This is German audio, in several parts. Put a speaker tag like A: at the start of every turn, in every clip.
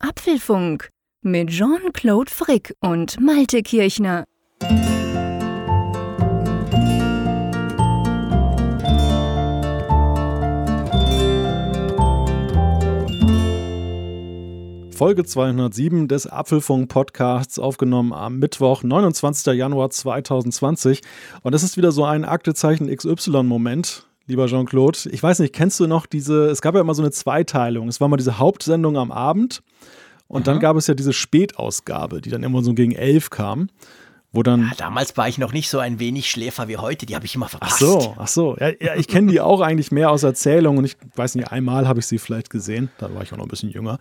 A: Apfelfunk mit Jean-Claude Frick und Malte Kirchner.
B: Folge 207 des Apfelfunk Podcasts, aufgenommen am Mittwoch, 29. Januar 2020. Und es ist wieder so ein Aktezeichen XY-Moment lieber Jean-Claude. Ich weiß nicht, kennst du noch diese, es gab ja immer so eine Zweiteilung. Es war mal diese Hauptsendung am Abend und Aha. dann gab es ja diese Spätausgabe, die dann immer so gegen elf kam. Wo dann
C: ja, damals war ich noch nicht so ein wenig Schläfer wie heute, die habe ich immer verpasst.
B: Ach so, ach so. Ja, ja ich kenne die auch eigentlich mehr aus Erzählungen und ich weiß nicht, einmal habe ich sie vielleicht gesehen, da war ich auch noch ein bisschen jünger.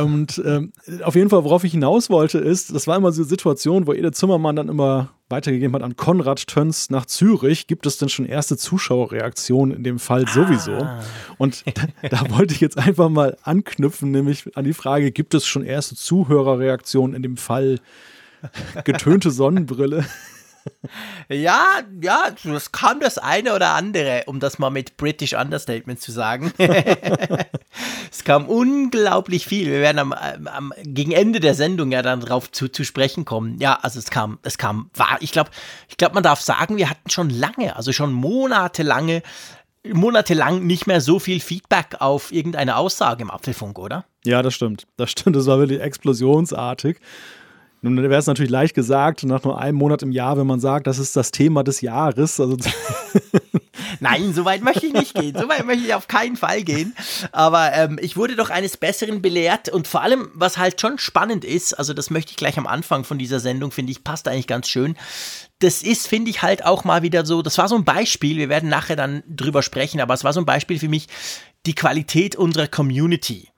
B: Und ähm, auf jeden Fall, worauf ich hinaus wollte, ist, das war immer so eine Situation, wo Edith Zimmermann dann immer weitergegeben hat an Konrad Töns nach Zürich. Gibt es denn schon erste Zuschauerreaktionen in dem Fall sowieso? Ah. Und da, da wollte ich jetzt einfach mal anknüpfen, nämlich an die Frage, gibt es schon erste Zuhörerreaktionen in dem Fall getönte Sonnenbrille?
C: Ja, ja, es kam das eine oder andere, um das mal mit British Understatement zu sagen. es kam unglaublich viel. Wir werden am, am, gegen Ende der Sendung ja dann drauf zu, zu sprechen kommen. Ja, also es kam, es kam, war, ich glaube, ich glaube, man darf sagen, wir hatten schon lange, also schon monatelange, monatelang nicht mehr so viel Feedback auf irgendeine Aussage im Apfelfunk, oder?
B: Ja, das stimmt. Das stimmt. Das war wirklich explosionsartig. Nun wäre es natürlich leicht gesagt, nach nur einem Monat im Jahr, wenn man sagt, das ist das Thema des Jahres. Also
C: Nein, so weit möchte ich nicht gehen. So weit möchte ich auf keinen Fall gehen. Aber ähm, ich wurde doch eines Besseren belehrt und vor allem, was halt schon spannend ist, also das möchte ich gleich am Anfang von dieser Sendung, finde ich, passt eigentlich ganz schön. Das ist, finde ich, halt auch mal wieder so, das war so ein Beispiel, wir werden nachher dann drüber sprechen, aber es war so ein Beispiel für mich, die Qualität unserer Community.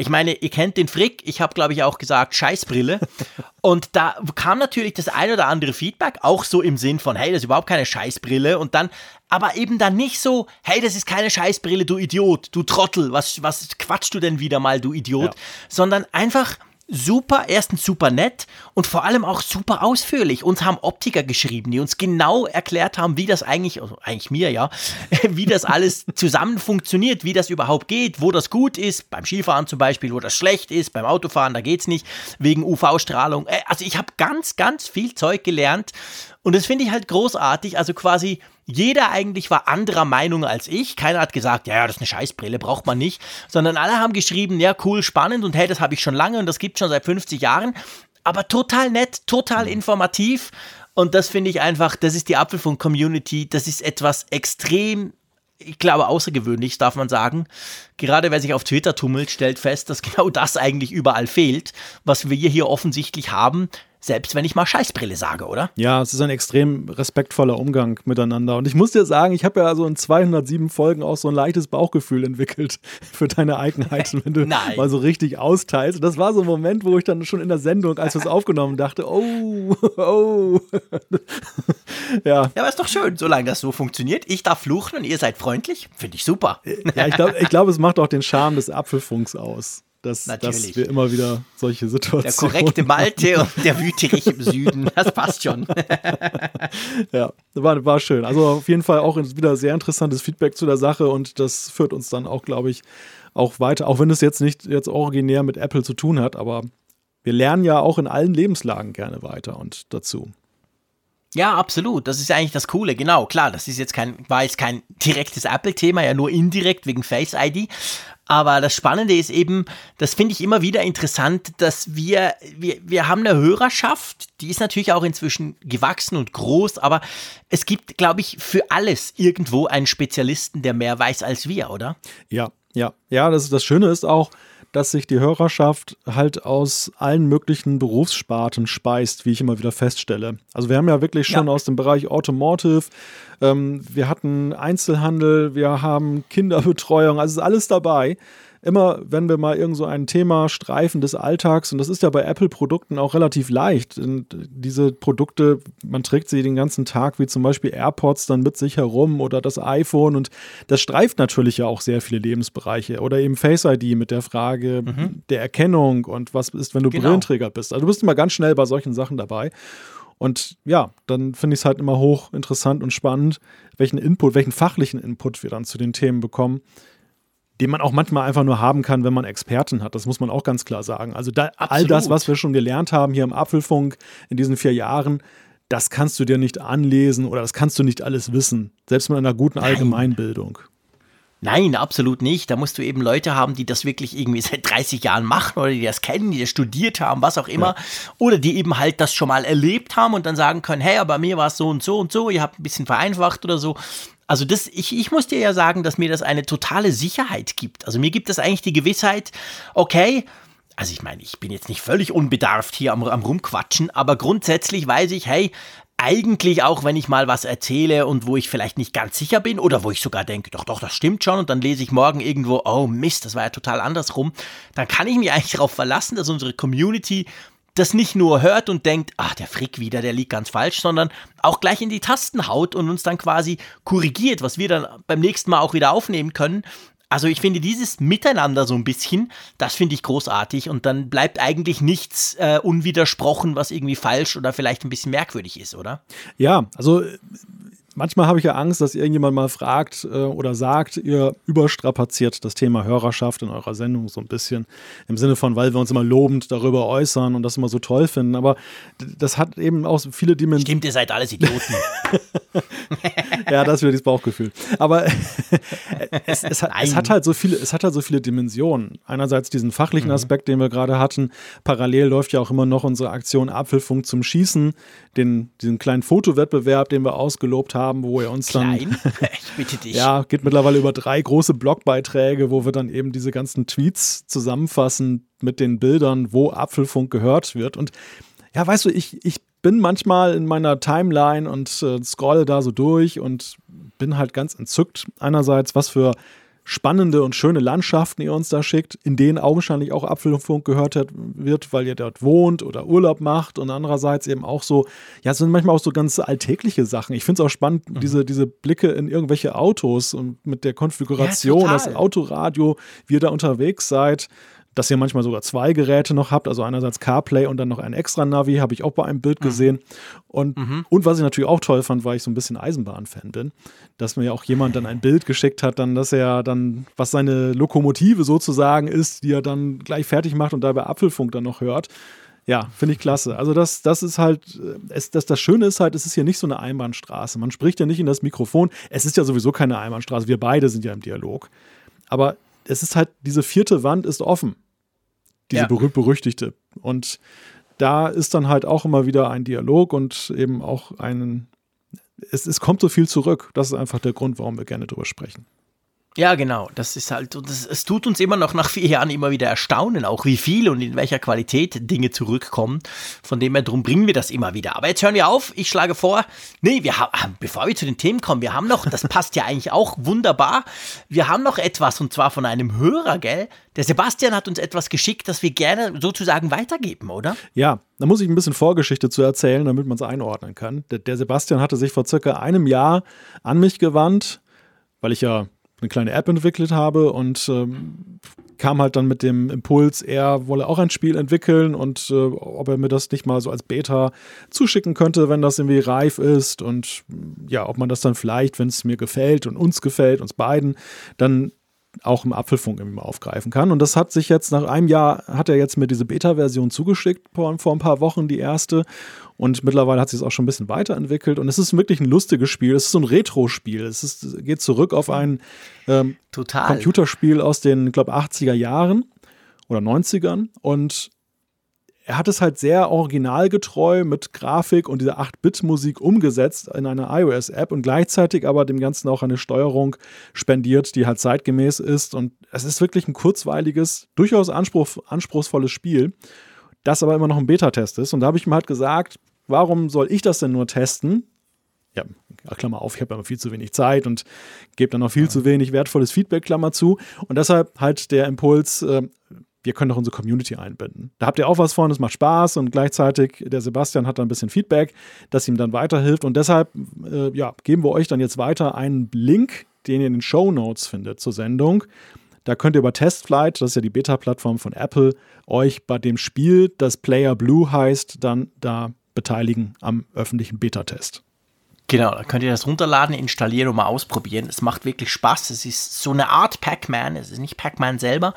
C: Ich meine, ihr kennt den Frick, ich habe, glaube ich, auch gesagt, Scheißbrille. Und da kam natürlich das ein oder andere Feedback, auch so im Sinn von, hey, das ist überhaupt keine Scheißbrille. Und dann, aber eben dann nicht so, hey, das ist keine Scheißbrille, du Idiot, du Trottel, was, was quatschst du denn wieder mal, du Idiot? Ja. Sondern einfach, super, erstens super nett und vor allem auch super ausführlich. Uns haben Optiker geschrieben, die uns genau erklärt haben, wie das eigentlich, also eigentlich mir ja, wie das alles zusammen funktioniert, wie das überhaupt geht, wo das gut ist, beim Skifahren zum Beispiel, wo das schlecht ist, beim Autofahren, da geht's nicht, wegen UV-Strahlung. Äh, also ich habe ganz, ganz viel Zeug gelernt und das finde ich halt großartig. Also quasi jeder eigentlich war anderer Meinung als ich. Keiner hat gesagt, ja, das ist eine Scheißbrille, braucht man nicht. Sondern alle haben geschrieben, ja, cool, spannend und hey, das habe ich schon lange und das gibt schon seit 50 Jahren. Aber total nett, total mhm. informativ. Und das finde ich einfach, das ist die Apfelfunk-Community. Das ist etwas extrem ich glaube, außergewöhnlich, darf man sagen. Gerade wer sich auf Twitter tummelt, stellt fest, dass genau das eigentlich überall fehlt, was wir hier offensichtlich haben selbst wenn ich mal Scheißbrille sage, oder?
B: Ja, es ist ein extrem respektvoller Umgang miteinander. Und ich muss dir sagen, ich habe ja so in 207 Folgen auch so ein leichtes Bauchgefühl entwickelt für deine Eigenheiten, wenn du mal so richtig austeilst. Und das war so ein Moment, wo ich dann schon in der Sendung, als wir es aufgenommen dachte, oh, oh.
C: ja. Ja, aber ist doch schön, solange das so funktioniert. Ich darf fluchen und ihr seid freundlich. Finde ich super.
B: ja, ich glaube, ich glaub, es macht auch den Charme des Apfelfunks aus dass, dass wir immer wieder solche Situationen.
C: Der korrekte Malte und der Wüterich im Süden, das passt schon.
B: ja, war, war schön. Also auf jeden Fall auch wieder sehr interessantes Feedback zu der Sache und das führt uns dann auch, glaube ich, auch weiter, auch wenn es jetzt nicht jetzt originär mit Apple zu tun hat, aber wir lernen ja auch in allen Lebenslagen gerne weiter und dazu.
C: Ja, absolut. Das ist eigentlich das Coole. Genau, klar, das ist jetzt kein, war jetzt kein direktes Apple-Thema, ja nur indirekt wegen Face ID. Aber das Spannende ist eben, das finde ich immer wieder interessant, dass wir, wir, wir haben eine Hörerschaft, die ist natürlich auch inzwischen gewachsen und groß, aber es gibt, glaube ich, für alles irgendwo einen Spezialisten, der mehr weiß als wir, oder?
B: Ja, ja, ja, das, das Schöne ist auch, dass sich die Hörerschaft halt aus allen möglichen Berufssparten speist, wie ich immer wieder feststelle. Also wir haben ja wirklich schon ja. aus dem Bereich Automotive, ähm, wir hatten Einzelhandel, wir haben Kinderbetreuung, also ist alles dabei immer, wenn wir mal irgend so ein Thema streifen des Alltags, und das ist ja bei Apple-Produkten auch relativ leicht, und diese Produkte, man trägt sie den ganzen Tag, wie zum Beispiel AirPods, dann mit sich herum oder das iPhone, und das streift natürlich ja auch sehr viele Lebensbereiche. Oder eben Face ID mit der Frage mhm. der Erkennung und was ist, wenn du genau. Brillenträger bist. Also du bist immer ganz schnell bei solchen Sachen dabei. Und ja, dann finde ich es halt immer hoch interessant und spannend, welchen Input, welchen fachlichen Input wir dann zu den Themen bekommen den man auch manchmal einfach nur haben kann, wenn man Experten hat. Das muss man auch ganz klar sagen. Also da, all das, was wir schon gelernt haben hier im Apfelfunk in diesen vier Jahren, das kannst du dir nicht anlesen oder das kannst du nicht alles wissen, selbst mit einer guten Allgemeinbildung.
C: Nein, absolut nicht. Da musst du eben Leute haben, die das wirklich irgendwie seit 30 Jahren machen oder die das kennen, die das studiert haben, was auch immer. Ja. Oder die eben halt das schon mal erlebt haben und dann sagen können, hey, aber mir war es so und so und so, ihr habt ein bisschen vereinfacht oder so. Also das, ich, ich muss dir ja sagen, dass mir das eine totale Sicherheit gibt. Also mir gibt das eigentlich die Gewissheit, okay, also ich meine, ich bin jetzt nicht völlig unbedarft hier am, am Rumquatschen, aber grundsätzlich weiß ich, hey, eigentlich auch, wenn ich mal was erzähle und wo ich vielleicht nicht ganz sicher bin oder wo ich sogar denke, doch, doch, das stimmt schon und dann lese ich morgen irgendwo, oh Mist, das war ja total andersrum, dann kann ich mich eigentlich darauf verlassen, dass unsere Community das nicht nur hört und denkt, ach, der Frick wieder, der liegt ganz falsch, sondern auch gleich in die Tasten haut und uns dann quasi korrigiert, was wir dann beim nächsten Mal auch wieder aufnehmen können. Also ich finde dieses Miteinander so ein bisschen, das finde ich großartig und dann bleibt eigentlich nichts äh, unwidersprochen, was irgendwie falsch oder vielleicht ein bisschen merkwürdig ist, oder?
B: Ja, also manchmal habe ich ja Angst, dass irgendjemand mal fragt äh, oder sagt, ihr überstrapaziert das Thema Hörerschaft in eurer Sendung so ein bisschen. Im Sinne von, weil wir uns immer lobend darüber äußern und das immer so toll finden. Aber das hat eben auch viele Dimensionen.
C: Stimmt, ihr seid alles Idioten.
B: ja, das wäre das Bauchgefühl. Aber es, es, hat, es, hat, halt so viele, es hat halt so viele Dimensionen. Einerseits diesen fachlichen mhm. Aspekt, den wir gerade hatten. Parallel läuft ja auch immer noch unsere Aktion Apfelfunk zum Schießen, den, diesen kleinen Fotowettbewerb, den wir ausgelobt haben haben, wo er uns dann.
C: Klein? Ich bitte dich.
B: ja, geht mittlerweile über drei große Blogbeiträge, wo wir dann eben diese ganzen Tweets zusammenfassen mit den Bildern, wo Apfelfunk gehört wird. Und ja, weißt du, ich, ich bin manchmal in meiner Timeline und äh, scrolle da so durch und bin halt ganz entzückt. Einerseits, was für spannende und schöne Landschaften ihr uns da schickt, in denen augenscheinlich auch Apfelfunk gehört wird, weil ihr dort wohnt oder Urlaub macht und andererseits eben auch so, ja, es sind manchmal auch so ganz alltägliche Sachen. Ich finde es auch spannend, mhm. diese, diese Blicke in irgendwelche Autos und mit der Konfiguration, ja, das Autoradio, wie ihr da unterwegs seid dass ihr manchmal sogar zwei Geräte noch habt, also einerseits CarPlay und dann noch ein extra Navi, habe ich auch bei einem Bild mhm. gesehen. Und, mhm. und was ich natürlich auch toll fand, weil ich so ein bisschen Eisenbahn-Fan bin, dass mir ja auch jemand dann ein Bild geschickt hat, dann, dass er dann, was seine Lokomotive sozusagen ist, die er dann gleich fertig macht und dabei Apfelfunk dann noch hört. Ja, finde ich klasse. Also das, das ist halt, äh, es, das, das Schöne ist halt, es ist hier nicht so eine Einbahnstraße. Man spricht ja nicht in das Mikrofon. Es ist ja sowieso keine Einbahnstraße. Wir beide sind ja im Dialog. Aber es ist halt, diese vierte Wand ist offen. Diese ja. berühmt-berüchtigte. Und da ist dann halt auch immer wieder ein Dialog und eben auch ein, es, es kommt so viel zurück. Das ist einfach der Grund, warum wir gerne drüber sprechen.
C: Ja, genau. Das ist halt, das, es tut uns immer noch nach vier Jahren immer wieder erstaunen, auch wie viel und in welcher Qualität Dinge zurückkommen. Von dem her, drum bringen wir das immer wieder. Aber jetzt hören wir auf. Ich schlage vor, nee, wir haben, ah, bevor wir zu den Themen kommen, wir haben noch, das passt ja eigentlich auch wunderbar. Wir haben noch etwas und zwar von einem Hörer, gell? Der Sebastian hat uns etwas geschickt, das wir gerne sozusagen weitergeben, oder?
B: Ja, da muss ich ein bisschen Vorgeschichte zu erzählen, damit man es einordnen kann. Der, der Sebastian hatte sich vor circa einem Jahr an mich gewandt, weil ich ja eine kleine App entwickelt habe und ähm, kam halt dann mit dem Impuls, er wolle auch ein Spiel entwickeln und äh, ob er mir das nicht mal so als Beta zuschicken könnte, wenn das irgendwie reif ist und ja, ob man das dann vielleicht, wenn es mir gefällt und uns gefällt, uns beiden, dann auch im Apfelfunk irgendwie mal aufgreifen kann. Und das hat sich jetzt nach einem Jahr, hat er jetzt mir diese Beta-Version zugeschickt, vor, vor ein paar Wochen die erste. Und mittlerweile hat sich es auch schon ein bisschen weiterentwickelt. Und es ist wirklich ein lustiges Spiel. Es ist so ein Retro-Spiel. Es ist, geht zurück auf ein ähm, Computerspiel aus den, ich glaube, 80er Jahren oder 90ern. Und er hat es halt sehr originalgetreu mit Grafik und dieser 8-Bit-Musik umgesetzt in eine iOS-App und gleichzeitig aber dem Ganzen auch eine Steuerung spendiert, die halt zeitgemäß ist. Und es ist wirklich ein kurzweiliges, durchaus anspruch, anspruchsvolles Spiel, das aber immer noch ein Beta-Test ist. Und da habe ich mir halt gesagt, warum soll ich das denn nur testen? Ja, Klammer auf, ich habe immer viel zu wenig Zeit und gebe dann noch viel ja. zu wenig wertvolles Feedback, Klammer zu. Und deshalb halt der Impuls, äh, wir können doch unsere Community einbinden. Da habt ihr auch was von, es macht Spaß und gleichzeitig der Sebastian hat dann ein bisschen Feedback, das ihm dann weiterhilft. Und deshalb äh, ja, geben wir euch dann jetzt weiter einen Link, den ihr in den Show Notes findet zur Sendung. Da könnt ihr über Testflight, das ist ja die Beta-Plattform von Apple, euch bei dem Spiel, das Player Blue heißt, dann da beteiligen am öffentlichen Beta-Test.
C: Genau, da könnt ihr das runterladen, installieren und mal ausprobieren. Es macht wirklich Spaß. Es ist so eine Art Pac-Man. Es ist nicht Pac-Man selber,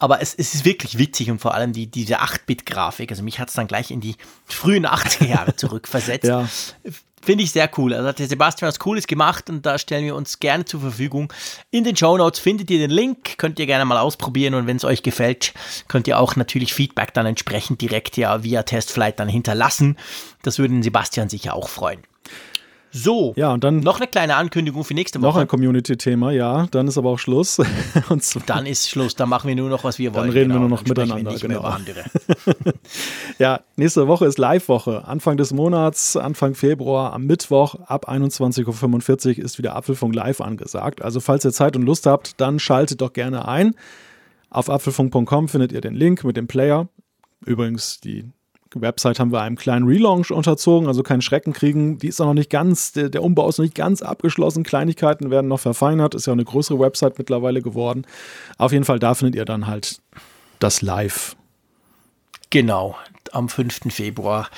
C: aber es, es, ist wirklich witzig und vor allem die, diese 8-Bit-Grafik. Also mich hat es dann gleich in die frühen 80er Jahre zurückversetzt. ja. Finde ich sehr cool. Also hat der Sebastian was Cooles gemacht und da stellen wir uns gerne zur Verfügung. In den Show Notes findet ihr den Link, könnt ihr gerne mal ausprobieren und wenn es euch gefällt, könnt ihr auch natürlich Feedback dann entsprechend direkt ja via Testflight dann hinterlassen. Das würde den Sebastian sicher auch freuen. So,
B: ja, und dann
C: noch eine kleine Ankündigung für nächste Woche.
B: Noch ein Community-Thema, ja. Dann ist aber auch Schluss.
C: und dann ist Schluss. Dann machen wir nur noch, was wir wollen.
B: Dann reden genau, wir nur noch miteinander. genau. ja, nächste Woche ist Live-Woche. Anfang des Monats, Anfang Februar, am Mittwoch ab 21.45 Uhr ist wieder Apfelfunk Live angesagt. Also, falls ihr Zeit und Lust habt, dann schaltet doch gerne ein. Auf apfelfunk.com findet ihr den Link mit dem Player. Übrigens, die Website haben wir einem kleinen Relaunch unterzogen, also keinen Schrecken kriegen. Die ist auch noch nicht ganz, der, der, Umbau ist noch nicht ganz abgeschlossen. Kleinigkeiten werden noch verfeinert. Ist ja auch eine größere Website mittlerweile geworden. Auf jeden Fall, da findet ihr dann halt das Live.
C: Genau, am 5. Februar.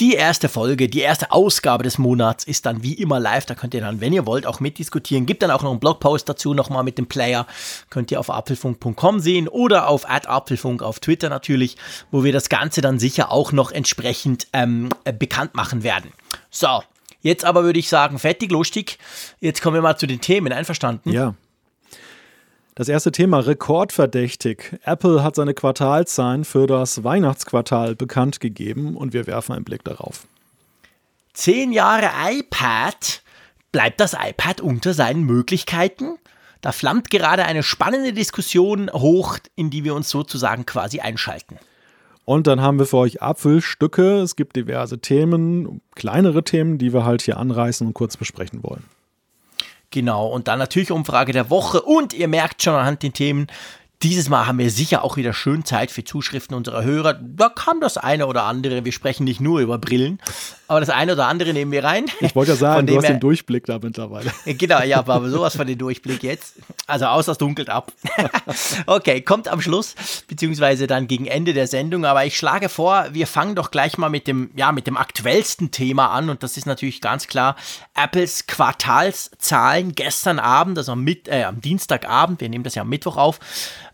C: Die erste Folge, die erste Ausgabe des Monats ist dann wie immer live. Da könnt ihr dann, wenn ihr wollt, auch mitdiskutieren. Gibt dann auch noch einen Blogpost dazu nochmal mit dem Player. Könnt ihr auf apfelfunk.com sehen oder auf apfelfunk auf Twitter natürlich, wo wir das Ganze dann sicher auch noch entsprechend ähm, äh, bekannt machen werden. So, jetzt aber würde ich sagen, fettig, lustig. Jetzt kommen wir mal zu den Themen. Einverstanden?
B: Ja. Das erste Thema rekordverdächtig. Apple hat seine Quartalzahlen für das Weihnachtsquartal bekannt gegeben und wir werfen einen Blick darauf.
C: Zehn Jahre iPad. Bleibt das iPad unter seinen Möglichkeiten? Da flammt gerade eine spannende Diskussion hoch, in die wir uns sozusagen quasi einschalten.
B: Und dann haben wir für euch Apfelstücke. Es gibt diverse Themen, kleinere Themen, die wir halt hier anreißen und kurz besprechen wollen.
C: Genau, und dann natürlich Umfrage der Woche. Und ihr merkt schon anhand den Themen, dieses Mal haben wir sicher auch wieder schön Zeit für Zuschriften unserer Hörer. Da kam das eine oder andere. Wir sprechen nicht nur über Brillen, aber das eine oder andere nehmen wir rein.
B: Ich wollte ja sagen, du hast den Durchblick da mittlerweile.
C: Genau, ja, aber sowas von den Durchblick jetzt. Also außer es dunkelt ab. okay, kommt am Schluss, beziehungsweise dann gegen Ende der Sendung. Aber ich schlage vor, wir fangen doch gleich mal mit dem, ja, mit dem aktuellsten Thema an. Und das ist natürlich ganz klar Apples Quartalszahlen gestern Abend, also am, Mit äh, am Dienstagabend. Wir nehmen das ja am Mittwoch auf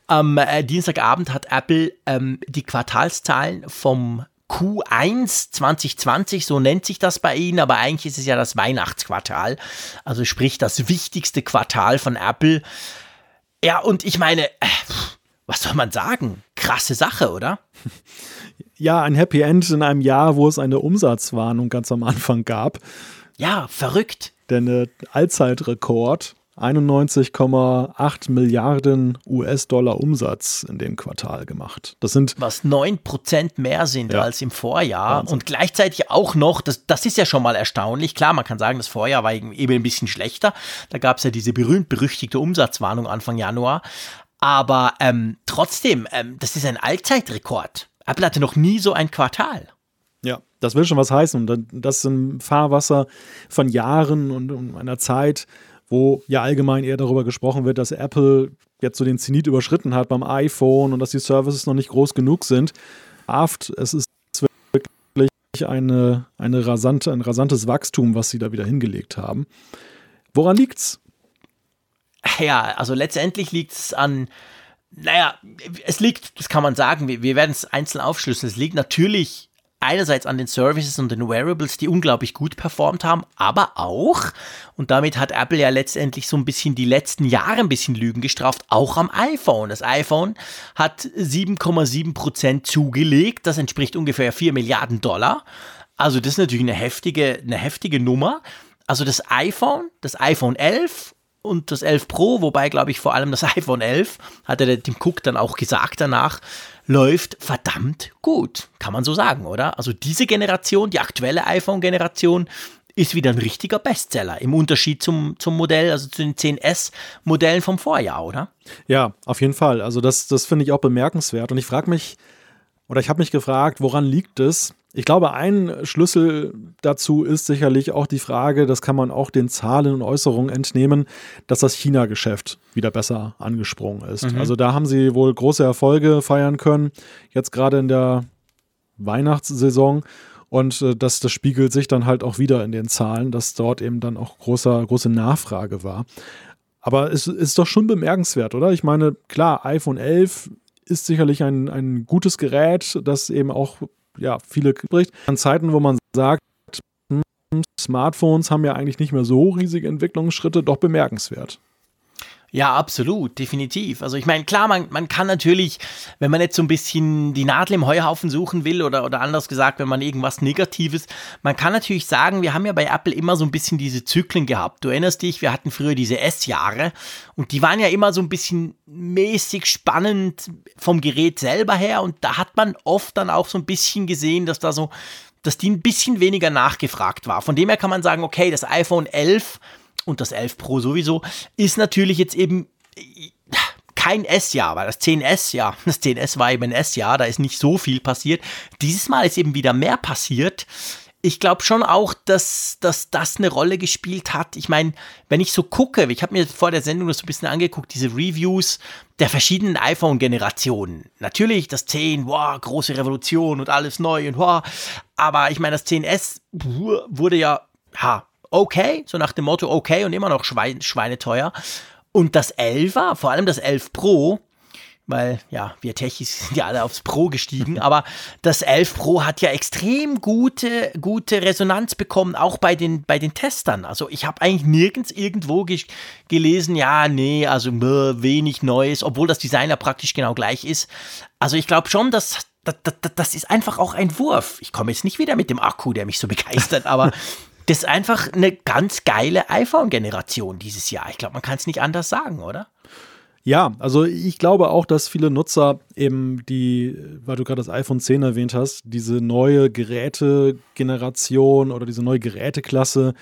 C: am äh, Dienstagabend hat Apple ähm, die Quartalszahlen vom Q1 2020, so nennt sich das bei Ihnen, aber eigentlich ist es ja das Weihnachtsquartal, also sprich das wichtigste Quartal von Apple. Ja, und ich meine, äh, was soll man sagen? Krasse Sache, oder?
B: Ja, ein Happy End in einem Jahr, wo es eine Umsatzwarnung ganz am Anfang gab.
C: Ja, verrückt.
B: Denn äh, Allzeitrekord 91,8 Milliarden US-Dollar Umsatz in dem Quartal gemacht. Das sind
C: was 9% mehr sind ja. als im Vorjahr Wahnsinn. und gleichzeitig auch noch, das, das ist ja schon mal erstaunlich. Klar, man kann sagen, das Vorjahr war eben ein bisschen schlechter. Da gab es ja diese berühmt-berüchtigte Umsatzwarnung Anfang Januar. Aber ähm, trotzdem, ähm, das ist ein Allzeitrekord. Apple hatte noch nie so ein Quartal.
B: Ja, das will schon was heißen. Das im Fahrwasser von Jahren und einer Zeit, wo ja allgemein eher darüber gesprochen wird, dass Apple jetzt so den Zenit überschritten hat beim iPhone und dass die Services noch nicht groß genug sind. Aft, es ist wirklich eine, eine rasante, ein rasantes Wachstum, was sie da wieder hingelegt haben. Woran liegt's?
C: Ja, also letztendlich liegt es an, naja, es liegt, das kann man sagen, wir, wir werden es einzeln aufschlüsseln. Es liegt natürlich einerseits an den Services und den Wearables, die unglaublich gut performt haben, aber auch, und damit hat Apple ja letztendlich so ein bisschen die letzten Jahre ein bisschen Lügen gestraft, auch am iPhone. Das iPhone hat 7,7% zugelegt, das entspricht ungefähr 4 Milliarden Dollar. Also das ist natürlich eine heftige, eine heftige Nummer. Also das iPhone, das iPhone 11 und das 11 Pro, wobei glaube ich vor allem das iPhone 11, hat er dem Cook dann auch gesagt danach, läuft verdammt gut. Kann man so sagen, oder? Also diese Generation, die aktuelle iPhone-Generation, ist wieder ein richtiger Bestseller im Unterschied zum, zum Modell, also zu den 10S-Modellen vom Vorjahr, oder?
B: Ja, auf jeden Fall. Also das, das finde ich auch bemerkenswert. Und ich frage mich, oder ich habe mich gefragt, woran liegt es? Ich glaube, ein Schlüssel dazu ist sicherlich auch die Frage, das kann man auch den Zahlen und Äußerungen entnehmen, dass das China-Geschäft wieder besser angesprungen ist. Mhm. Also da haben sie wohl große Erfolge feiern können, jetzt gerade in der Weihnachtssaison. Und äh, das, das spiegelt sich dann halt auch wieder in den Zahlen, dass dort eben dann auch großer, große Nachfrage war. Aber es ist doch schon bemerkenswert, oder? Ich meine, klar, iPhone 11 ist sicherlich ein, ein gutes Gerät, das eben auch ja, viele bricht. An Zeiten, wo man sagt, hm, Smartphones haben ja eigentlich nicht mehr so riesige Entwicklungsschritte, doch bemerkenswert.
C: Ja, absolut, definitiv. Also ich meine, klar, man, man kann natürlich, wenn man jetzt so ein bisschen die Nadel im Heuhaufen suchen will oder, oder anders gesagt, wenn man irgendwas Negatives, man kann natürlich sagen, wir haben ja bei Apple immer so ein bisschen diese Zyklen gehabt. Du erinnerst dich, wir hatten früher diese S-Jahre und die waren ja immer so ein bisschen mäßig spannend vom Gerät selber her und da hat man oft dann auch so ein bisschen gesehen, dass da so, dass die ein bisschen weniger nachgefragt war. Von dem her kann man sagen, okay, das iPhone 11 und das 11 Pro sowieso, ist natürlich jetzt eben kein S-Jahr, weil das 10S, ja, das 10S war eben ein S-Jahr, da ist nicht so viel passiert. Dieses Mal ist eben wieder mehr passiert. Ich glaube schon auch, dass, dass das eine Rolle gespielt hat. Ich meine, wenn ich so gucke, ich habe mir vor der Sendung das so ein bisschen angeguckt, diese Reviews der verschiedenen iPhone-Generationen. Natürlich das 10, wow, große Revolution und alles neu und wow. Aber ich meine, das 10S wurde ja, ha, okay, so nach dem Motto okay und immer noch Schwein, schweineteuer. Und das 11er, vor allem das 11 Pro, weil ja, wir Techis sind ja alle aufs Pro gestiegen, aber das 11 Pro hat ja extrem gute, gute Resonanz bekommen, auch bei den, bei den Testern. Also ich habe eigentlich nirgends irgendwo ge gelesen, ja, nee, also wenig Neues, obwohl das Design ja praktisch genau gleich ist. Also ich glaube schon, dass das, das, das ist einfach auch ein Wurf. Ich komme jetzt nicht wieder mit dem Akku, der mich so begeistert, aber das ist einfach eine ganz geile iPhone-Generation dieses Jahr. Ich glaube, man kann es nicht anders sagen, oder?
B: Ja, also ich glaube auch, dass viele Nutzer eben die, weil du gerade das iPhone 10 erwähnt hast, diese neue Gerätegeneration oder diese neue Geräteklasse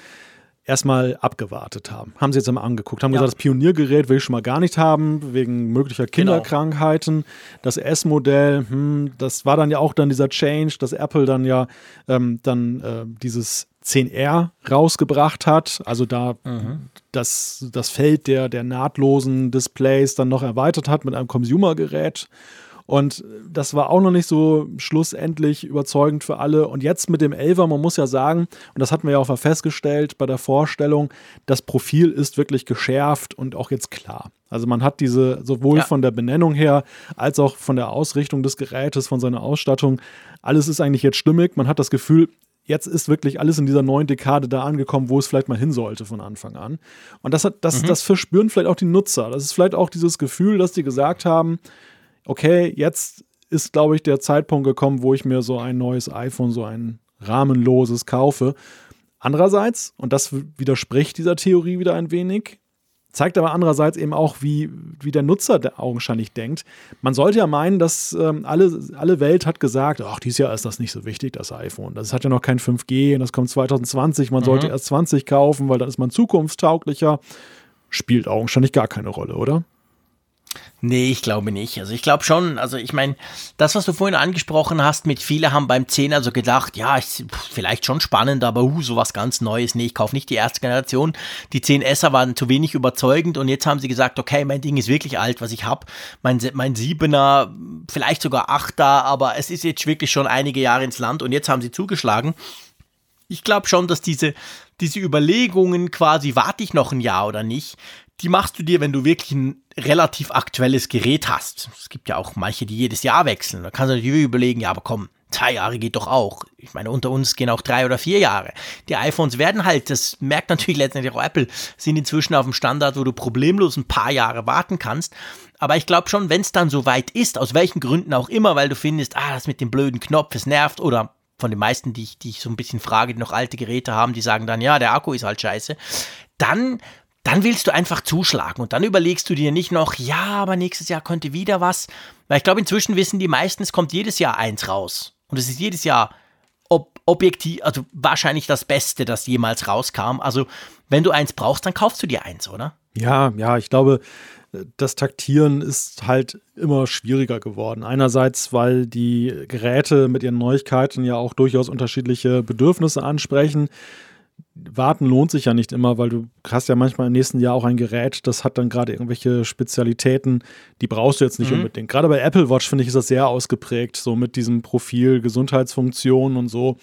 B: erstmal abgewartet haben. Haben sie jetzt einmal angeguckt, haben ja. gesagt, das Pioniergerät will ich schon mal gar nicht haben, wegen möglicher genau. Kinderkrankheiten. Genau. Das S-Modell, hm, das war dann ja auch dann dieser Change, dass Apple dann ja ähm, dann äh, dieses 10R rausgebracht hat, also da mhm. das, das Feld der, der nahtlosen Displays dann noch erweitert hat mit einem Consumer-Gerät. Und das war auch noch nicht so schlussendlich überzeugend für alle. Und jetzt mit dem 11er, man muss ja sagen, und das hatten wir ja auch festgestellt bei der Vorstellung, das Profil ist wirklich geschärft und auch jetzt klar. Also man hat diese sowohl ja. von der Benennung her als auch von der Ausrichtung des Gerätes, von seiner Ausstattung, alles ist eigentlich jetzt stimmig. Man hat das Gefühl, jetzt ist wirklich alles in dieser neuen Dekade da angekommen, wo es vielleicht mal hin sollte von Anfang an. Und das, hat, das, mhm. das verspüren vielleicht auch die Nutzer. Das ist vielleicht auch dieses Gefühl, dass die gesagt haben, okay, jetzt ist, glaube ich, der Zeitpunkt gekommen, wo ich mir so ein neues iPhone, so ein rahmenloses kaufe. Andererseits, und das widerspricht dieser Theorie wieder ein wenig, zeigt aber andererseits eben auch, wie, wie der Nutzer augenscheinlich denkt. Man sollte ja meinen, dass ähm, alle, alle Welt hat gesagt, ach, dieses Jahr ist das nicht so wichtig, das iPhone. Das hat ja noch kein 5G und das kommt 2020, man mhm. sollte erst 20 kaufen, weil dann ist man zukunftstauglicher. Spielt augenscheinlich gar keine Rolle, oder?
C: Nee, ich glaube nicht. Also ich glaube schon, also ich meine, das, was du vorhin angesprochen hast, mit viele haben beim 10 also gedacht, ja, ist vielleicht schon spannend, aber uh, sowas ganz Neues. Nee, ich kaufe nicht die erste Generation. Die 10S waren zu wenig überzeugend und jetzt haben sie gesagt, okay, mein Ding ist wirklich alt, was ich habe. Mein, mein 7er, vielleicht sogar 8er, aber es ist jetzt wirklich schon einige Jahre ins Land und jetzt haben sie zugeschlagen. Ich glaube schon, dass diese, diese Überlegungen quasi, warte ich noch ein Jahr oder nicht, die machst du dir, wenn du wirklich ein relativ aktuelles Gerät hast. Es gibt ja auch manche, die jedes Jahr wechseln. Da kannst du natürlich überlegen, ja, aber komm, zwei Jahre geht doch auch. Ich meine, unter uns gehen auch drei oder vier Jahre. Die iPhones werden halt, das merkt natürlich letztendlich auch Apple, sind inzwischen auf dem Standard, wo du problemlos ein paar Jahre warten kannst. Aber ich glaube schon, wenn es dann so weit ist, aus welchen Gründen auch immer, weil du findest, ah, das mit dem blöden Knopf, es nervt oder von den meisten, die ich, die ich so ein bisschen frage, die noch alte Geräte haben, die sagen dann, ja, der Akku ist halt scheiße, dann dann willst du einfach zuschlagen und dann überlegst du dir nicht noch, ja, aber nächstes Jahr könnte wieder was. Weil ich glaube, inzwischen wissen die meisten, es kommt jedes Jahr eins raus. Und es ist jedes Jahr ob, objektiv, also wahrscheinlich das Beste, das jemals rauskam. Also, wenn du eins brauchst, dann kaufst du dir eins, oder?
B: Ja, ja, ich glaube, das Taktieren ist halt immer schwieriger geworden. Einerseits, weil die Geräte mit ihren Neuigkeiten ja auch durchaus unterschiedliche Bedürfnisse ansprechen warten lohnt sich ja nicht immer, weil du hast ja manchmal im nächsten Jahr auch ein Gerät, das hat dann gerade irgendwelche Spezialitäten, die brauchst du jetzt nicht mhm. unbedingt. Gerade bei Apple Watch finde ich ist das sehr ausgeprägt, so mit diesem Profil, Gesundheitsfunktionen und so.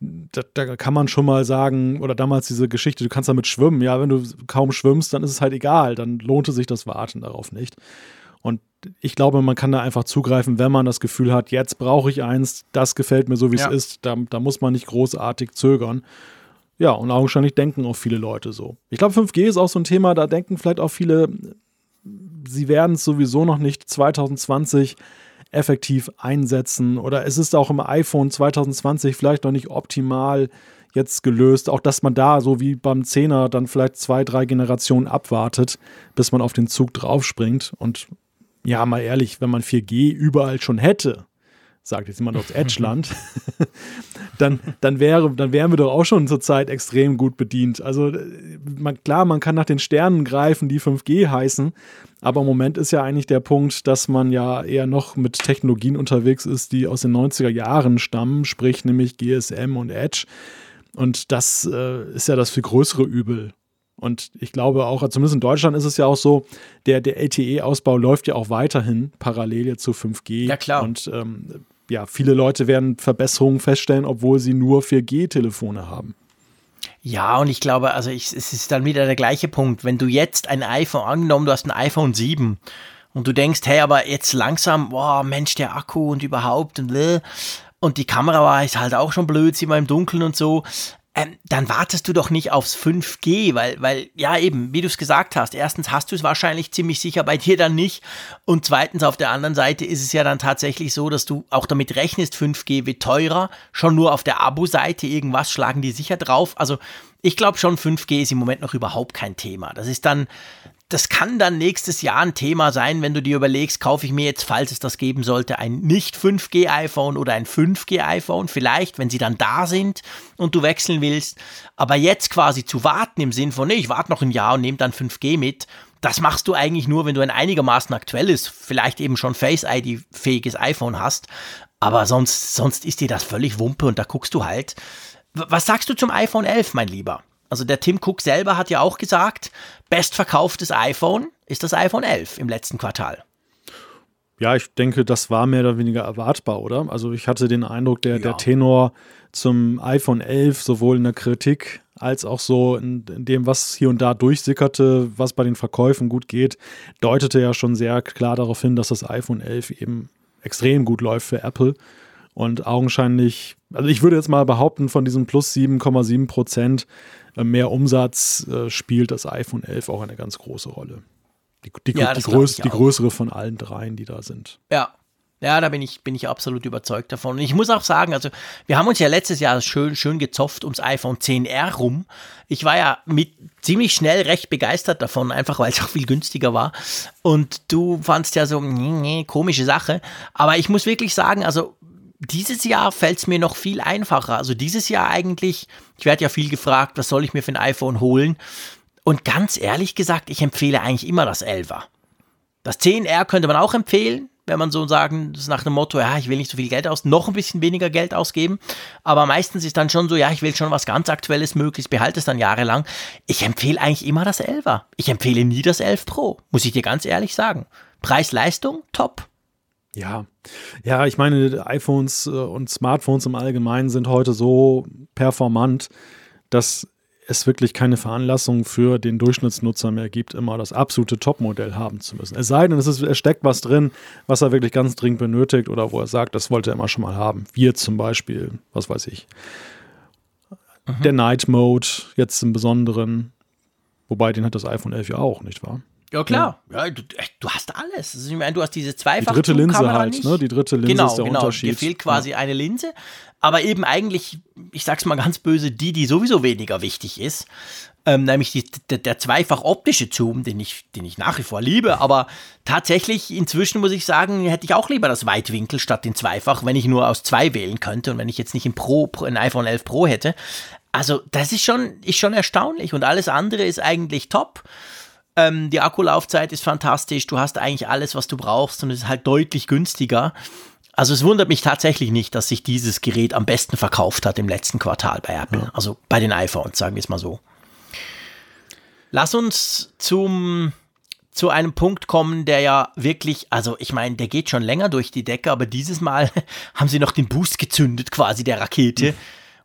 B: Da, da, kann man schon mal sagen, oder damals diese Geschichte, du kannst damit schwimmen. Ja, wenn du kaum schwimmst, dann ist es halt egal, dann lohnte sich das Warten darauf nicht. Und ich glaube, man kann da einfach zugreifen, wenn man das Gefühl hat, jetzt brauche ich eins, das gefällt mir so, wie es ja. ist. Da, da muss man nicht großartig zögern. Ja, und augenscheinlich denken auch viele Leute so. Ich glaube, 5G ist auch so ein Thema, da denken vielleicht auch viele, sie werden es sowieso noch nicht 2020 effektiv einsetzen oder es ist auch im iPhone 2020 vielleicht noch nicht optimal jetzt gelöst. Auch dass man da, so wie beim 10er, dann vielleicht zwei, drei Generationen abwartet, bis man auf den Zug draufspringt. Und ja, mal ehrlich, wenn man 4G überall schon hätte, sagt jetzt jemand aus Edgeland, dann, dann, wäre, dann wären wir doch auch schon zurzeit extrem gut bedient. Also man, klar, man kann nach den Sternen greifen, die 5G heißen, aber im Moment ist ja eigentlich der Punkt, dass man ja eher noch mit Technologien unterwegs ist, die aus den 90er Jahren stammen, sprich nämlich GSM und Edge. Und das äh, ist ja das viel größere Übel. Und ich glaube auch, zumindest in Deutschland ist es ja auch so, der, der LTE-Ausbau läuft ja auch weiterhin parallel zu 5G.
C: Ja, klar.
B: Und ähm, ja, viele Leute werden Verbesserungen feststellen, obwohl sie nur 4G-Telefone haben.
C: Ja, und ich glaube, also ich, es ist dann wieder der gleiche Punkt. Wenn du jetzt ein iPhone, angenommen, du hast ein iPhone 7 und du denkst, hey, aber jetzt langsam, boah, Mensch, der Akku und überhaupt und und die Kamera war halt auch schon blöd, sieht man im Dunkeln und so ähm, dann wartest du doch nicht aufs 5G, weil, weil, ja eben, wie du es gesagt hast, erstens hast du es wahrscheinlich ziemlich sicher bei dir dann nicht und zweitens auf der anderen Seite ist es ja dann tatsächlich so, dass du auch damit rechnest, 5G wird teurer, schon nur auf der Abo-Seite irgendwas schlagen die sicher drauf, also ich glaube schon, 5G ist im Moment noch überhaupt kein Thema. Das ist dann, das kann dann nächstes Jahr ein Thema sein, wenn du dir überlegst, kaufe ich mir jetzt, falls es das geben sollte, ein nicht 5G iPhone oder ein 5G iPhone, vielleicht, wenn sie dann da sind und du wechseln willst. Aber jetzt quasi zu warten im Sinn von, nee, ich warte noch ein Jahr und nehme dann 5G mit, das machst du eigentlich nur, wenn du ein einigermaßen aktuelles, vielleicht eben schon Face-ID-fähiges iPhone hast. Aber sonst, sonst ist dir das völlig Wumpe und da guckst du halt. Was sagst du zum iPhone 11, mein Lieber? Also der Tim Cook selber hat ja auch gesagt, bestverkauftes iPhone ist das iPhone 11 im letzten Quartal.
B: Ja, ich denke, das war mehr oder weniger erwartbar, oder? Also ich hatte den Eindruck, der, ja. der Tenor zum iPhone 11 sowohl in der Kritik als auch so in, in, dem, was hier und da durchsickerte, was bei den Verkäufen gut geht, deutete ja schon sehr klar darauf hin, dass das iPhone 11 eben extrem gut läuft für Apple. Und augenscheinlich, also ich würde jetzt mal behaupten, von diesem plus 7,7 Prozent mehr Umsatz äh, spielt das iPhone 11 auch eine ganz große Rolle. Die, die, ja, die, größ, die größere von allen dreien, die da sind.
C: Ja, ja, da bin ich, bin ich absolut überzeugt davon. Und ich muss auch sagen, also wir haben uns ja letztes Jahr schön, schön gezopft ums iPhone 10R rum. Ich war ja mit ziemlich schnell recht begeistert davon, einfach weil es auch viel günstiger war. Und du fandst ja so, nee, nee, komische Sache. Aber ich muss wirklich sagen, also dieses Jahr fällt es mir noch viel einfacher. Also dieses Jahr eigentlich, ich werde ja viel gefragt, was soll ich mir für ein iPhone holen? Und ganz ehrlich gesagt, ich empfehle eigentlich immer das 11er. Das 10R könnte man auch empfehlen, wenn man so sagen, das ist nach dem Motto, ja, ich will nicht so viel Geld aus, noch ein bisschen weniger Geld ausgeben. Aber meistens ist dann schon so, ja, ich will schon was ganz Aktuelles möglichst, behalte es dann jahrelang. Ich empfehle eigentlich immer das 11er. Ich empfehle nie das 11 Pro, muss ich dir ganz ehrlich sagen. Preis-Leistung, top.
B: Ja, ja, ich meine, iPhones äh, und Smartphones im Allgemeinen sind heute so performant, dass es wirklich keine Veranlassung für den Durchschnittsnutzer mehr gibt, immer das absolute Topmodell haben zu müssen. Es sei denn, es, ist, es steckt was drin, was er wirklich ganz dringend benötigt oder wo er sagt, das wollte er immer schon mal haben. Wir zum Beispiel, was weiß ich. Mhm. Der Night Mode, jetzt im Besonderen. Wobei, den hat das iPhone 11 ja auch, nicht wahr?
C: Ja, klar. Ja. ja du, du, hast alles. Ich meine, du hast diese zweifach
B: Die dritte Linse halt, nicht. ne? Die dritte Linse
C: genau,
B: ist der
C: genau.
B: Unterschied.
C: Dir fehlt quasi ja. eine Linse. Aber eben eigentlich, ich sag's mal ganz böse, die, die sowieso weniger wichtig ist. Ähm, nämlich die, der, der, zweifach optische Zoom, den ich, den ich nach wie vor liebe. Aber tatsächlich, inzwischen muss ich sagen, hätte ich auch lieber das Weitwinkel statt den Zweifach, wenn ich nur aus zwei wählen könnte und wenn ich jetzt nicht ein Pro, ein iPhone 11 Pro hätte. Also, das ist schon, ist schon erstaunlich und alles andere ist eigentlich top. Ähm, die Akkulaufzeit ist fantastisch. Du hast eigentlich alles, was du brauchst und es ist halt deutlich günstiger. Also es wundert mich tatsächlich nicht, dass sich dieses Gerät am besten verkauft hat im letzten Quartal bei Apple. Ja. Also bei den iPhones, sagen wir es mal so. Lass uns zum, zu einem Punkt kommen, der ja wirklich, also ich meine, der geht schon länger durch die Decke, aber dieses Mal haben sie noch den Boost gezündet, quasi der Rakete. Hm.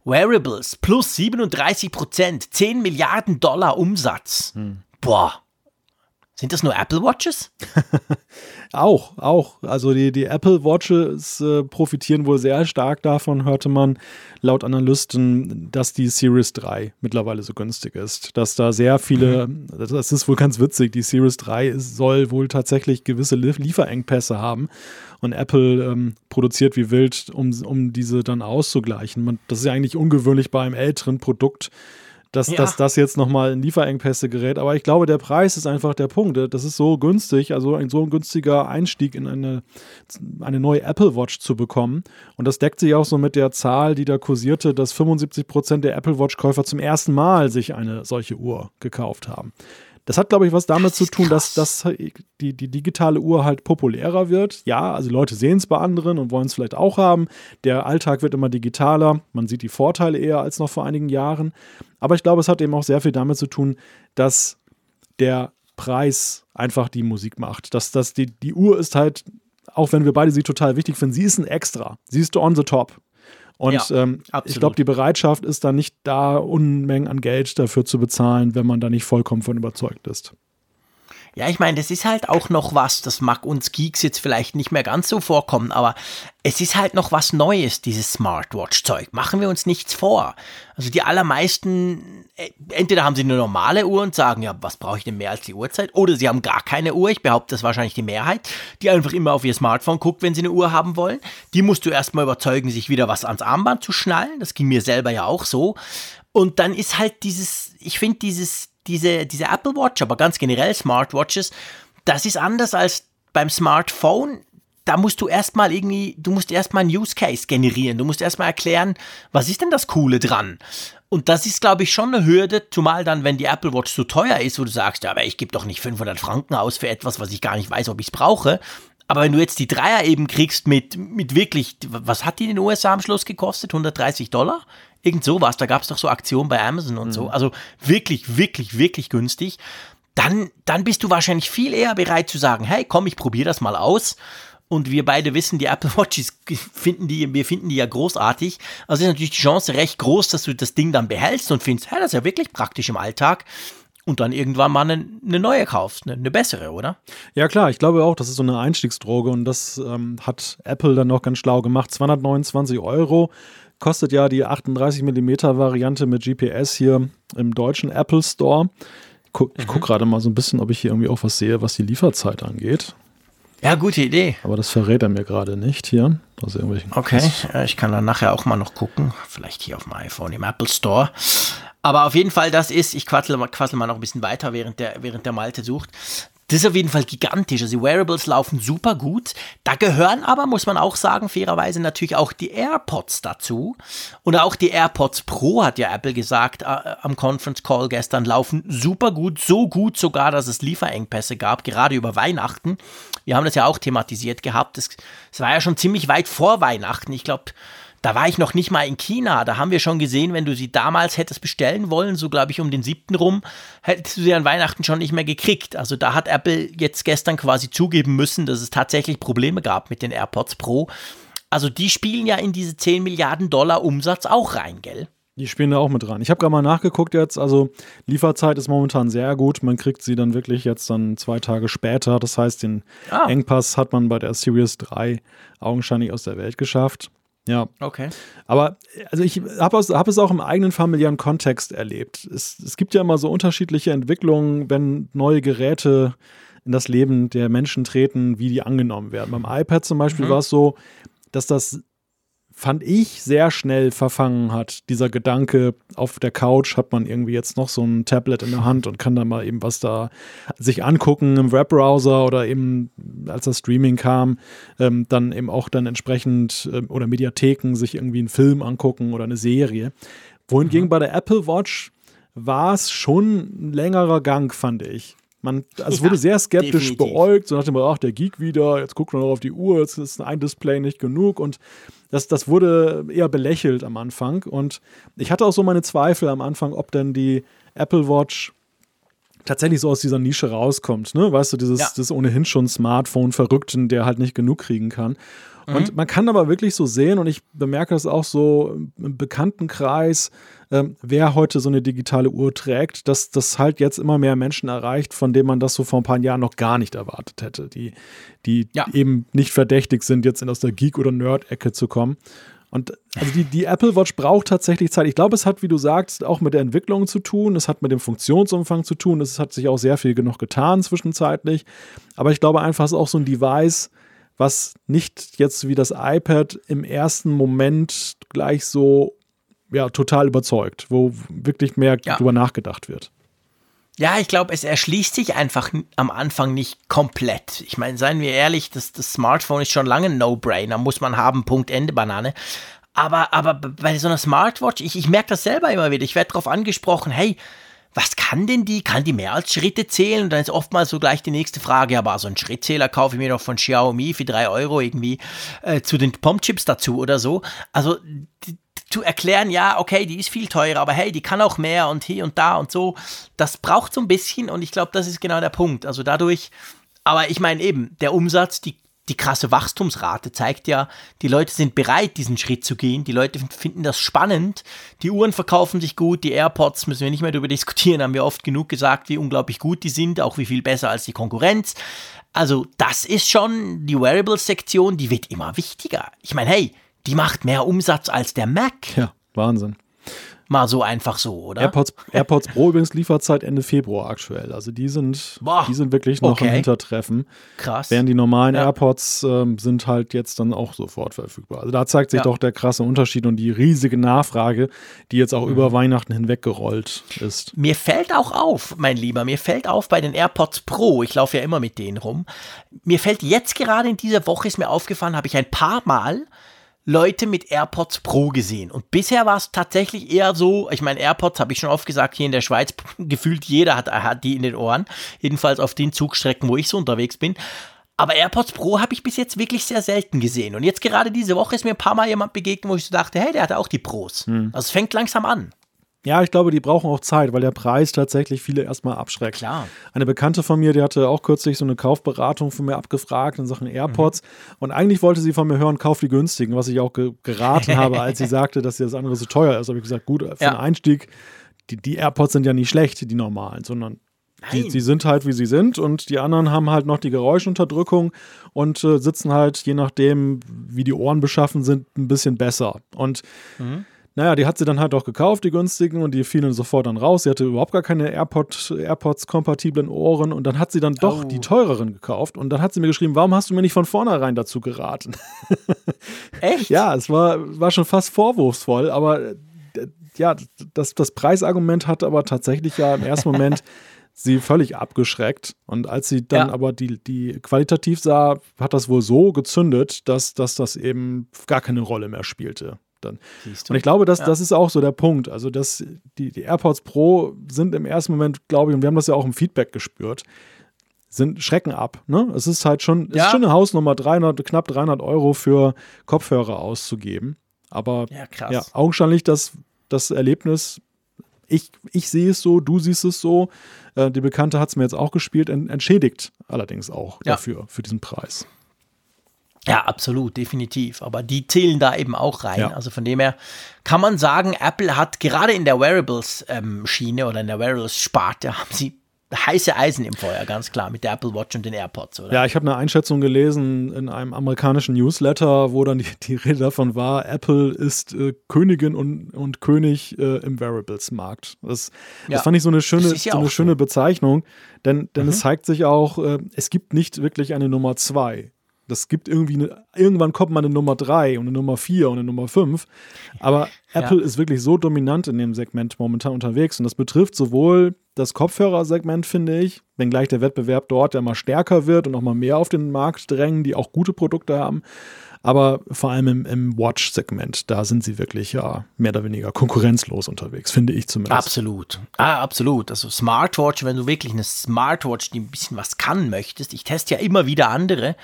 C: Wearables plus 37 Prozent, 10 Milliarden Dollar Umsatz. Hm. Boah, sind das nur Apple Watches?
B: auch, auch. Also die, die Apple Watches äh, profitieren wohl sehr stark davon, hörte man laut Analysten, dass die Series 3 mittlerweile so günstig ist. Dass da sehr viele, mhm. das ist wohl ganz witzig, die Series 3 ist, soll wohl tatsächlich gewisse Lieferengpässe haben. Und Apple ähm, produziert wie wild, um, um diese dann auszugleichen. Man, das ist ja eigentlich ungewöhnlich bei einem älteren Produkt dass, ja. dass das jetzt nochmal in Lieferengpässe gerät. Aber ich glaube, der Preis ist einfach der Punkt. Das ist so günstig, also ein so ein günstiger Einstieg in eine, eine neue Apple Watch zu bekommen. Und das deckt sich auch so mit der Zahl, die da kursierte, dass 75 Prozent der Apple Watch-Käufer zum ersten Mal sich eine solche Uhr gekauft haben. Das hat, glaube ich, was damit zu tun, dass, dass die, die digitale Uhr halt populärer wird. Ja, also Leute sehen es bei anderen und wollen es vielleicht auch haben. Der Alltag wird immer digitaler. Man sieht die Vorteile eher als noch vor einigen Jahren. Aber ich glaube, es hat eben auch sehr viel damit zu tun, dass der Preis einfach die Musik macht. Dass, dass die, die Uhr ist halt, auch wenn wir beide sie total wichtig finden, sie ist ein Extra. Sie ist on the top. Und ja, ähm, ich glaube, die Bereitschaft ist da nicht da, Unmengen an Geld dafür zu bezahlen, wenn man da nicht vollkommen von überzeugt ist.
C: Ja, ich meine, das ist halt auch noch was, das mag uns Geeks jetzt vielleicht nicht mehr ganz so vorkommen, aber es ist halt noch was Neues, dieses Smartwatch-Zeug. Machen wir uns nichts vor. Also die allermeisten, äh, entweder haben sie eine normale Uhr und sagen, ja, was brauche ich denn mehr als die Uhrzeit? Oder sie haben gar keine Uhr. Ich behaupte, das ist wahrscheinlich die Mehrheit, die einfach immer auf ihr Smartphone guckt, wenn sie eine Uhr haben wollen. Die musst du erstmal überzeugen, sich wieder was ans Armband zu schnallen. Das ging mir selber ja auch so. Und dann ist halt dieses, ich finde dieses, diese, diese Apple Watch, aber ganz generell Smartwatches, das ist anders als beim Smartphone. Da musst du erstmal irgendwie, du musst erstmal einen Use Case generieren. Du musst erstmal erklären, was ist denn das Coole dran? Und das ist, glaube ich, schon eine Hürde, zumal dann, wenn die Apple Watch so teuer ist, wo du sagst, ja, aber ich gebe doch nicht 500 Franken aus für etwas, was ich gar nicht weiß, ob ich es brauche. Aber wenn du jetzt die Dreier eben kriegst mit, mit wirklich, was hat die in den USA am Schluss gekostet? 130 Dollar? Irgend sowas. Da gab es doch so Aktionen bei Amazon und mhm. so. Also wirklich, wirklich, wirklich günstig. Dann, dann bist du wahrscheinlich viel eher bereit zu sagen, hey, komm, ich probiere das mal aus. Und wir beide wissen, die Apple Watches finden die, wir finden die ja großartig. Also ist natürlich die Chance recht groß, dass du das Ding dann behältst und findest, hey, das ist ja wirklich praktisch im Alltag und dann irgendwann mal eine, eine neue kaufst, eine, eine, bessere, oder?
B: Ja, klar, ich glaube auch, das ist so eine Einstiegsdroge und das ähm, hat Apple dann noch ganz schlau gemacht. 229 Euro kostet ja die 38 mm Variante mit GPS hier im deutschen Apple Store. Guck, ich gucke mhm. gerade mal so ein bisschen, ob ich hier irgendwie auch was sehe, was die Lieferzeit angeht.
C: Ja, gute Idee.
B: Aber das verrät er mir gerade nicht hier.
C: Also okay, ich kann dann nachher auch mal noch gucken. Vielleicht hier auf dem iPhone im Apple Store. Aber auf jeden Fall, das ist, ich quassel, quassel mal noch ein bisschen weiter, während der, während der Malte sucht. Das ist auf jeden Fall gigantisch. Also die Wearables laufen super gut. Da gehören aber, muss man auch sagen, fairerweise natürlich auch die AirPods dazu. Und auch die AirPods Pro, hat ja Apple gesagt, äh, am Conference Call gestern, laufen super gut. So gut sogar, dass es Lieferengpässe gab, gerade über Weihnachten. Wir haben das ja auch thematisiert gehabt. Es war ja schon ziemlich weit vor Weihnachten. Ich glaube, da war ich noch nicht mal in China. Da haben wir schon gesehen, wenn du sie damals hättest bestellen wollen, so glaube ich um den siebten rum, hättest du sie an Weihnachten schon nicht mehr gekriegt. Also da hat Apple jetzt gestern quasi zugeben müssen, dass es tatsächlich Probleme gab mit den AirPods Pro. Also die spielen ja in diese 10 Milliarden Dollar Umsatz auch rein, gell?
B: Die spielen da auch mit dran. Ich habe gerade mal nachgeguckt jetzt, also Lieferzeit ist momentan sehr gut. Man kriegt sie dann wirklich jetzt dann zwei Tage später. Das heißt, den ah. Engpass hat man bei der Series 3 augenscheinlich aus der Welt geschafft. Ja.
C: Okay.
B: Aber also ich habe hab es auch im eigenen familiären Kontext erlebt. Es, es gibt ja immer so unterschiedliche Entwicklungen, wenn neue Geräte in das Leben der Menschen treten, wie die angenommen werden. Beim iPad zum Beispiel mhm. war es so, dass das fand ich, sehr schnell verfangen hat. Dieser Gedanke, auf der Couch hat man irgendwie jetzt noch so ein Tablet in der Hand und kann da mal eben was da sich angucken im Webbrowser oder eben, als das Streaming kam, ähm, dann eben auch dann entsprechend äh, oder Mediatheken sich irgendwie einen Film angucken oder eine Serie. Wohingegen mhm. bei der Apple Watch war es schon ein längerer Gang, fand ich Man, also es wurde sehr skeptisch
C: definitiv.
B: beäugt, so nach dem, ach, der Geek wieder, jetzt guckt man noch auf die Uhr, jetzt ist ein Display nicht genug und das, das wurde eher belächelt am Anfang und ich hatte auch so meine Zweifel am Anfang, ob denn die Apple Watch tatsächlich so aus dieser Nische rauskommt, ne? Weißt du, dieses
C: Ja.
B: das ohnehin schon Smartphone-Verrückten, der halt nicht genug kriegen kann. Und man kann aber wirklich so sehen, und ich bemerke das auch so im Bekanntenkreis, ähm, wer heute so eine digitale Uhr trägt, dass das halt jetzt immer mehr Menschen erreicht, von denen man das so vor ein paar Jahren noch gar nicht erwartet hätte, die, die
C: Ja.
B: eben nicht verdächtig sind, jetzt in aus der Geek- oder Nerd-Ecke zu kommen. Und also die, die Apple Watch braucht tatsächlich Zeit. Ich glaube, es hat, wie du sagst, auch mit der Entwicklung zu tun. Es hat mit dem Funktionsumfang zu tun. Es hat sich auch sehr viel genug getan zwischenzeitlich. Aber ich glaube einfach, es ist auch so ein Device, was nicht jetzt wie das iPad im ersten Moment gleich so ja, total überzeugt, wo wirklich mehr
C: Ja.
B: drüber nachgedacht wird.
C: Ja, ich glaube, es erschließt sich einfach am Anfang nicht komplett. Ich meine, seien wir ehrlich, das, das Smartphone ist schon lange ein No-Brainer, muss man haben, Punkt, Ende, Banane. Aber, aber bei so einer Smartwatch, ich, ich merke das selber immer wieder, ich werde darauf angesprochen, hey, was kann denn die? Kann die mehr als Schritte zählen? Und dann ist oftmals so gleich die nächste Frage, aber so einen Schrittzähler kaufe ich mir doch von Xiaomi für drei Euro irgendwie äh, zu den POM-Chips dazu oder so. Also die, zu erklären, ja, okay, die ist viel teurer, aber hey, die kann auch mehr und hier und da und so. Das braucht so ein bisschen und ich glaube, das ist genau der Punkt. Also dadurch, aber ich meine eben, der Umsatz, die, die krasse Wachstumsrate zeigt ja, die Leute sind bereit, diesen Schritt zu gehen. Die Leute finden das spannend. Die Uhren verkaufen sich gut. Die AirPods müssen wir nicht mehr darüber diskutieren, haben wir oft genug gesagt, wie unglaublich gut die sind, auch wie viel besser als die Konkurrenz. Also, das ist schon die Wearables-Sektion, die wird immer wichtiger. Ich meine, hey, die macht mehr Umsatz als der Mac.
B: Ja, Wahnsinn.
C: Mal so einfach so, oder?
B: AirPods, AirPods Pro übrigens Lieferzeit Ende Februar aktuell. Also die sind,
C: Boah,
B: die sind wirklich noch
C: okay.
B: im Hintertreffen.
C: Krass.
B: Während die normalen
C: Ja.
B: AirPods ähm, sind halt jetzt dann auch sofort verfügbar. Also da zeigt sich
C: Ja.
B: doch der krasse Unterschied und die riesige Nachfrage, die jetzt auch
C: Mhm.
B: über Weihnachten hinweg gerollt ist.
C: Mir fällt auch auf, mein Lieber, mir fällt auf bei den AirPods Pro, ich laufe ja immer mit denen rum, mir fällt jetzt gerade in dieser Woche, ist mir aufgefallen, habe ich ein paar Mal Leute mit AirPods Pro gesehen. Und bisher war es tatsächlich eher so, ich meine, AirPods habe ich schon oft gesagt, hier in der Schweiz gefühlt jeder hat, hat die in den Ohren, jedenfalls auf den Zugstrecken, wo ich so unterwegs bin. Aber AirPods Pro habe ich bis jetzt wirklich sehr selten gesehen. Und jetzt gerade diese Woche ist mir ein paar Mal jemand begegnet, wo ich so dachte, hey, der hat auch die Pros.
B: Hm.
C: Also es fängt langsam an.
B: Ja, ich glaube, die brauchen auch Zeit, weil der Preis tatsächlich viele erstmal abschreckt.
C: Klar.
B: Eine Bekannte von mir, die hatte auch kürzlich so eine Kaufberatung von mir abgefragt in Sachen AirPods. Und eigentlich wollte sie von mir hören, kauf die günstigen, was ich auch ge geraten habe, als sie sagte, dass das andere so teuer ist. Habe ich gesagt, gut, für
C: Ja.
B: den Einstieg, die, die AirPods sind ja nicht schlecht, die normalen, sondern die, sie sind halt, wie sie sind. Und die anderen haben halt noch die Geräuschunterdrückung und äh, sitzen halt, je nachdem, wie die Ohren beschaffen sind, ein bisschen besser. Und naja, die hat sie dann halt auch gekauft, die günstigen, und die fielen sofort dann raus. Sie hatte überhaupt gar keine AirPod, AirPods-kompatiblen Ohren und dann hat sie dann doch
C: Oh.
B: die teureren gekauft und dann hat sie mir geschrieben, warum hast du mir nicht von vornherein dazu geraten?
C: Echt?
B: ja, es war, war schon fast vorwurfsvoll, aber äh, ja, das, das Preisargument hat aber tatsächlich ja im ersten Moment sie völlig abgeschreckt. Und als sie dann
C: Ja.
B: aber die, die qualitativ sah, hat das wohl so gezündet, dass, dass das eben gar keine Rolle mehr spielte. Dann. Und ich glaube, das,
C: Ja.
B: das ist auch so der Punkt. Also, dass die, die AirPods Pro sind im ersten Moment, glaube ich, und wir haben das ja auch im Feedback gespürt, sind Schrecken ab. Ne? Es ist halt schon,
C: Ja.
B: ist schon eine Hausnummer, 300, knapp 300 Euro für Kopfhörer auszugeben. Aber
C: Ja,
B: ja, augenscheinlich das, das Erlebnis, ich, ich sehe es so, du siehst es so. Äh, die Bekannte hat es mir jetzt auch gespielt, en, entschädigt allerdings auch
C: Ja.
B: dafür, für diesen Preis.
C: Ja, absolut, definitiv. Aber die zählen da eben auch rein.
B: Ja.
C: Also von dem her kann man sagen, Apple hat gerade in der Wearables-Schiene oder in der Wearables-Sparte haben sie heiße Eisen im Feuer, ganz klar, mit der Apple Watch und den AirPods, oder?
B: Ja, ich habe eine Einschätzung gelesen in einem amerikanischen Newsletter, wo dann die, die Rede davon war, Apple ist äh, Königin und, und König äh, im Wearables-Markt. Das,
C: Ja.
B: das fand ich so eine schöne,
C: ja
B: so eine schöne
C: so.
B: Bezeichnung, denn, denn
C: Mhm.
B: es zeigt sich auch, äh, es gibt nicht wirklich eine Nummer zwei. Das gibt irgendwie eine, irgendwann kommt mal eine Nummer drei und eine Nummer vier und eine Nummer fünf. Aber Apple ja. ist wirklich so dominant in dem Segment momentan unterwegs und das betrifft sowohl das Kopfhörersegment, finde ich, wenngleich der Wettbewerb dort ja mal stärker wird und auch mal mehr auf den Markt drängen, die auch gute Produkte haben, aber vor allem im, im Watch-Segment, da sind sie wirklich ja mehr oder weniger konkurrenzlos unterwegs, finde ich zumindest.
C: Absolut. Ah, absolut. Also Smartwatch, wenn du wirklich eine Smartwatch, die ein bisschen was kann möchtest, ich teste ja immer wieder andere.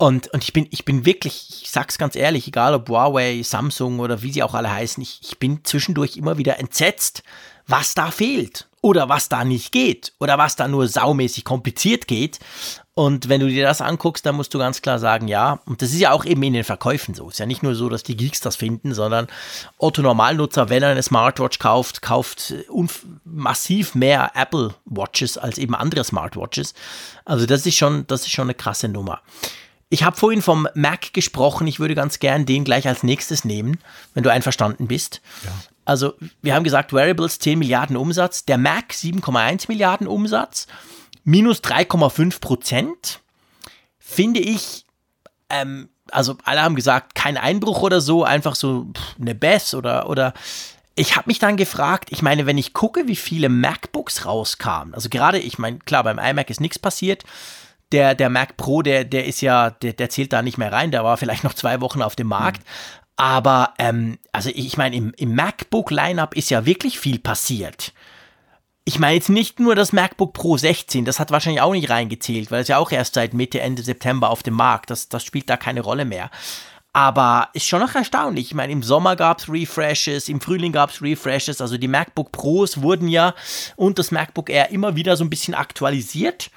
C: Und, und ich bin, ich bin wirklich, ich sag's ganz ehrlich, egal ob Huawei, Samsung oder wie sie auch alle heißen, ich, ich bin zwischendurch immer wieder entsetzt, was da fehlt oder was da nicht geht oder was da nur saumäßig kompliziert geht. Und wenn du dir das anguckst, dann musst du ganz klar sagen, ja, und das ist ja auch eben in den Verkäufen so. Es ist ja nicht nur so, dass die Geeks das finden, sondern Otto Normalnutzer, wenn er eine Smartwatch kauft, kauft massiv mehr Apple Watches als eben andere Smartwatches. Also das ist schon, das ist schon eine krasse Nummer. Ich habe vorhin vom Mac gesprochen. Ich würde ganz gern den gleich als nächstes nehmen, wenn du einverstanden bist. Ja. Also, wir haben gesagt, Wearables 10 Milliarden Umsatz, der Mac 7,1 Milliarden Umsatz minus 3,5 Prozent, finde ich, ähm, also alle haben gesagt, kein Einbruch oder so, einfach so eine Bess oder, oder ich habe mich dann gefragt, ich meine, wenn ich gucke, wie viele MacBooks rauskamen, also gerade, ich meine, klar, beim iMac ist nichts passiert, der, der Mac Pro, der, der ist ja, der, der zählt da nicht mehr rein, der war vielleicht noch zwei Wochen auf dem Markt. Mhm. Aber, ähm, also ich meine, im, im MacBook-Lineup ist ja wirklich viel passiert ich meine jetzt nicht nur das MacBook Pro 16, das hat wahrscheinlich auch nicht reingezählt, weil es ja auch erst seit Mitte, Ende September auf dem Markt, das, das spielt da keine Rolle mehr. Aber ist schon noch erstaunlich. Ich meine, im Sommer gab es Refreshes, im Frühling gab es Refreshes. Also die MacBook Pros wurden ja und das MacBook Air immer wieder so ein bisschen aktualisiert.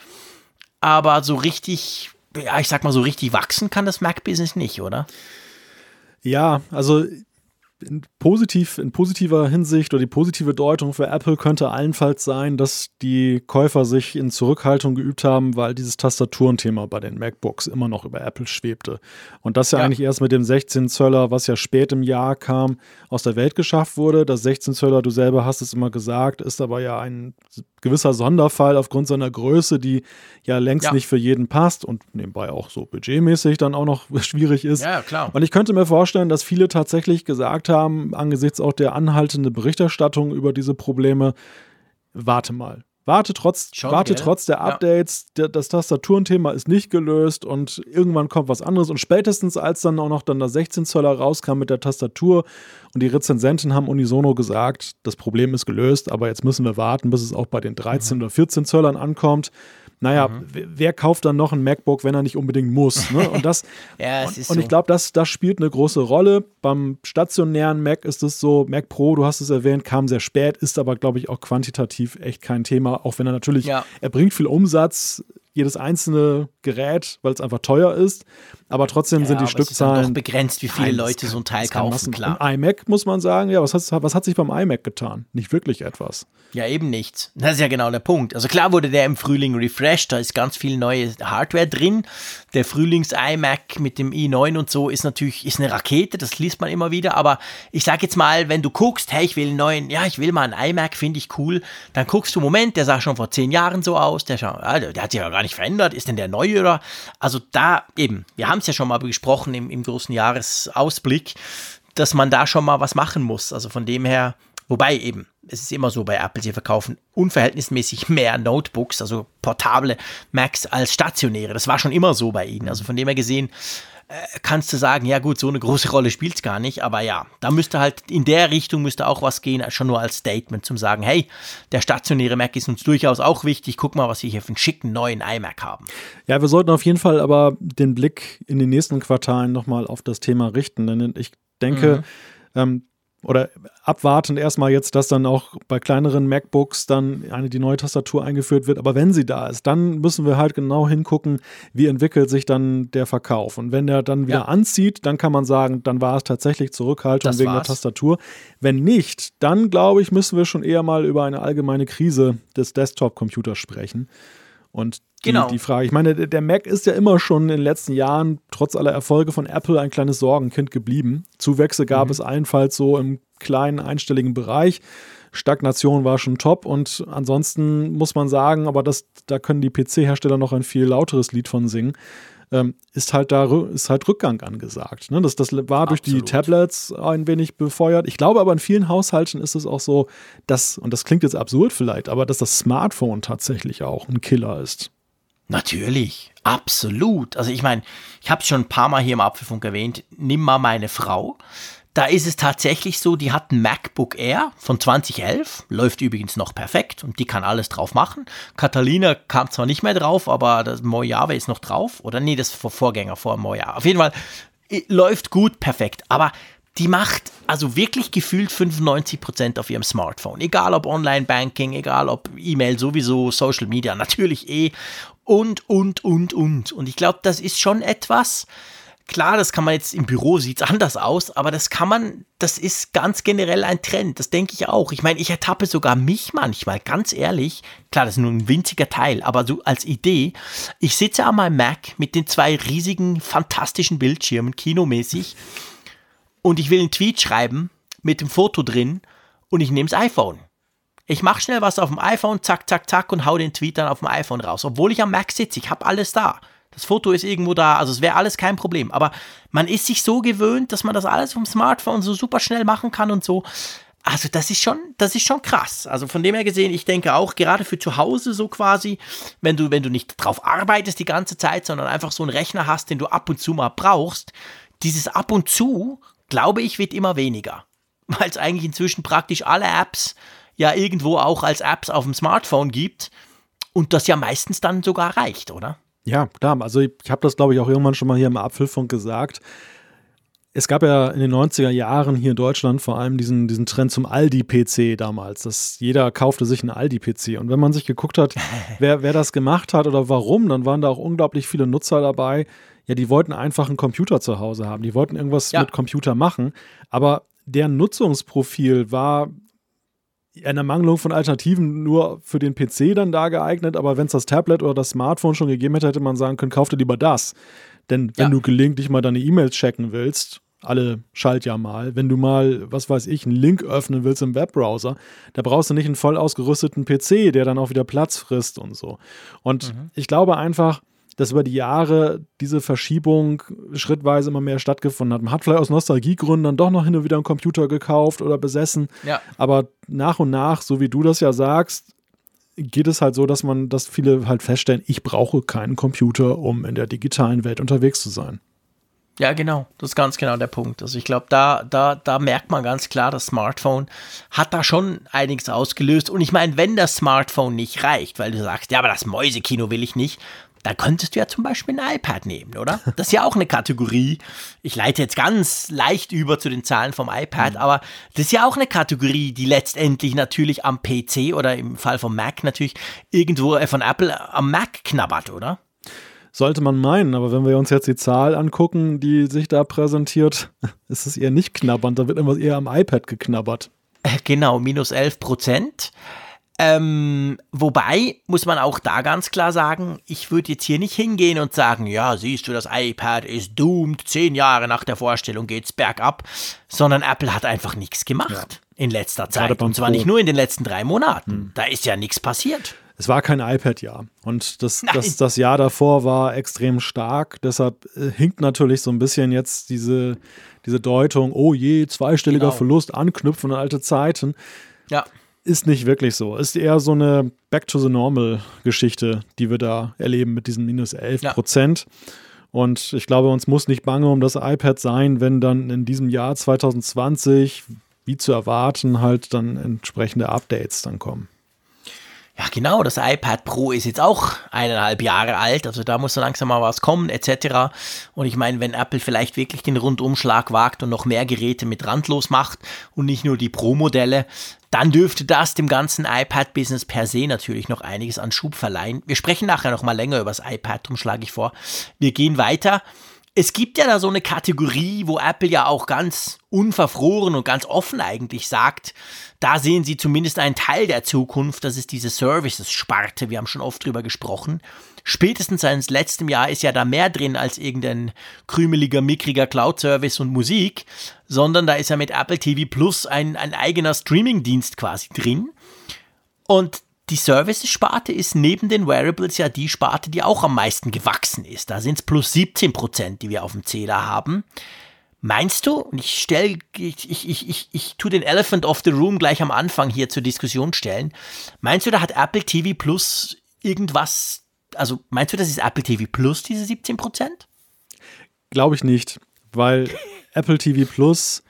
C: Aber so richtig, ja, ich sag mal, so richtig wachsen kann das Mac-Business nicht, oder?
B: Ja, also in, positiv, in positiver Hinsicht oder die positive Deutung für Apple könnte allenfalls sein, dass die Käufer sich in Zurückhaltung geübt haben, weil dieses Tastaturenthema bei den MacBooks immer noch über Apple schwebte. Und das ja, ja. eigentlich erst mit dem 16 Zöller, was ja spät im Jahr kam, aus der Welt geschafft wurde. Das 16 Zöller, du selber hast es immer gesagt, ist aber ja ein gewisser Sonderfall aufgrund seiner Größe, die ja längst ja. nicht für jeden passt und nebenbei auch so budgetmäßig dann auch noch schwierig ist.
C: Ja, klar.
B: Und ich könnte mir vorstellen, dass viele tatsächlich gesagt haben, angesichts auch der anhaltenden Berichterstattung über diese Probleme, warte mal. Warte trotz, Schon, warte trotz der Updates, ja. das Tastaturenthema ist nicht gelöst und irgendwann kommt was anderes. Und spätestens als dann auch noch dann der 16 Zöller rauskam mit der Tastatur und die Rezensenten haben unisono gesagt, das Problem ist gelöst, aber jetzt müssen wir warten, bis es auch bei den 13 mhm. oder 14 Zöllern ankommt naja, mhm. wer kauft dann noch ein MacBook, wenn er nicht unbedingt muss? Ne? Und das, ja, und, und, ich glaube, das, das spielt eine große Rolle. Beim stationären Mac ist es so, Mac Pro, du hast es erwähnt, kam sehr spät, ist aber, glaube ich, auch quantitativ echt kein Thema, auch wenn er natürlich, ja. er bringt viel Umsatz, jedes einzelne Gerät, weil es einfach teuer ist. Aber trotzdem ja, sind die Stückzahlen. Es ist
C: doch begrenzt, wie viele Leute so ein Teil kaufen, klar.
B: Im iMac muss man sagen, ja, was hat, was hat sich beim iMac getan? Nicht wirklich etwas.
C: Ja, eben nichts. Das ist ja genau der Punkt. Also klar wurde der im Frühling refreshed, da ist ganz viel neue Hardware drin. Der Frühlings-iMac mit dem i9 und so ist natürlich ist eine Rakete, das liest man immer wieder. Aber ich sag jetzt mal, wenn du guckst, hey, ich will einen neuen, ja, ich will mal einen iMac, finde ich cool, dann guckst du, Moment, der sah schon vor zehn Jahren so aus, der, der hat sich ja gar nicht verändert, ist denn der neue oder? Also da eben, wir haben es ja schon mal besprochen im, im großen Jahresausblick, dass man da schon mal was machen muss. Also von dem her, Wobei eben, es ist immer so bei Apple, sie verkaufen unverhältnismäßig mehr Notebooks, also portable Macs als stationäre. Das war schon immer so bei ihnen. Also von dem her gesehen, kannst du sagen, ja gut, so eine große Rolle spielt es gar nicht, aber ja, da müsste halt in der Richtung müsste auch was gehen, schon nur als Statement zum sagen, hey, der stationäre Mac ist uns durchaus auch wichtig, guck mal, was wir hier für einen schicken neuen iMac haben.
B: Ja, wir sollten auf jeden Fall aber den Blick in den nächsten Quartalen nochmal auf das Thema richten, denn ich denke, mhm. ähm, oder abwarten erstmal jetzt, dass dann auch bei kleineren MacBooks dann eine die neue Tastatur eingeführt wird. Aber wenn sie da ist, dann müssen wir halt genau hingucken, wie entwickelt sich dann der Verkauf. Und wenn der dann wieder ja. anzieht, dann kann man sagen, dann war es tatsächlich Zurückhaltung das wegen war's. der Tastatur. Wenn nicht, dann glaube ich, müssen wir schon eher mal über eine allgemeine Krise des Desktop-Computers sprechen. Und die, genau. die Frage, ich meine, der Mac ist ja immer schon in den letzten Jahren, trotz aller Erfolge von Apple, ein kleines Sorgenkind geblieben. Zuwächse gab mhm. es allenfalls so im kleinen einstelligen Bereich. Stagnation war schon top und ansonsten muss man sagen, aber das, da können die PC-Hersteller noch ein viel lauteres Lied von singen. Ähm, ist halt da ist halt Rückgang angesagt. Ne? Das, das war durch Absolut. die Tablets ein wenig befeuert. Ich glaube aber in vielen Haushalten ist es auch so, dass, und das klingt jetzt absurd vielleicht, aber dass das Smartphone tatsächlich auch ein Killer ist.
C: Natürlich, absolut. Also ich meine, ich habe es schon ein paar Mal hier im Apfelfunk erwähnt, nimm mal meine Frau. Da ist es tatsächlich so, die hat ein MacBook Air von 2011, läuft übrigens noch perfekt und die kann alles drauf machen. Catalina kam zwar nicht mehr drauf, aber das Mojave ist noch drauf. Oder nee, das ist Vorgänger vor Mojave. Auf jeden Fall läuft gut, perfekt. Aber die macht also wirklich gefühlt 95% auf ihrem Smartphone. Egal ob Online-Banking, egal ob E-Mail sowieso, Social Media natürlich eh und, und, und, und. Und ich glaube, das ist schon etwas, Klar, das kann man jetzt im Büro sieht es anders aus, aber das kann man, das ist ganz generell ein Trend. Das denke ich auch. Ich meine, ich ertappe sogar mich manchmal, ganz ehrlich. Klar, das ist nur ein winziger Teil, aber so als Idee. Ich sitze an meinem Mac mit den zwei riesigen, fantastischen Bildschirmen, kinomäßig, und ich will einen Tweet schreiben mit dem Foto drin und ich nehme das iPhone. Ich mache schnell was auf dem iPhone, zack, zack, zack und hau den Tweet dann auf dem iPhone raus, obwohl ich am Mac sitze. Ich habe alles da. Das Foto ist irgendwo da, also es wäre alles kein Problem. Aber man ist sich so gewöhnt, dass man das alles vom Smartphone so super schnell machen kann und so. Also das ist schon, das ist schon krass. Also von dem her gesehen, ich denke auch gerade für zu Hause so quasi, wenn du, wenn du nicht drauf arbeitest die ganze Zeit, sondern einfach so einen Rechner hast, den du ab und zu mal brauchst, dieses ab und zu, glaube ich, wird immer weniger. Weil es eigentlich inzwischen praktisch alle Apps ja irgendwo auch als Apps auf dem Smartphone gibt und das ja meistens dann sogar reicht, oder?
B: Ja, klar. Also ich, ich habe das, glaube ich, auch irgendwann schon mal hier im Apfelfunk gesagt. Es gab ja in den 90er Jahren hier in Deutschland vor allem diesen, diesen Trend zum Aldi-PC damals, dass jeder kaufte sich einen Aldi-PC. Und wenn man sich geguckt hat, wer, wer das gemacht hat oder warum, dann waren da auch unglaublich viele Nutzer dabei. Ja, die wollten einfach einen Computer zu Hause haben. Die wollten irgendwas ja. mit Computer machen. Aber deren Nutzungsprofil war eine Mangelung von Alternativen nur für den PC dann da geeignet, aber wenn es das Tablet oder das Smartphone schon gegeben hätte, hätte man sagen können, kauf dir lieber das. Denn wenn ja. du gelegentlich mal deine E-Mails checken willst, alle Schaltjahr mal, wenn du mal, was weiß ich, einen Link öffnen willst im Webbrowser, da brauchst du nicht einen voll ausgerüsteten PC, der dann auch wieder Platz frisst und so. Und mhm. ich glaube einfach, dass über die Jahre diese Verschiebung schrittweise immer mehr stattgefunden hat. Man hat vielleicht aus Nostalgiegründen dann doch noch hin und wieder einen Computer gekauft oder besessen. Ja. Aber nach und nach, so wie du das ja sagst, geht es halt so, dass man, dass viele halt feststellen, ich brauche keinen Computer, um in der digitalen Welt unterwegs zu sein.
C: Ja, genau. Das ist ganz genau der Punkt. Also ich glaube, da, da, da merkt man ganz klar, das Smartphone hat da schon einiges ausgelöst. Und ich meine, wenn das Smartphone nicht reicht, weil du sagst, ja, aber das Mäusekino will ich nicht, da könntest du ja zum Beispiel ein iPad nehmen, oder? Das ist ja auch eine Kategorie. Ich leite jetzt ganz leicht über zu den Zahlen vom iPad, mhm. aber das ist ja auch eine Kategorie, die letztendlich natürlich am PC oder im Fall vom Mac natürlich irgendwo von Apple am Mac knabbert, oder?
B: Sollte man meinen, aber wenn wir uns jetzt die Zahl angucken, die sich da präsentiert, ist es eher nicht knabbernd, da wird immer eher am iPad geknabbert.
C: Äh, genau, minus 11 Prozent. Ähm, wobei, muss man auch da ganz klar sagen, ich würde jetzt hier nicht hingehen und sagen, ja, siehst du, das iPad ist doomed, zehn Jahre nach der Vorstellung geht's bergab, sondern Apple hat einfach nichts gemacht ja. in letzter Zeit. Und zwar Pro. nicht nur in den letzten drei Monaten. Hm. Da ist ja nichts passiert.
B: Es war kein iPad-Jahr. Und das, das, das Jahr davor war extrem stark. Deshalb äh, hinkt natürlich so ein bisschen jetzt diese, diese Deutung, oh je, zweistelliger genau. Verlust, anknüpfen an alte Zeiten. Ja ist nicht wirklich so. Ist eher so eine Back to the Normal Geschichte, die wir da erleben mit diesen minus 11 Prozent. Ja. Und ich glaube, uns muss nicht bange um das iPad sein, wenn dann in diesem Jahr 2020, wie zu erwarten, halt dann entsprechende Updates dann kommen.
C: Ja, genau, das iPad Pro ist jetzt auch eineinhalb Jahre alt, also da muss so langsam mal was kommen, etc. Und ich meine, wenn Apple vielleicht wirklich den Rundumschlag wagt und noch mehr Geräte mit randlos macht und nicht nur die Pro-Modelle, dann dürfte das dem ganzen iPad-Business per se natürlich noch einiges an Schub verleihen. Wir sprechen nachher noch mal länger über das iPad, darum schlage ich vor. Wir gehen weiter. Es gibt ja da so eine Kategorie, wo Apple ja auch ganz unverfroren und ganz offen eigentlich sagt, da sehen sie zumindest einen Teil der Zukunft, das ist diese Services-Sparte, wir haben schon oft drüber gesprochen spätestens seit letztem Jahr ist ja da mehr drin als irgendein krümeliger, mickriger Cloud-Service und Musik, sondern da ist ja mit Apple TV Plus ein, ein eigener Streaming-Dienst quasi drin. Und die Services-Sparte ist neben den Wearables ja die Sparte, die auch am meisten gewachsen ist. Da sind es plus 17 Prozent, die wir auf dem Zähler haben. Meinst du, ich stelle, ich, ich, ich, ich, ich tue den Elephant of the Room gleich am Anfang hier zur Diskussion stellen. Meinst du, da hat Apple TV Plus irgendwas, also meinst du, das ist Apple TV Plus, diese 17 Prozent?
B: Glaube ich nicht, weil Apple TV Plus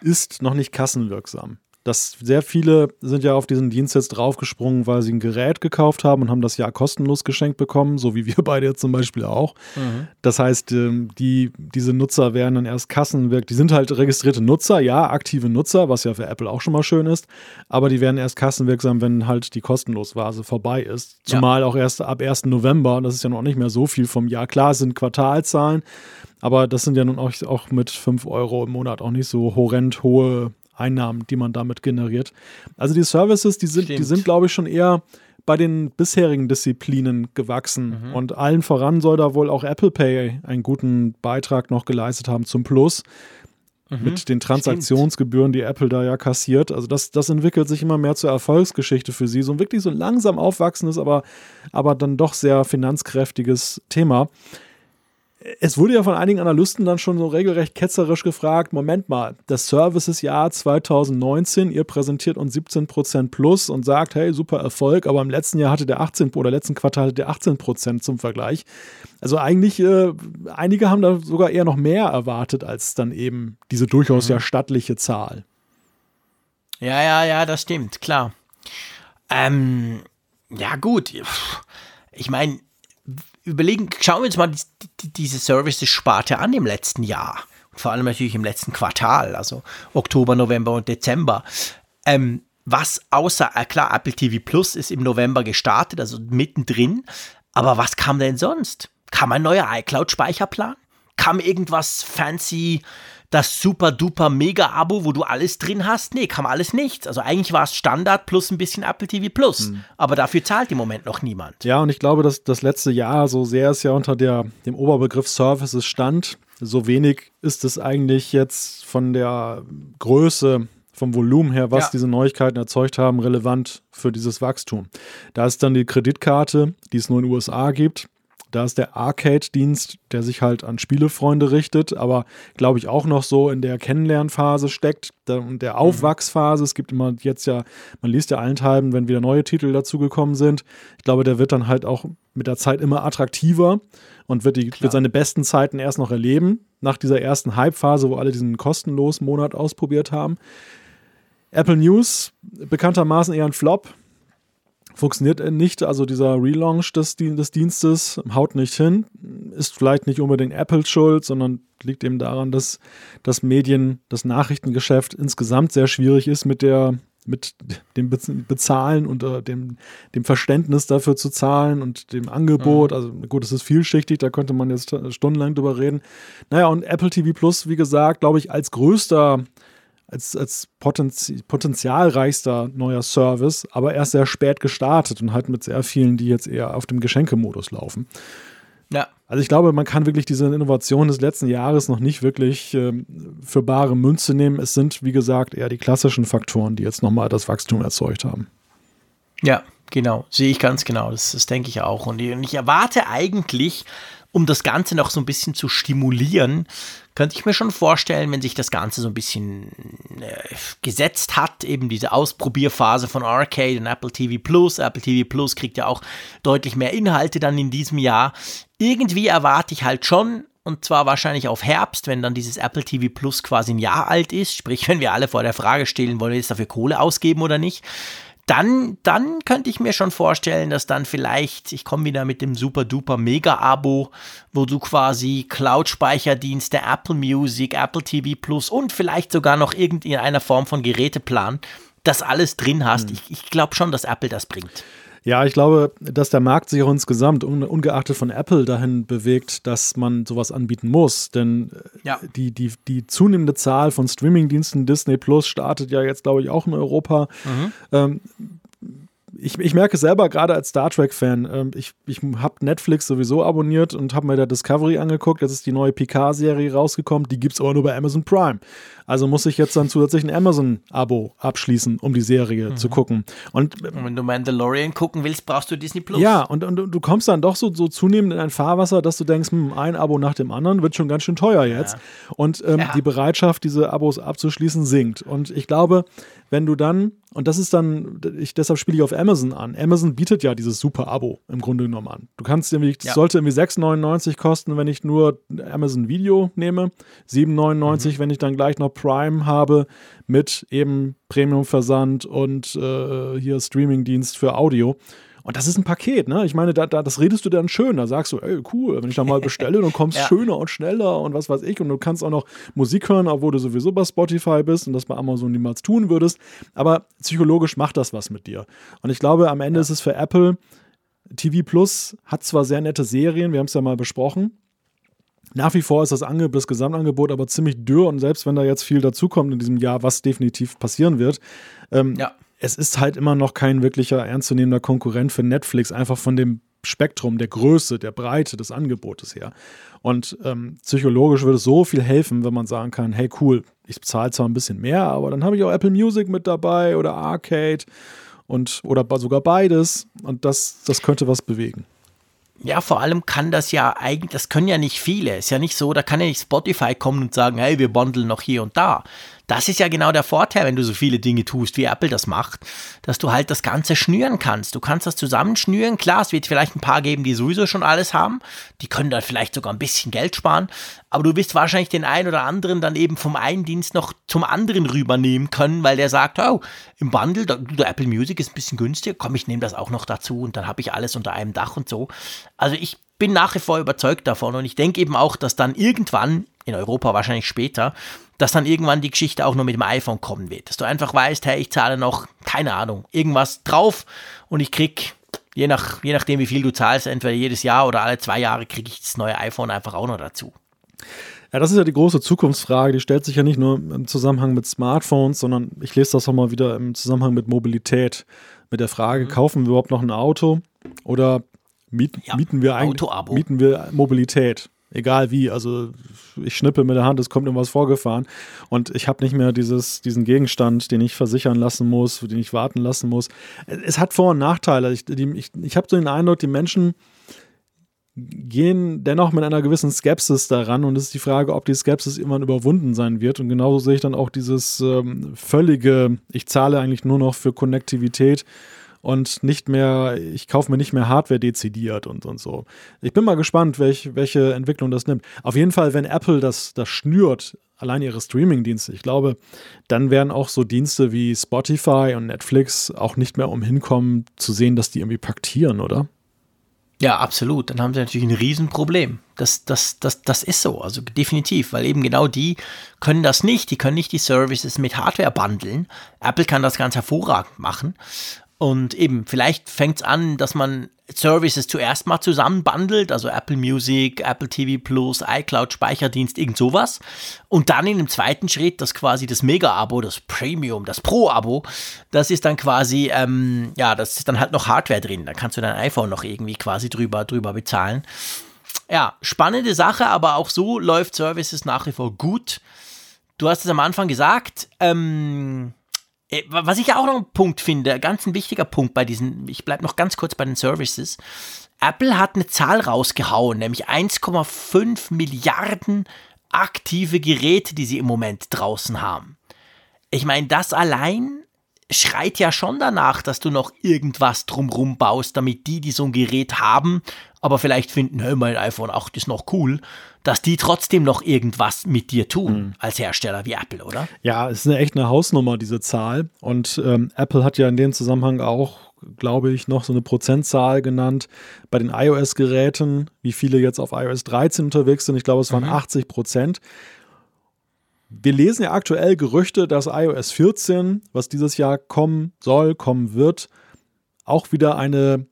B: ist noch nicht kassenwirksam dass sehr viele sind ja auf diesen Dienst jetzt draufgesprungen, weil sie ein Gerät gekauft haben und haben das Jahr kostenlos geschenkt bekommen, so wie wir beide jetzt zum Beispiel auch. Mhm. Das heißt, ähm, die, diese Nutzer werden dann erst kassenwirksam, die sind halt registrierte Nutzer, ja, aktive Nutzer, was ja für Apple auch schon mal schön ist, aber die werden erst kassenwirksam, wenn halt die Kostenlosphase vorbei ist. Zumal ja. auch erst ab 1. November, das ist ja noch nicht mehr so viel vom Jahr. Klar, es sind Quartalzahlen, aber das sind ja nun auch, auch mit 5 Euro im Monat auch nicht so horrend hohe Einnahmen, die man damit generiert. Also die Services, die sind, die sind, glaube ich, schon eher bei den bisherigen Disziplinen gewachsen. Mhm. Und allen voran soll da wohl auch Apple Pay einen guten Beitrag noch geleistet haben zum Plus. Mhm. Mit den Transaktionsgebühren, die Apple da ja kassiert. Also das, das entwickelt sich immer mehr zur Erfolgsgeschichte für sie. So ein wirklich so langsam aufwachsendes, aber, aber dann doch sehr finanzkräftiges Thema es wurde ja von einigen Analysten dann schon so regelrecht ketzerisch gefragt: Moment mal, das Services-Jahr 2019, ihr präsentiert uns 17% plus und sagt, hey, super Erfolg, aber im letzten Jahr hatte der 18 oder letzten Quartal hatte der 18% zum Vergleich. Also eigentlich, äh, einige haben da sogar eher noch mehr erwartet als dann eben diese durchaus mhm. ja stattliche Zahl.
C: Ja, ja, ja, das stimmt, klar. Ähm, ja, gut. Ich meine, überlegen, schauen wir uns mal die, die, diese Services-Sparte an im letzten Jahr. Vor allem natürlich im letzten Quartal, also Oktober, November und Dezember. Ähm, was außer, äh, klar, Apple TV Plus ist im November gestartet, also mittendrin. Aber was kam denn sonst? Kam ein neuer iCloud-Speicherplan? Kam irgendwas fancy das super duper mega Abo, wo du alles drin hast. Nee, kam alles nichts. Also eigentlich war es Standard plus ein bisschen Apple TV Plus. Mhm. Aber dafür zahlt im Moment noch niemand.
B: Ja, und ich glaube, dass das letzte Jahr, so sehr es ja unter der, dem Oberbegriff Services stand, so wenig ist es eigentlich jetzt von der Größe vom Volumen her, was ja. diese Neuigkeiten erzeugt haben, relevant für dieses Wachstum. Da ist dann die Kreditkarte, die es nur in den USA gibt. Da ist der Arcade-Dienst, der sich halt an Spielefreunde richtet, aber glaube ich auch noch so in der Kennenlernphase steckt und der mhm. Aufwachsphase. Es gibt immer jetzt ja, man liest ja allenthalben, wenn wieder neue Titel dazugekommen sind. Ich glaube, der wird dann halt auch mit der Zeit immer attraktiver und wird, die, wird seine besten Zeiten erst noch erleben, nach dieser ersten Hype-Phase, wo alle diesen kostenlosen Monat ausprobiert haben. Apple News, bekanntermaßen eher ein Flop funktioniert nicht. Also dieser Relaunch des, des Dienstes haut nicht hin. Ist vielleicht nicht unbedingt Apples Schuld, sondern liegt eben daran, dass das Medien, das Nachrichtengeschäft insgesamt sehr schwierig ist mit der mit dem Bezahlen und äh, dem, dem Verständnis dafür zu zahlen und dem Angebot. Mhm. Also gut, es ist vielschichtig, da könnte man jetzt stundenlang drüber reden. Naja, und Apple TV Plus, wie gesagt, glaube ich, als größter als, als potenzi potenzialreichster neuer Service, aber erst sehr spät gestartet und halt mit sehr vielen, die jetzt eher auf dem Geschenkemodus laufen. Ja. Also ich glaube, man kann wirklich diese Innovation des letzten Jahres noch nicht wirklich ähm, für bare Münze nehmen. Es sind, wie gesagt, eher die klassischen Faktoren, die jetzt nochmal das Wachstum erzeugt haben.
C: Ja, genau. Sehe ich ganz genau. Das, das denke ich auch. Und ich erwarte eigentlich, um das Ganze noch so ein bisschen zu stimulieren, könnte ich mir schon vorstellen, wenn sich das Ganze so ein bisschen äh, gesetzt hat, eben diese Ausprobierphase von Arcade und Apple TV Plus. Apple TV Plus kriegt ja auch deutlich mehr Inhalte dann in diesem Jahr. Irgendwie erwarte ich halt schon, und zwar wahrscheinlich auf Herbst, wenn dann dieses Apple TV Plus quasi ein Jahr alt ist, sprich, wenn wir alle vor der Frage stellen, wollen wir jetzt dafür Kohle ausgeben oder nicht, dann, dann könnte ich mir schon vorstellen, dass dann vielleicht, ich komme wieder mit dem super duper Mega-Abo, wo du quasi Cloud-Speicherdienste, Apple Music, Apple TV Plus und vielleicht sogar noch irgendeiner Form von Geräteplan, das alles drin hast. Hm. Ich, ich glaube schon, dass Apple das bringt.
B: Ja, ich glaube, dass der Markt sich auch insgesamt, ungeachtet von Apple, dahin bewegt, dass man sowas anbieten muss. Denn äh, ja. die, die, die zunehmende Zahl von Streamingdiensten, Disney Plus startet ja jetzt, glaube ich, auch in Europa. Mhm. Ähm, ich, ich merke selber gerade als Star Trek-Fan, äh, ich, ich habe Netflix sowieso abonniert und habe mir da Discovery angeguckt. Jetzt ist die neue Picard-Serie rausgekommen, die gibt es aber nur bei Amazon Prime. Also muss ich jetzt dann zusätzlich ein Amazon-Abo abschließen, um die Serie mhm. zu gucken. Und,
C: und, wenn du Mandalorian gucken willst, brauchst du Disney Plus.
B: Ja, und, und, und du kommst dann doch so, so zunehmend in ein Fahrwasser, dass du denkst, hm, ein Abo nach dem anderen wird schon ganz schön teuer jetzt. Ja. Und ähm, ja. die Bereitschaft, diese Abos abzuschließen, sinkt. Und ich glaube, wenn du dann, und das ist dann, ich, deshalb spiele ich auf Amazon an. Amazon bietet ja dieses super Abo im Grunde genommen an. Du kannst irgendwie, das ja. sollte irgendwie 6,99 kosten, wenn ich nur Amazon Video nehme, 7,99, mhm. wenn ich dann gleich noch Prime habe mit eben Premium-Versand und äh, hier Streaming-Dienst für Audio. Und das ist ein Paket, ne? Ich meine, da, da, das redest du dann schön. Da sagst du, ey, cool, wenn ich da mal bestelle, dann kommst ja. schöner und schneller und was weiß ich. Und du kannst auch noch Musik hören, obwohl du sowieso bei Spotify bist und das bei Amazon niemals tun würdest. Aber psychologisch macht das was mit dir. Und ich glaube, am Ende ja. ist es für Apple, TV Plus hat zwar sehr nette Serien, wir haben es ja mal besprochen. Nach wie vor ist das, Angebot, das Gesamtangebot aber ziemlich dürr und selbst wenn da jetzt viel dazukommt in diesem Jahr, was definitiv passieren wird, ähm, ja es ist halt immer noch kein wirklicher ernstzunehmender Konkurrent für Netflix, einfach von dem Spektrum, der Größe, der Breite des Angebotes her. Und ähm, psychologisch würde es so viel helfen, wenn man sagen kann, hey cool, ich zahle zwar ein bisschen mehr, aber dann habe ich auch Apple Music mit dabei oder Arcade und oder sogar beides und das, das könnte was bewegen.
C: Ja, vor allem kann das ja eigentlich, das können ja nicht viele. Ist ja nicht so, da kann ja nicht Spotify kommen und sagen, hey, wir bundeln noch hier und da. Das ist ja genau der Vorteil, wenn du so viele Dinge tust, wie Apple das macht, dass du halt das Ganze schnüren kannst. Du kannst das zusammenschnüren. Klar, es wird vielleicht ein paar geben, die sowieso schon alles haben. Die können dann vielleicht sogar ein bisschen Geld sparen. Aber du wirst wahrscheinlich den einen oder anderen dann eben vom einen Dienst noch zum anderen rübernehmen können, weil der sagt, oh, im Bundle, der Apple Music ist ein bisschen günstiger, komm, ich nehme das auch noch dazu und dann habe ich alles unter einem Dach und so. Also ich bin nach wie vor überzeugt davon und ich denke eben auch, dass dann irgendwann, in Europa wahrscheinlich später, dass dann irgendwann die Geschichte auch nur mit dem iPhone kommen wird. Dass du einfach weißt, hey, ich zahle noch, keine Ahnung, irgendwas drauf und ich krieg, je, nach, je nachdem wie viel du zahlst, entweder jedes Jahr oder alle zwei Jahre kriege ich das neue iPhone einfach auch noch dazu.
B: Ja, das ist ja die große Zukunftsfrage. Die stellt sich ja nicht nur im Zusammenhang mit Smartphones, sondern ich lese das auch mal wieder im Zusammenhang mit Mobilität. Mit der Frage, mhm. kaufen wir überhaupt noch ein Auto oder mieten, ja, mieten wir eigentlich mieten wir Mobilität? Egal wie, also ich schnippe mit der Hand, es kommt irgendwas vorgefahren und ich habe nicht mehr dieses, diesen Gegenstand, den ich versichern lassen muss, den ich warten lassen muss. Es hat Vor- und Nachteile. Ich, ich, ich habe so den Eindruck, die Menschen gehen dennoch mit einer gewissen Skepsis daran und es ist die Frage, ob die Skepsis irgendwann überwunden sein wird. Und genauso sehe ich dann auch dieses ähm, völlige, ich zahle eigentlich nur noch für Konnektivität und nicht mehr, ich kaufe mir nicht mehr Hardware dezidiert und, und so. Ich bin mal gespannt, welch, welche Entwicklung das nimmt. Auf jeden Fall, wenn Apple das, das schnürt, allein ihre Streaming-Dienste, ich glaube, dann werden auch so Dienste wie Spotify und Netflix auch nicht mehr umhin kommen, zu sehen, dass die irgendwie paktieren, oder?
C: Ja, absolut. Dann haben sie natürlich ein Riesenproblem. Das, das, das, das ist so, also definitiv, weil eben genau die können das nicht. Die können nicht die Services mit Hardware bundeln. Apple kann das ganz hervorragend machen. Und eben, vielleicht fängt es an, dass man Services zuerst mal zusammen bundelt, also Apple Music, Apple TV Plus, iCloud Speicherdienst, irgend sowas. Und dann in dem zweiten Schritt, das quasi das Mega-Abo, das Premium, das Pro-Abo, das ist dann quasi, ähm, ja, das ist dann halt noch Hardware drin. Da kannst du dein iPhone noch irgendwie quasi drüber, drüber bezahlen. Ja, spannende Sache, aber auch so läuft Services nach wie vor gut. Du hast es am Anfang gesagt, ähm, äh, was ich auch noch ein Punkt finde, ganz ein wichtiger Punkt bei diesen, ich bleibe noch ganz kurz bei den Services. Apple hat eine Zahl rausgehauen, nämlich 1,5 Milliarden aktive Geräte, die sie im Moment draußen haben. Ich meine, das allein schreit ja schon danach, dass du noch irgendwas drumrum baust, damit die, die so ein Gerät haben, aber vielleicht finden, hey, mein iPhone 8 ist noch cool, dass die trotzdem noch irgendwas mit dir tun mhm. als Hersteller wie Apple, oder?
B: Ja, es ist eine echt eine Hausnummer, diese Zahl. Und ähm, Apple hat ja in dem Zusammenhang auch, glaube ich, noch so eine Prozentzahl genannt bei den iOS-Geräten, wie viele jetzt auf iOS 13 unterwegs sind. Ich glaube, es waren mhm. 80 Prozent. Wir lesen ja aktuell Gerüchte, dass iOS 14, was dieses Jahr kommen soll, kommen wird, auch wieder eine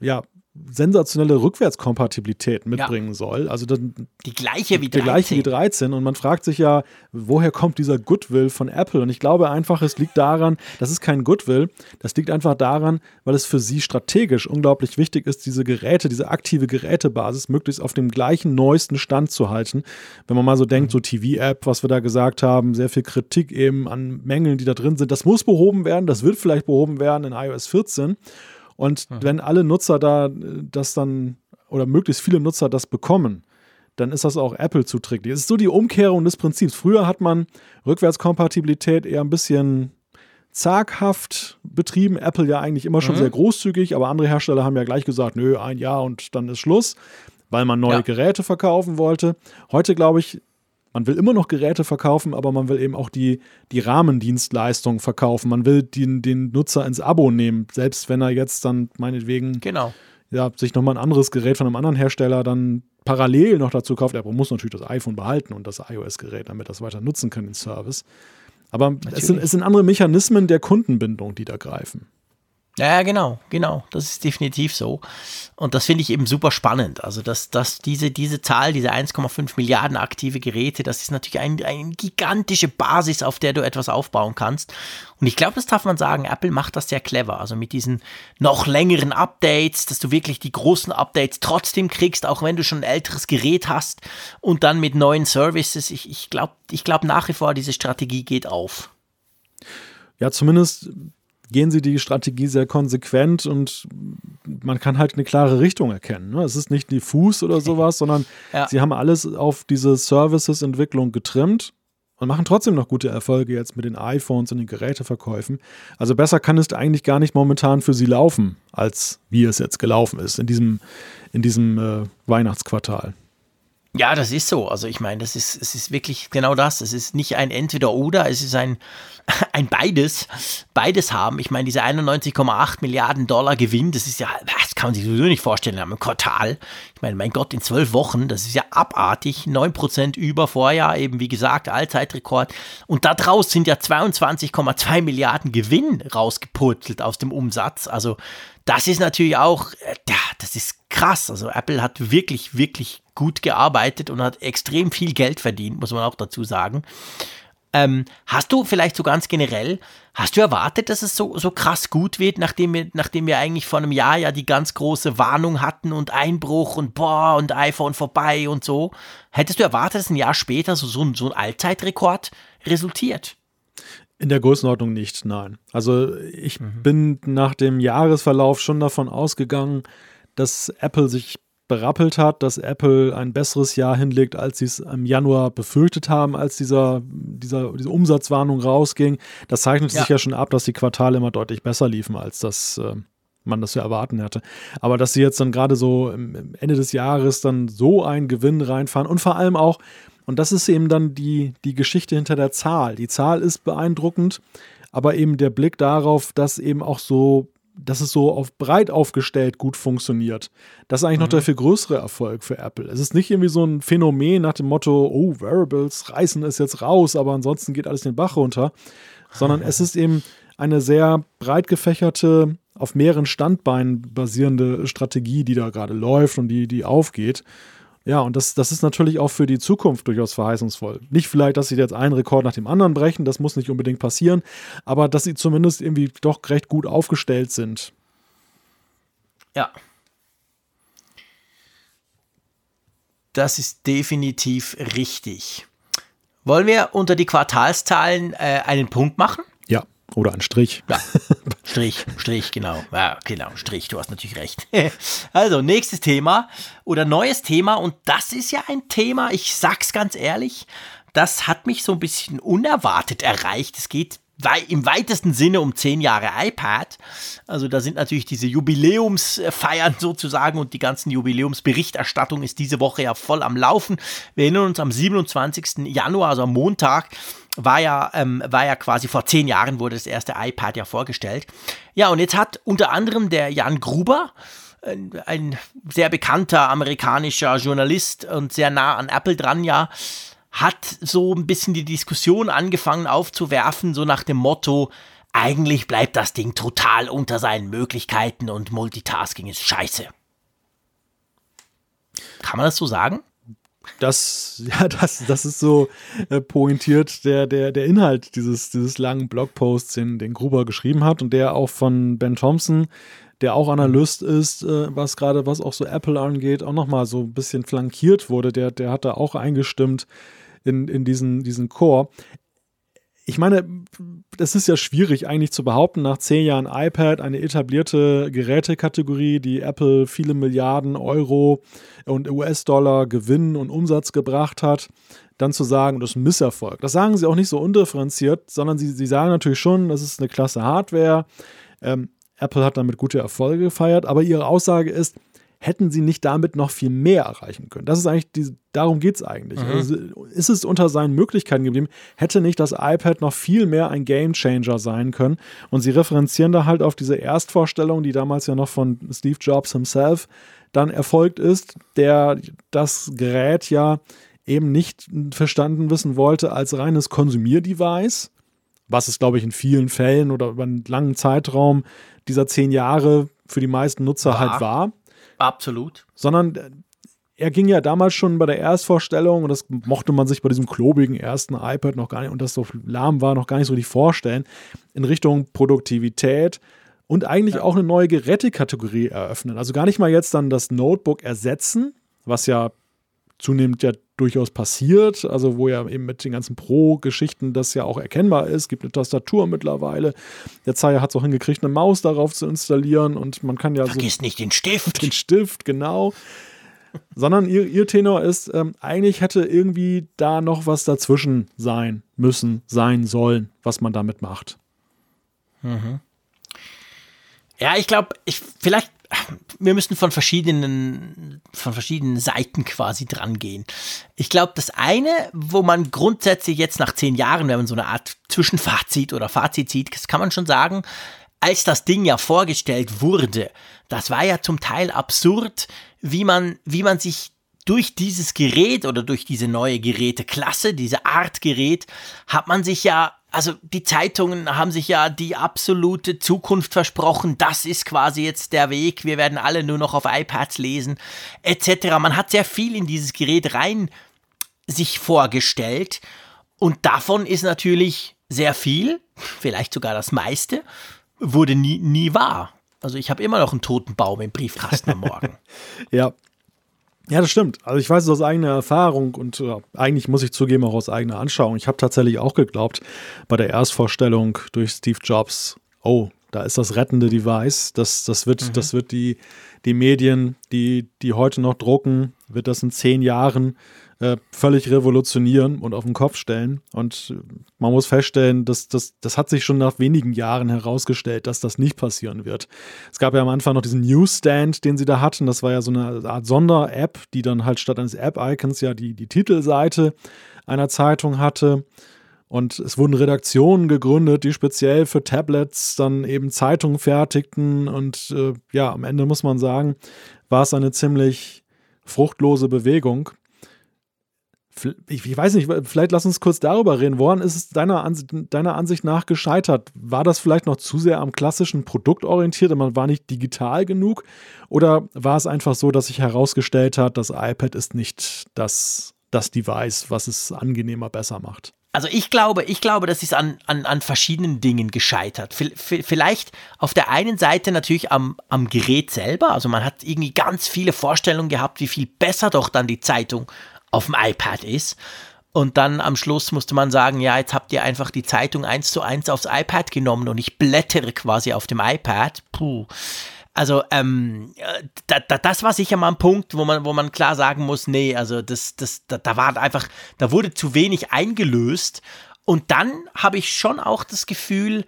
B: ja, sensationelle Rückwärtskompatibilität mitbringen ja. soll. Also
C: die gleiche wie 13.
B: Die gleiche wie 13. Und man fragt sich ja, woher kommt dieser Goodwill von Apple? Und ich glaube einfach, es liegt daran, das ist kein Goodwill, das liegt einfach daran, weil es für sie strategisch unglaublich wichtig ist, diese Geräte, diese aktive Gerätebasis möglichst auf dem gleichen neuesten Stand zu halten. Wenn man mal so denkt, so TV-App, was wir da gesagt haben, sehr viel Kritik eben an Mängeln, die da drin sind, das muss behoben werden, das wird vielleicht behoben werden in iOS 14. Und mhm. wenn alle Nutzer da das dann oder möglichst viele Nutzer das bekommen, dann ist das auch Apple zuträglich. Es ist so die Umkehrung des Prinzips. Früher hat man Rückwärtskompatibilität eher ein bisschen zaghaft betrieben. Apple ja eigentlich immer schon mhm. sehr großzügig, aber andere Hersteller haben ja gleich gesagt, nö, ein Jahr und dann ist Schluss, weil man neue ja. Geräte verkaufen wollte. Heute glaube ich, man will immer noch Geräte verkaufen, aber man will eben auch die, die Rahmendienstleistung verkaufen. Man will den, den Nutzer ins Abo nehmen, selbst wenn er jetzt dann meinetwegen
C: genau.
B: ja, sich nochmal ein anderes Gerät von einem anderen Hersteller dann parallel noch dazu kauft. Er muss natürlich das iPhone behalten und das iOS-Gerät, damit das weiter nutzen kann, den Service. Aber es sind, es sind andere Mechanismen der Kundenbindung, die da greifen.
C: Ja, genau, genau. Das ist definitiv so. Und das finde ich eben super spannend. Also, dass, dass diese, diese Zahl, diese 1,5 Milliarden aktive Geräte, das ist natürlich eine ein gigantische Basis, auf der du etwas aufbauen kannst. Und ich glaube, das darf man sagen, Apple macht das sehr clever. Also mit diesen noch längeren Updates, dass du wirklich die großen Updates trotzdem kriegst, auch wenn du schon ein älteres Gerät hast. Und dann mit neuen Services. Ich, ich glaube ich glaub nach wie vor, diese Strategie geht auf.
B: Ja, zumindest gehen sie die Strategie sehr konsequent und man kann halt eine klare Richtung erkennen. Ne? Es ist nicht diffus oder sowas, sondern ja. sie haben alles auf diese Services-Entwicklung getrimmt und machen trotzdem noch gute Erfolge jetzt mit den iPhones und den Geräteverkäufen. Also besser kann es eigentlich gar nicht momentan für sie laufen, als wie es jetzt gelaufen ist in diesem, in diesem äh, Weihnachtsquartal.
C: Ja, das ist so. Also ich meine, das ist, es ist wirklich genau das. Es ist nicht ein Entweder-Oder, es ist ein, ein beides, beides haben. Ich meine, diese 91,8 Milliarden Dollar Gewinn, das ist ja, kann man sich sowieso nicht vorstellen im Quartal. Ich meine, mein Gott, in zwölf Wochen, das ist ja abartig. 9% über Vorjahr, eben wie gesagt, Allzeitrekord. Und da draus sind ja 22,2 Milliarden Gewinn rausgepurzelt aus dem Umsatz. Also das ist natürlich auch, äh, das ist krass. Also Apple hat wirklich, wirklich gut gearbeitet und hat extrem viel Geld verdient, muss man auch dazu sagen. Ähm, hast du vielleicht so ganz generell, hast du erwartet, dass es so, so krass gut wird, nachdem wir, nachdem wir eigentlich vor einem Jahr ja die ganz große Warnung hatten und Einbruch und boah und iPhone vorbei und so? Hättest du erwartet, dass ein Jahr später so, so, ein, so ein Allzeitrekord resultiert?
B: In der Größenordnung nicht, nein. Also ich mhm. bin nach dem Jahresverlauf schon davon ausgegangen, dass Apple sich berappelt hat, dass Apple ein besseres Jahr hinlegt, als sie es im Januar befürchtet haben, als dieser, dieser, diese Umsatzwarnung rausging. Das zeichnet ja. sich ja schon ab, dass die Quartale immer deutlich besser liefen, als das äh, man das zu erwarten hätte. Aber dass sie jetzt dann gerade so Ende des Jahres dann so einen Gewinn reinfahren und vor allem auch, und das ist eben dann die, die Geschichte hinter der Zahl. Die Zahl ist beeindruckend, aber eben der Blick darauf, dass eben auch so dass es so auf breit aufgestellt gut funktioniert. Das ist eigentlich mhm. noch der viel größere Erfolg für Apple. Es ist nicht irgendwie so ein Phänomen nach dem Motto, oh, Variables reißen es jetzt raus, aber ansonsten geht alles den Bach runter, sondern es ist eben eine sehr breit gefächerte, auf mehreren Standbeinen basierende Strategie, die da gerade läuft und die, die aufgeht. Ja, und das, das ist natürlich auch für die Zukunft durchaus verheißungsvoll. Nicht vielleicht, dass sie jetzt einen Rekord nach dem anderen brechen, das muss nicht unbedingt passieren, aber dass sie zumindest irgendwie doch recht gut aufgestellt sind.
C: Ja. Das ist definitiv richtig. Wollen wir unter die Quartalszahlen äh, einen Punkt machen?
B: Oder ein Strich.
C: Ja, Strich, Strich, genau. Ja, genau, Strich, du hast natürlich recht. Also, nächstes Thema oder neues Thema und das ist ja ein Thema, ich sag's ganz ehrlich, das hat mich so ein bisschen unerwartet erreicht. Es geht im weitesten Sinne um zehn Jahre iPad. Also da sind natürlich diese Jubiläumsfeiern sozusagen und die ganzen Jubiläumsberichterstattung ist diese Woche ja voll am Laufen. Wir erinnern uns am 27. Januar, also am Montag, war ja, ähm, war ja quasi vor zehn Jahren wurde das erste iPad ja vorgestellt. Ja, und jetzt hat unter anderem der Jan Gruber, ein sehr bekannter amerikanischer Journalist und sehr nah an Apple dran, ja, hat so ein bisschen die Diskussion angefangen aufzuwerfen, so nach dem Motto, eigentlich bleibt das Ding total unter seinen Möglichkeiten und Multitasking ist scheiße. Kann man das so sagen?
B: Das, ja, das, das ist so äh, pointiert der, der, der Inhalt dieses, dieses langen Blogposts, den, den Gruber geschrieben hat und der auch von Ben Thompson, der auch Analyst ist, äh, was gerade, was auch so Apple angeht, auch nochmal so ein bisschen flankiert wurde. Der, der hat da auch eingestimmt in, in diesen, diesen Chor ich meine, das ist ja schwierig eigentlich zu behaupten, nach zehn Jahren iPad, eine etablierte Gerätekategorie, die Apple viele Milliarden Euro und US-Dollar Gewinn und Umsatz gebracht hat, dann zu sagen, das ist ein Misserfolg. Das sagen sie auch nicht so undifferenziert, sondern sie, sie sagen natürlich schon, das ist eine klasse Hardware. Ähm, Apple hat damit gute Erfolge gefeiert, aber ihre Aussage ist, hätten sie nicht damit noch viel mehr erreichen können. Das ist eigentlich, die, darum geht es eigentlich. Mhm. Also ist es unter seinen Möglichkeiten geblieben, hätte nicht das iPad noch viel mehr ein Game Changer sein können. Und sie referenzieren da halt auf diese Erstvorstellung, die damals ja noch von Steve Jobs himself dann erfolgt ist, der das Gerät ja eben nicht verstanden wissen wollte als reines Konsumierdevice, was es, glaube ich, in vielen Fällen oder über einen langen Zeitraum dieser zehn Jahre für die meisten Nutzer war. halt war.
C: Absolut.
B: Sondern äh, er ging ja damals schon bei der Erstvorstellung und das mochte man sich bei diesem klobigen ersten iPad noch gar nicht und das so lahm war, noch gar nicht so richtig vorstellen, in Richtung Produktivität und eigentlich ja. auch eine neue Gerätekategorie eröffnen. Also gar nicht mal jetzt dann das Notebook ersetzen, was ja zunehmend ja durchaus passiert, also wo ja eben mit den ganzen Pro-Geschichten das ja auch erkennbar ist, gibt eine Tastatur mittlerweile. Der Zeier hat es auch hingekriegt, eine Maus darauf zu installieren und man kann ja
C: Vergiss
B: so
C: nicht den Stift.
B: Den Stift, genau. Sondern ihr, ihr Tenor ist, ähm, eigentlich hätte irgendwie da noch was dazwischen sein müssen, sein sollen, was man damit macht.
C: Mhm. Ja, ich glaube, ich, vielleicht wir müssen von verschiedenen, von verschiedenen Seiten quasi dran gehen. Ich glaube, das eine, wo man grundsätzlich jetzt nach zehn Jahren, wenn man so eine Art Zwischenfazit oder Fazit sieht, das kann man schon sagen, als das Ding ja vorgestellt wurde, das war ja zum Teil absurd, wie man, wie man sich durch dieses Gerät oder durch diese neue Geräteklasse, diese Art Gerät, hat man sich ja also die Zeitungen haben sich ja die absolute Zukunft versprochen. Das ist quasi jetzt der Weg. Wir werden alle nur noch auf iPads lesen, etc. Man hat sehr viel in dieses Gerät rein sich vorgestellt. Und davon ist natürlich sehr viel, vielleicht sogar das meiste, wurde nie, nie wahr. Also ich habe immer noch einen toten Baum im Briefkasten am Morgen.
B: ja, ja, das stimmt. Also ich weiß es aus eigener Erfahrung und äh, eigentlich muss ich zugeben auch aus eigener Anschauung. Ich habe tatsächlich auch geglaubt bei der Erstvorstellung durch Steve Jobs, oh, da ist das rettende Device. Das, das wird, mhm. das wird die, die Medien, die, die heute noch drucken, wird das in zehn Jahren äh, völlig revolutionieren und auf den Kopf stellen. Und man muss feststellen, dass das, das hat sich schon nach wenigen Jahren herausgestellt, dass das nicht passieren wird. Es gab ja am Anfang noch diesen Newsstand, den sie da hatten. Das war ja so eine Art Sonder-App, die dann halt statt eines App-Icons ja die, die Titelseite einer Zeitung hatte. Und es wurden Redaktionen gegründet, die speziell für Tablets dann eben Zeitungen fertigten. Und äh, ja, am Ende muss man sagen, war es eine ziemlich fruchtlose Bewegung ich, ich, weiß nicht, vielleicht lass uns kurz darüber reden. Woran ist es deiner, Ansicht, deiner Ansicht nach gescheitert? War das vielleicht noch zu sehr am klassischen Produkt orientiert und man war nicht digital genug? Oder war es einfach so, dass sich herausgestellt hat, das iPad ist nicht das, das Device, was es angenehmer besser macht?
C: Also ich glaube, ich glaube, das ist an, an, an verschiedenen Dingen gescheitert. Vielleicht auf der einen Seite natürlich am, am Gerät selber. Also man hat irgendwie ganz viele Vorstellungen gehabt, wie viel besser doch dann die Zeitung auf dem iPad ist. Und dann am Schluss musste man sagen, ja, jetzt habt ihr einfach die Zeitung eins zu eins aufs iPad genommen und ich blättere quasi auf dem iPad. Puh. Also, ähm, da, da, das war sicher mal ein Punkt, wo man, wo man klar sagen muss, nee, also das, das, da, da war einfach, da wurde zu wenig eingelöst. Und dann habe ich schon auch das Gefühl,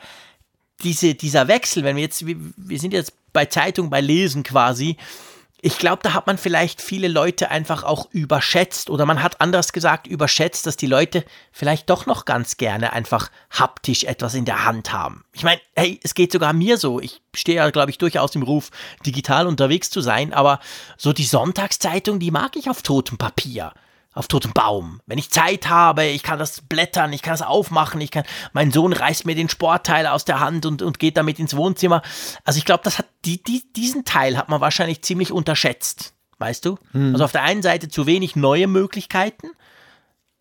C: diese, dieser Wechsel, wenn wir jetzt, wir, wir sind jetzt bei Zeitung, bei Lesen quasi, ich glaube, da hat man vielleicht viele Leute einfach auch überschätzt oder man hat anders gesagt überschätzt, dass die Leute vielleicht doch noch ganz gerne einfach haptisch etwas in der Hand haben. Ich meine, hey, es geht sogar mir so. Ich stehe ja, glaube ich, durchaus im Ruf, digital unterwegs zu sein, aber so die Sonntagszeitung, die mag ich auf totem Papier auf totem Baum. Wenn ich Zeit habe, ich kann das blättern, ich kann das aufmachen, ich kann, mein Sohn reißt mir den Sportteil aus der Hand und, und geht damit ins Wohnzimmer. Also ich glaube, das hat, die, die, diesen Teil hat man wahrscheinlich ziemlich unterschätzt. weißt du? Mhm. Also auf der einen Seite zu wenig neue Möglichkeiten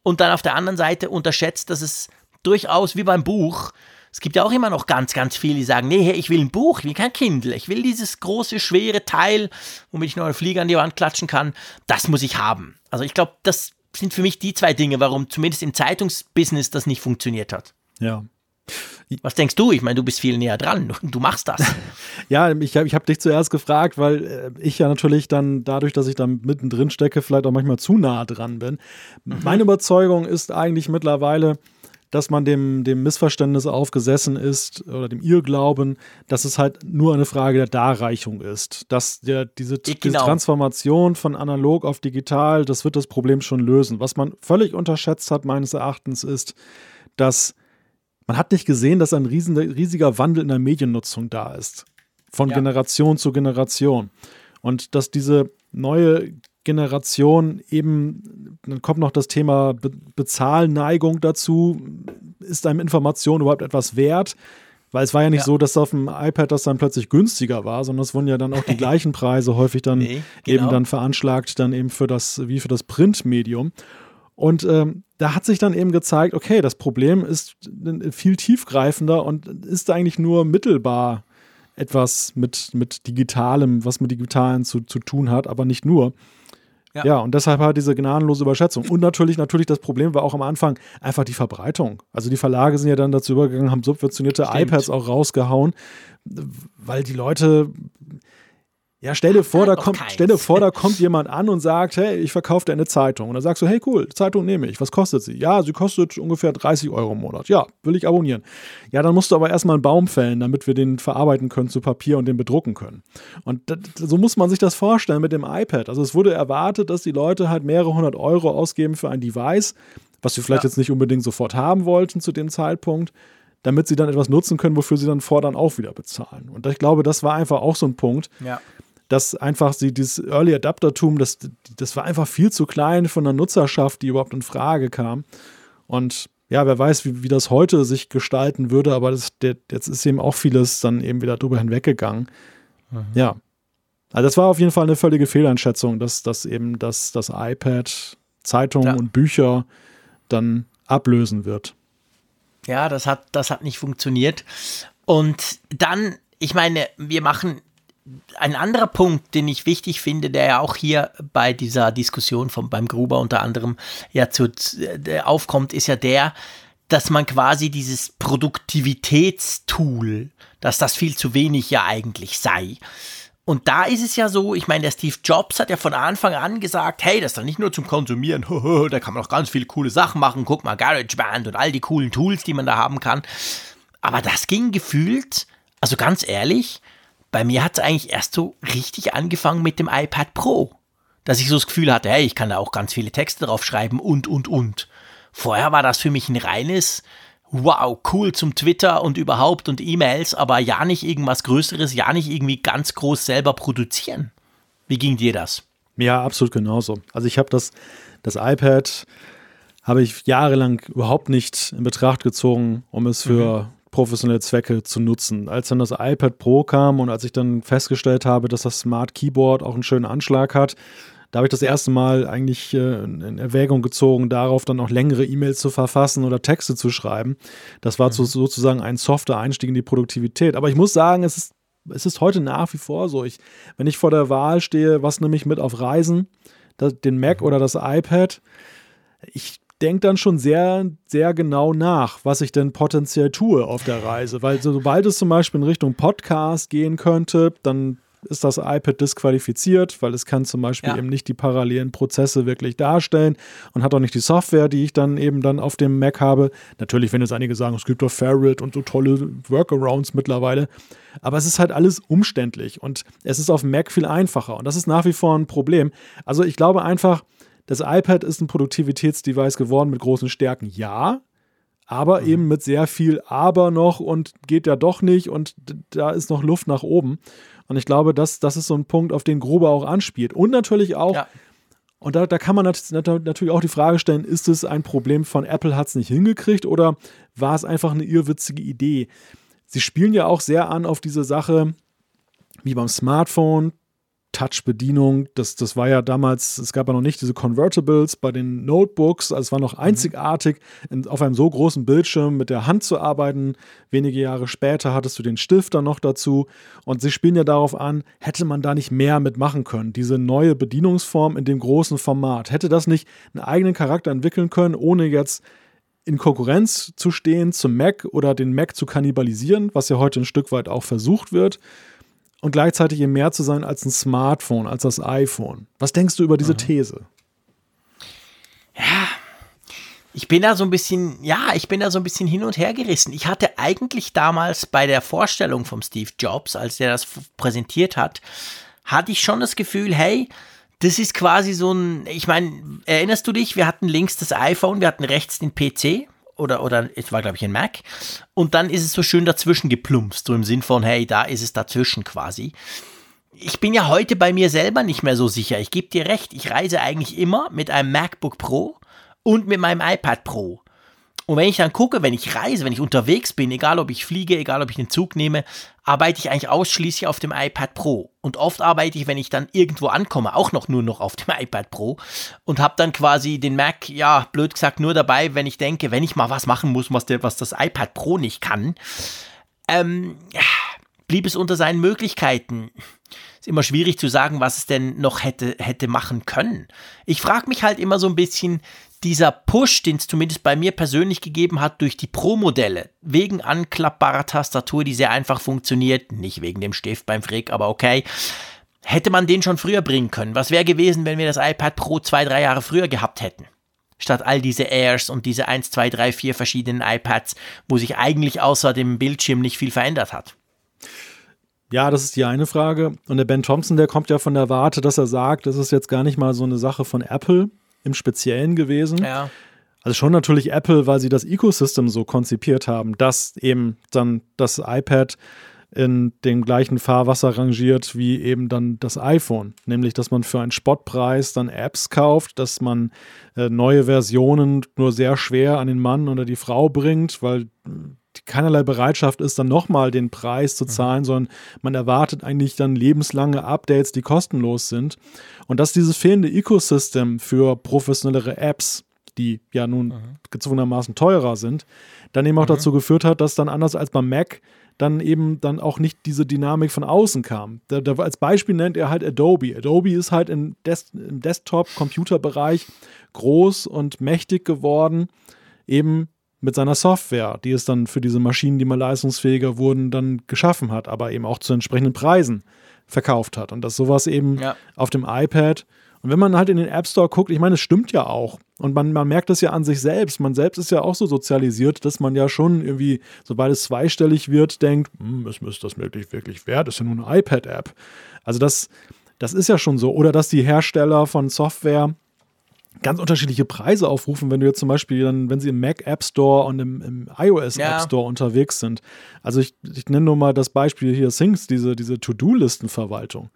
C: und dann auf der anderen Seite unterschätzt, dass es durchaus wie beim Buch, es gibt ja auch immer noch ganz, ganz viele, die sagen, nee, ich will ein Buch, ich will kein Kindle, ich will dieses große, schwere Teil, womit ich noch einen Flieger an die Wand klatschen kann, das muss ich haben. Also ich glaube, das sind für mich die zwei Dinge, warum zumindest im Zeitungsbusiness das nicht funktioniert hat.
B: Ja.
C: Was denkst du? Ich meine, du bist viel näher dran. Du machst das.
B: ja, ich habe ich hab dich zuerst gefragt, weil äh, ich ja natürlich dann dadurch, dass ich da mittendrin stecke, vielleicht auch manchmal zu nah dran bin. Mhm. Meine Überzeugung ist eigentlich mittlerweile, dass man dem, dem Missverständnis aufgesessen ist oder dem Irrglauben, dass es halt nur eine Frage der Darreichung ist. Dass der, diese, genau. diese Transformation von analog auf digital, das wird das Problem schon lösen. Was man völlig unterschätzt hat, meines Erachtens, ist, dass man hat nicht gesehen, dass ein riesen, riesiger Wandel in der Mediennutzung da ist. Von ja. Generation zu Generation. Und dass diese neue Generation eben, dann kommt noch das Thema Be Bezahlneigung dazu. Ist einem Information überhaupt etwas wert? Weil es war ja nicht ja. so, dass auf dem iPad das dann plötzlich günstiger war, sondern es wurden ja dann auch die gleichen Preise häufig dann nee, genau. eben dann veranschlagt, dann eben für das, wie für das Printmedium. Und ähm, da hat sich dann eben gezeigt, okay, das Problem ist viel tiefgreifender und ist eigentlich nur mittelbar etwas mit, mit Digitalem, was mit Digitalen zu, zu tun hat, aber nicht nur. Ja. ja. und deshalb halt diese gnadenlose Überschätzung. Und natürlich, natürlich das Problem war auch am Anfang einfach die Verbreitung. Also die Verlage sind ja dann dazu übergegangen, haben subventionierte Stimmt. iPads auch rausgehauen, weil die Leute ja, stell dir, vor, da kommt, stell dir vor, da kommt jemand an und sagt, hey, ich verkaufe dir eine Zeitung. Und dann sagst du, hey, cool, Zeitung nehme ich. Was kostet sie? Ja, sie kostet ungefähr 30 Euro im Monat. Ja, will ich abonnieren. Ja, dann musst du aber erstmal einen Baum fällen, damit wir den verarbeiten können zu Papier und den bedrucken können. Und das, so muss man sich das vorstellen mit dem iPad. Also es wurde erwartet, dass die Leute halt mehrere hundert Euro ausgeben für ein Device, was sie vielleicht ja. jetzt nicht unbedingt sofort haben wollten zu dem Zeitpunkt damit sie dann etwas nutzen können, wofür sie dann fordern auch wieder bezahlen. Und ich glaube, das war einfach auch so ein Punkt,
C: ja
B: dass einfach sie dieses Early Adaptertum, das, das war einfach viel zu klein von der Nutzerschaft, die überhaupt in Frage kam. Und ja, wer weiß, wie, wie das heute sich gestalten würde, aber das, der, jetzt ist eben auch vieles dann eben wieder drüber hinweggegangen. Mhm. Ja. Also das war auf jeden Fall eine völlige Fehleinschätzung, dass, dass eben das, das iPad Zeitungen ja. und Bücher dann ablösen wird.
C: Ja, das hat, das hat nicht funktioniert. Und dann, ich meine, wir machen ein anderer Punkt, den ich wichtig finde, der ja auch hier bei dieser Diskussion von beim Gruber unter anderem ja zu, äh, aufkommt, ist ja der, dass man quasi dieses Produktivitätstool, dass das viel zu wenig ja eigentlich sei. Und da ist es ja so, ich meine, der Steve Jobs hat ja von Anfang an gesagt, hey, das ist doch nicht nur zum Konsumieren, da kann man auch ganz viele coole Sachen machen, guck mal, GarageBand und all die coolen Tools, die man da haben kann. Aber das ging gefühlt, also ganz ehrlich, bei mir hat es eigentlich erst so richtig angefangen mit dem iPad Pro. Dass ich so das Gefühl hatte, hey, ich kann da auch ganz viele Texte drauf schreiben und, und, und. Vorher war das für mich ein reines, wow, cool zum Twitter und überhaupt und E-Mails, aber ja nicht irgendwas Größeres, ja nicht irgendwie ganz groß selber produzieren. Wie ging dir das?
B: Ja, absolut genauso. Also ich habe das, das iPad habe ich jahrelang überhaupt nicht in Betracht gezogen, um es für mhm professionelle Zwecke zu nutzen. Als dann das iPad Pro kam und als ich dann festgestellt habe, dass das Smart Keyboard auch einen schönen Anschlag hat, da habe ich das erste Mal eigentlich äh, in Erwägung gezogen, darauf dann auch längere E-Mails zu verfassen oder Texte zu schreiben. Das war mhm. sozusagen ein softer Einstieg in die Produktivität. Aber ich muss sagen, es ist, es ist heute nach wie vor so. Ich, wenn ich vor der Wahl stehe, was nehme ich mit auf Reisen, das, den Mac mhm. oder das iPad, ich denke dann schon sehr, sehr genau nach, was ich denn potenziell tue auf der Reise. Weil sobald es zum Beispiel in Richtung Podcast gehen könnte, dann ist das iPad disqualifiziert, weil es kann zum Beispiel ja. eben nicht die parallelen Prozesse wirklich darstellen und hat auch nicht die Software, die ich dann eben dann auf dem Mac habe. Natürlich, wenn jetzt einige sagen, es gibt doch Ferret und so tolle Workarounds mittlerweile, aber es ist halt alles umständlich und es ist auf dem Mac viel einfacher und das ist nach wie vor ein Problem. Also ich glaube einfach, das iPad ist ein Produktivitätsdevice geworden mit großen Stärken, ja, aber mhm. eben mit sehr viel Aber noch und geht ja doch nicht und da ist noch Luft nach oben. Und ich glaube, das, das ist so ein Punkt, auf den Gruber auch anspielt. Und natürlich auch, ja. und da, da kann man natürlich auch die Frage stellen, ist es ein Problem von Apple, hat es nicht hingekriegt oder war es einfach eine irrwitzige Idee? Sie spielen ja auch sehr an auf diese Sache, wie beim Smartphone, Touch-Bedienung. Das, das war ja damals, es gab ja noch nicht diese Convertibles bei den Notebooks. Also es war noch mhm. einzigartig, in, auf einem so großen Bildschirm mit der Hand zu arbeiten. Wenige Jahre später hattest du den Stift dann noch dazu. Und sie spielen ja darauf an, hätte man da nicht mehr mitmachen können? Diese neue Bedienungsform in dem großen Format. Hätte das nicht einen eigenen Charakter entwickeln können, ohne jetzt in Konkurrenz zu stehen zum Mac oder den Mac zu kannibalisieren, was ja heute ein Stück weit auch versucht wird und gleichzeitig eben mehr zu sein als ein Smartphone, als das iPhone. Was denkst du über diese mhm. These?
C: Ja, ich bin da so ein bisschen, ja, ich bin da so ein bisschen hin und her gerissen. Ich hatte eigentlich damals bei der Vorstellung von Steve Jobs, als der das präsentiert hat, hatte ich schon das Gefühl, hey, das ist quasi so ein, ich meine, erinnerst du dich, wir hatten links das iPhone, wir hatten rechts den PC oder, oder es war, glaube ich, ein Mac. Und dann ist es so schön dazwischen geplumpst, so im Sinn von, hey, da ist es dazwischen quasi. Ich bin ja heute bei mir selber nicht mehr so sicher. Ich gebe dir recht, ich reise eigentlich immer mit einem MacBook Pro und mit meinem iPad Pro. Und wenn ich dann gucke, wenn ich reise, wenn ich unterwegs bin, egal ob ich fliege, egal ob ich den Zug nehme, arbeite ich eigentlich ausschließlich auf dem iPad Pro. Und oft arbeite ich, wenn ich dann irgendwo ankomme, auch noch nur noch auf dem iPad Pro und habe dann quasi den Mac, ja, blöd gesagt, nur dabei, wenn ich denke, wenn ich mal was machen muss, was, der, was das iPad Pro nicht kann. Ähm, blieb es unter seinen Möglichkeiten. Ist immer schwierig zu sagen, was es denn noch hätte, hätte machen können. Ich frage mich halt immer so ein bisschen, dieser Push, den es zumindest bei mir persönlich gegeben hat, durch die Pro-Modelle, wegen anklappbarer Tastatur, die sehr einfach funktioniert, nicht wegen dem Stift beim Frick, aber okay, hätte man den schon früher bringen können. Was wäre gewesen, wenn wir das iPad Pro zwei, drei Jahre früher gehabt hätten? Statt all diese Airs und diese 1, 2, 3, 4 verschiedenen iPads, wo sich eigentlich außer dem Bildschirm nicht viel verändert hat.
B: Ja, das ist die eine Frage. Und der Ben Thompson, der kommt ja von der Warte, dass er sagt, das ist jetzt gar nicht mal so eine Sache von Apple, im Speziellen gewesen.
C: Ja.
B: Also schon natürlich Apple, weil sie das Ecosystem so konzipiert haben, dass eben dann das iPad in dem gleichen Fahrwasser rangiert wie eben dann das iPhone. Nämlich, dass man für einen Spottpreis dann Apps kauft, dass man äh, neue Versionen nur sehr schwer an den Mann oder die Frau bringt, weil keinerlei Bereitschaft ist, dann nochmal den Preis zu mhm. zahlen, mhm. sondern man erwartet eigentlich dann lebenslange Updates, die kostenlos sind. Und dass dieses fehlende Ecosystem für professionellere Apps, die ja nun mhm. gezwungenermaßen teurer sind, dann eben auch mhm. dazu geführt hat, dass dann anders als beim Mac dann eben dann auch nicht diese Dynamik von außen kam. Da, da, als Beispiel nennt er halt Adobe. Adobe ist halt im, Des im Desktop-Computerbereich groß und mächtig geworden, eben mit seiner Software, die es dann für diese Maschinen, die mal leistungsfähiger wurden, dann geschaffen hat, aber eben auch zu entsprechenden Preisen verkauft hat. Und dass sowas eben ja. auf dem iPad und wenn man halt in den App Store guckt, ich meine, es stimmt ja auch. Und man, man merkt das ja an sich selbst. Man selbst ist ja auch so sozialisiert, dass man ja schon irgendwie, sobald es zweistellig wird, denkt, hm, ist, ist das wirklich, wirklich wert? Ist ja nur eine iPad-App. Also das, das ist ja schon so. Oder dass die Hersteller von Software ganz unterschiedliche Preise aufrufen, wenn du jetzt zum Beispiel dann, wenn sie im Mac App Store und im, im iOS ja. App Store unterwegs sind. Also ich, ich nenne nur mal das Beispiel hier Things, diese, diese To-Do-Listenverwaltung.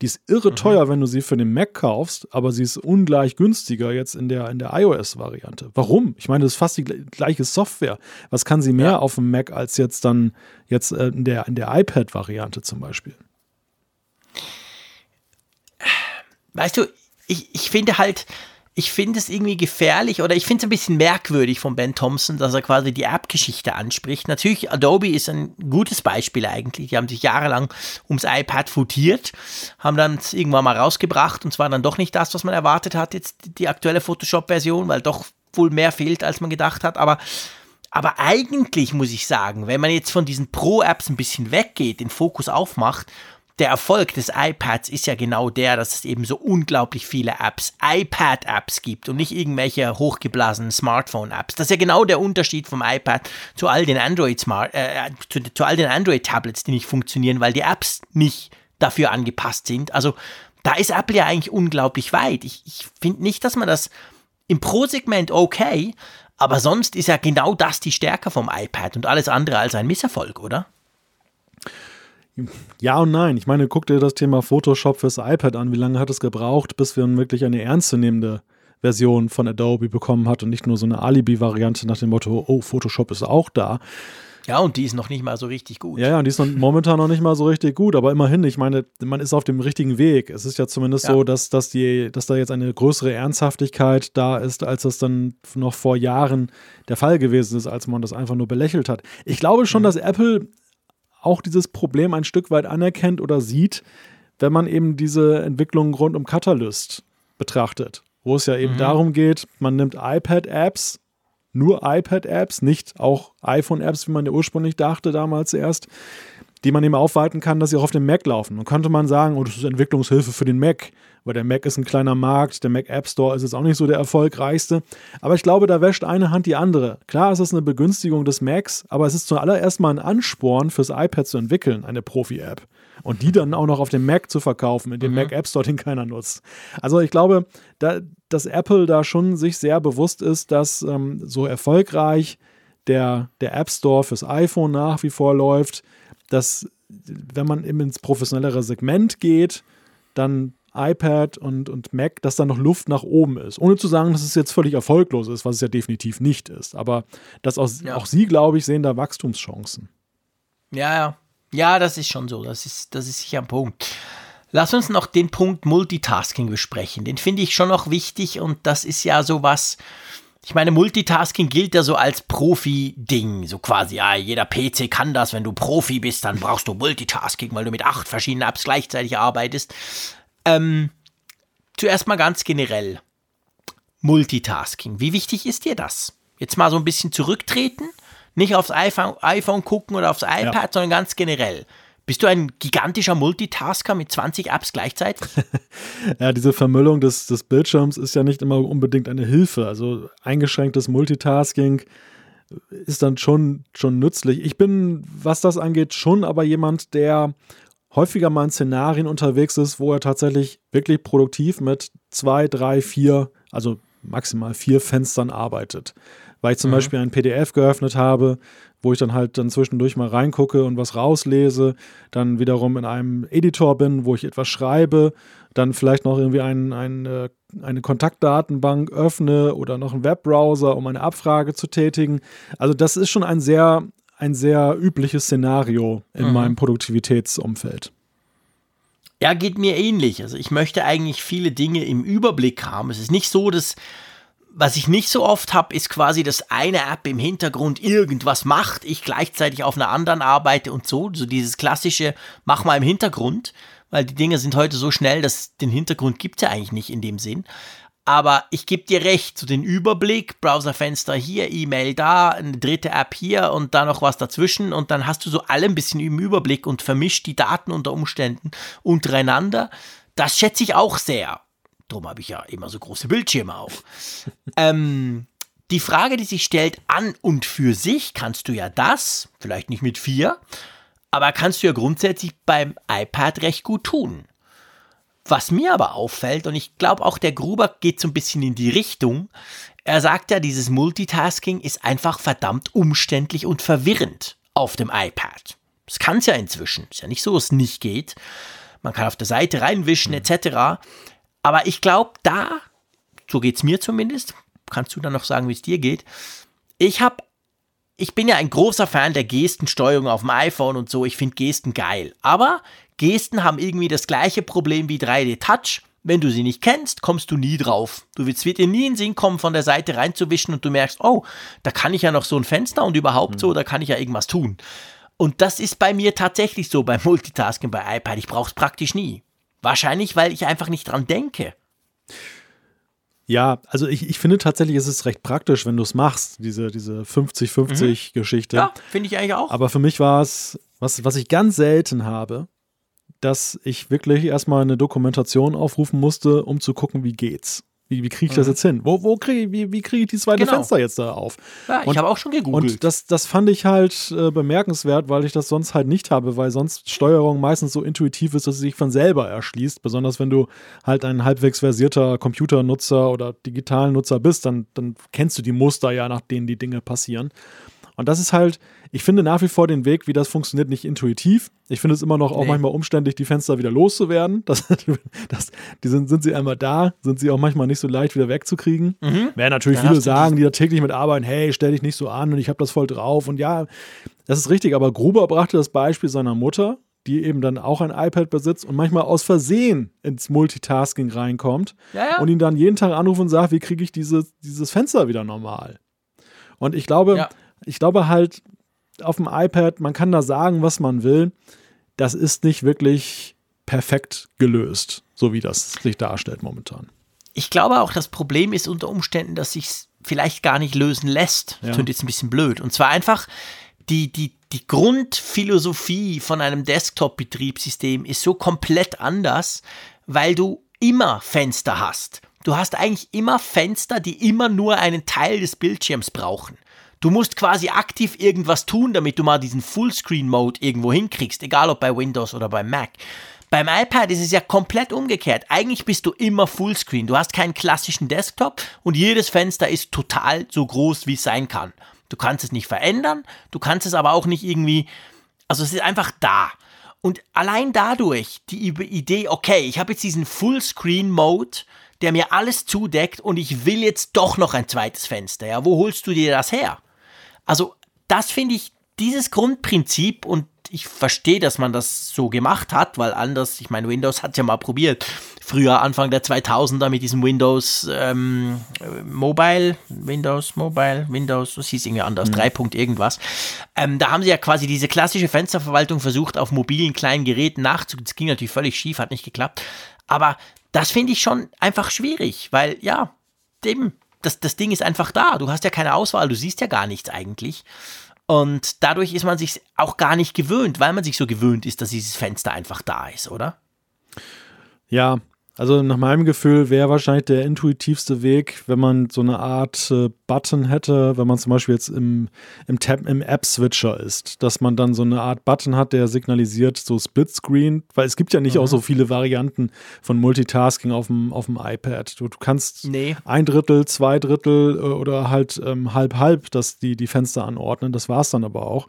B: Die ist irre mhm. teuer, wenn du sie für den Mac kaufst, aber sie ist ungleich günstiger jetzt in der, in der iOS-Variante. Warum? Ich meine, das ist fast die gleiche Software. Was kann sie mehr ja. auf dem Mac als jetzt dann jetzt äh, in der, in der iPad-Variante zum Beispiel?
C: Weißt du, ich, ich finde halt, ich finde es irgendwie gefährlich oder ich finde es ein bisschen merkwürdig von Ben Thompson, dass er quasi die App-Geschichte anspricht. Natürlich, Adobe ist ein gutes Beispiel eigentlich. Die haben sich jahrelang ums iPad futiert, haben dann irgendwann mal rausgebracht und zwar dann doch nicht das, was man erwartet hat, jetzt die aktuelle Photoshop-Version, weil doch wohl mehr fehlt, als man gedacht hat. Aber aber eigentlich muss ich sagen, wenn man jetzt von diesen Pro-Apps ein bisschen weggeht, den Fokus aufmacht der Erfolg des iPads ist ja genau der, dass es eben so unglaublich viele Apps, iPad-Apps gibt und nicht irgendwelche hochgeblasenen Smartphone-Apps. Das ist ja genau der Unterschied vom iPad zu all den Android Smart, äh, zu, zu all den Android-Tablets, die nicht funktionieren, weil die Apps nicht dafür angepasst sind. Also da ist Apple ja eigentlich unglaublich weit. Ich, ich finde nicht, dass man das im Pro-Segment okay, aber sonst ist ja genau das die Stärke vom iPad und alles andere als ein Misserfolg, oder?
B: Ja und nein. Ich meine, guck dir das Thema Photoshop fürs iPad an. Wie lange hat es gebraucht, bis wir wirklich eine ernstzunehmende Version von Adobe bekommen hat und nicht nur so eine Alibi-Variante nach dem Motto, oh, Photoshop ist auch da.
C: Ja, und die ist noch nicht mal so richtig gut.
B: Ja, ja, und die ist noch, momentan noch nicht mal so richtig gut, aber immerhin, ich meine, man ist auf dem richtigen Weg. Es ist ja zumindest ja. so, dass, dass, die, dass da jetzt eine größere Ernsthaftigkeit da ist, als das dann noch vor Jahren der Fall gewesen ist, als man das einfach nur belächelt hat. Ich glaube schon, mhm. dass Apple auch dieses Problem ein Stück weit anerkennt oder sieht, wenn man eben diese Entwicklung rund um Catalyst betrachtet, wo es ja eben mhm. darum geht, man nimmt iPad-Apps, nur iPad-Apps, nicht auch iPhone-Apps, wie man ja ursprünglich dachte damals erst, die man eben aufweiten kann, dass sie auch auf dem Mac laufen. Und könnte man sagen, oh, das ist Entwicklungshilfe für den Mac, weil der Mac ist ein kleiner Markt, der Mac App Store ist jetzt auch nicht so der erfolgreichste. Aber ich glaube, da wäscht eine Hand die andere. Klar, es ist eine Begünstigung des Macs, aber es ist zuallererst mal ein Ansporn fürs iPad zu entwickeln, eine Profi-App und die dann auch noch auf dem Mac zu verkaufen, in dem mhm. Mac App Store, den keiner nutzt. Also ich glaube, da, dass Apple da schon sich sehr bewusst ist, dass ähm, so erfolgreich der, der App Store fürs iPhone nach wie vor läuft, dass wenn man eben ins professionellere Segment geht, dann iPad und, und Mac, dass da noch Luft nach oben ist. Ohne zu sagen, dass es jetzt völlig erfolglos ist, was es ja definitiv nicht ist. Aber dass auch, ja. auch Sie, glaube ich, sehen da Wachstumschancen.
C: Ja, ja. Ja, das ist schon so. Das ist, das ist sicher ein Punkt. Lass uns noch den Punkt Multitasking besprechen. Den finde ich schon noch wichtig und das ist ja sowas. Ich meine, Multitasking gilt ja so als Profi-Ding. So quasi, ja, jeder PC kann das. Wenn du Profi bist, dann brauchst du Multitasking, weil du mit acht verschiedenen Apps gleichzeitig arbeitest. Ähm, zuerst mal ganz generell. Multitasking. Wie wichtig ist dir das? Jetzt mal so ein bisschen zurücktreten nicht aufs iPhone, iPhone gucken oder aufs iPad, ja. sondern ganz generell. Bist du ein gigantischer Multitasker mit 20 Apps gleichzeitig?
B: ja, diese Vermüllung des, des Bildschirms ist ja nicht immer unbedingt eine Hilfe. Also eingeschränktes Multitasking ist dann schon, schon nützlich. Ich bin, was das angeht, schon aber jemand, der häufiger mal in Szenarien unterwegs ist, wo er tatsächlich wirklich produktiv mit zwei, drei, vier, also maximal vier Fenstern arbeitet weil ich zum mhm. Beispiel ein PDF geöffnet habe, wo ich dann halt dann zwischendurch mal reingucke und was rauslese, dann wiederum in einem Editor bin, wo ich etwas schreibe, dann vielleicht noch irgendwie ein, ein, äh, eine Kontaktdatenbank öffne oder noch einen Webbrowser, um eine Abfrage zu tätigen. Also das ist schon ein sehr, ein sehr übliches Szenario in mhm. meinem Produktivitätsumfeld.
C: Ja, geht mir ähnlich. Also ich möchte eigentlich viele Dinge im Überblick haben. Es ist nicht so, dass was ich nicht so oft habe, ist quasi, dass eine App im Hintergrund irgendwas macht, ich gleichzeitig auf einer anderen arbeite und so. So dieses klassische, mach mal im Hintergrund, weil die Dinge sind heute so schnell, dass den Hintergrund gibt es ja eigentlich nicht in dem Sinn. Aber ich gebe dir recht, so den Überblick, Browserfenster hier, E-Mail da, eine dritte App hier und da noch was dazwischen und dann hast du so alle ein bisschen im Überblick und vermischt die Daten unter Umständen untereinander. Das schätze ich auch sehr. Darum habe ich ja immer so große Bildschirme auch. ähm, die Frage, die sich stellt, an und für sich kannst du ja das, vielleicht nicht mit vier, aber kannst du ja grundsätzlich beim iPad recht gut tun. Was mir aber auffällt, und ich glaube auch der Gruber geht so ein bisschen in die Richtung, er sagt ja, dieses Multitasking ist einfach verdammt umständlich und verwirrend auf dem iPad. Das kann es ja inzwischen. Ist ja nicht so, dass es nicht geht. Man kann auf der Seite reinwischen, mhm. etc. Aber ich glaube, da, so geht es mir zumindest, kannst du dann noch sagen, wie es dir geht. Ich habe, ich bin ja ein großer Fan der Gestensteuerung auf dem iPhone und so. Ich finde Gesten geil. Aber Gesten haben irgendwie das gleiche Problem wie 3D Touch. Wenn du sie nicht kennst, kommst du nie drauf. Du willst dir nie in den Sinn kommen, von der Seite reinzuwischen und du merkst, oh, da kann ich ja noch so ein Fenster und überhaupt mhm. so, da kann ich ja irgendwas tun. Und das ist bei mir tatsächlich so beim Multitasking bei iPad. Ich brauche es praktisch nie. Wahrscheinlich, weil ich einfach nicht dran denke.
B: Ja, also ich, ich finde tatsächlich, ist es recht praktisch, wenn du es machst, diese, diese 50-50-Geschichte. Mhm.
C: Ja, finde ich eigentlich auch.
B: Aber für mich war es, was, was ich ganz selten habe, dass ich wirklich erstmal eine Dokumentation aufrufen musste, um zu gucken, wie geht's. Wie, wie kriege ich das mhm. jetzt hin? Wo, wo kriege wie, wie kriege ich die zweite genau. Fenster jetzt da auf?
C: Ja, und, ich habe auch schon gegoogelt.
B: Und das, das fand ich halt äh, bemerkenswert, weil ich das sonst halt nicht habe, weil sonst Steuerung meistens so intuitiv ist, dass sie sich von selber erschließt. Besonders wenn du halt ein halbwegs versierter Computernutzer oder digitalen Nutzer bist, dann, dann kennst du die Muster ja, nach denen die Dinge passieren. Und das ist halt, ich finde nach wie vor den Weg, wie das funktioniert, nicht intuitiv. Ich finde es immer noch auch
C: Nee.
B: manchmal umständlich, die Fenster wieder loszuwerden. Das, das, die sind, sind sie einmal da, sind sie auch manchmal nicht so leicht wieder wegzukriegen. Werden natürlich
C: Da
B: viele sagen, die da täglich mit arbeiten, hey, stell dich nicht so an und ich habe das voll drauf. Und ja, das ist richtig, aber Gruber brachte das Beispiel seiner Mutter, die eben dann auch ein iPad besitzt und manchmal aus Versehen ins Multitasking reinkommt
C: Ja, ja.
B: und ihn dann jeden Tag anruft und sagt, wie kriege ich dieses, dieses Fenster wieder normal? Und ich glaube,
C: Ja.
B: Ich glaube halt, auf dem iPad, man kann da sagen, was man will. Das ist nicht wirklich perfekt gelöst, so wie das sich darstellt momentan.
C: Ich glaube auch, das Problem ist unter Umständen, dass sich vielleicht gar nicht lösen lässt. Das
B: Ja.
C: klingt jetzt ein bisschen blöd. Und zwar einfach die, die, die Grundphilosophie von einem Desktop-Betriebssystem ist so komplett anders, weil du immer Fenster hast. Du hast eigentlich immer Fenster, die immer nur einen Teil des Bildschirms brauchen. Du musst quasi aktiv irgendwas tun, damit du mal diesen Fullscreen-Mode irgendwo hinkriegst, egal ob bei Windows oder beim Mac. Beim iPad ist es ja komplett umgekehrt. Eigentlich bist du immer Fullscreen. Du hast keinen klassischen Desktop und jedes Fenster ist total so groß, wie es sein kann. Du kannst es nicht verändern, du kannst es aber auch nicht irgendwie, also es ist einfach da. Und allein dadurch die Idee, okay, ich habe jetzt diesen Fullscreen-Mode, der mir alles zudeckt und ich will jetzt doch noch ein zweites Fenster. Ja, wo holst du dir das her? Also, das finde ich, dieses Grundprinzip und ich verstehe, dass man das so gemacht hat, weil anders, ich meine, Windows hat ja mal probiert. Früher, Anfang der 2000er mit diesem Windows ähm, äh, Mobile, Windows Mobile, Windows, das hieß irgendwie anders, 3. Punkt irgendwas. Ähm, da haben sie ja quasi diese klassische Fensterverwaltung versucht, auf mobilen kleinen Geräten nachzuziehen. Das ging natürlich völlig schief, hat nicht geklappt. Aber das finde ich schon einfach schwierig, weil ja, eben, das, das Ding ist einfach da. Du hast ja keine Auswahl, du siehst ja gar nichts eigentlich. Und dadurch ist man sich auch gar nicht gewöhnt, weil man sich so gewöhnt ist, dass dieses Fenster einfach da ist, oder?
B: Ja, also nach meinem Gefühl wäre wahrscheinlich der intuitivste Weg, wenn man so eine Art äh, Button hätte, wenn man zum Beispiel jetzt im, im, Tab, im App-Switcher ist, dass man dann so eine Art Button hat, der signalisiert so Splitscreen, weil es gibt ja nicht auch so viele Varianten von Multitasking auf dem, auf dem iPad. Du, du kannst
C: Nee.
B: ein Drittel, zwei Drittel äh, oder halt ähm, halb halb das, die, die Fenster anordnen. Das war es dann aber auch.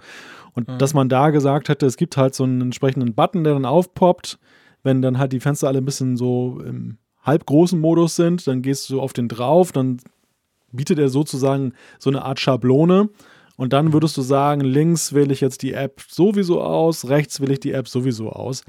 B: Und dass man da gesagt hätte, es gibt halt so einen entsprechenden Button, der dann aufpoppt, wenn dann halt die Fenster alle ein bisschen so im halbgroßen Modus sind, dann gehst du auf den drauf, dann bietet er sozusagen so eine Art Schablone. Und dann würdest du sagen, links wähle ich jetzt die App sowieso aus, rechts wähle ich die App sowieso aus.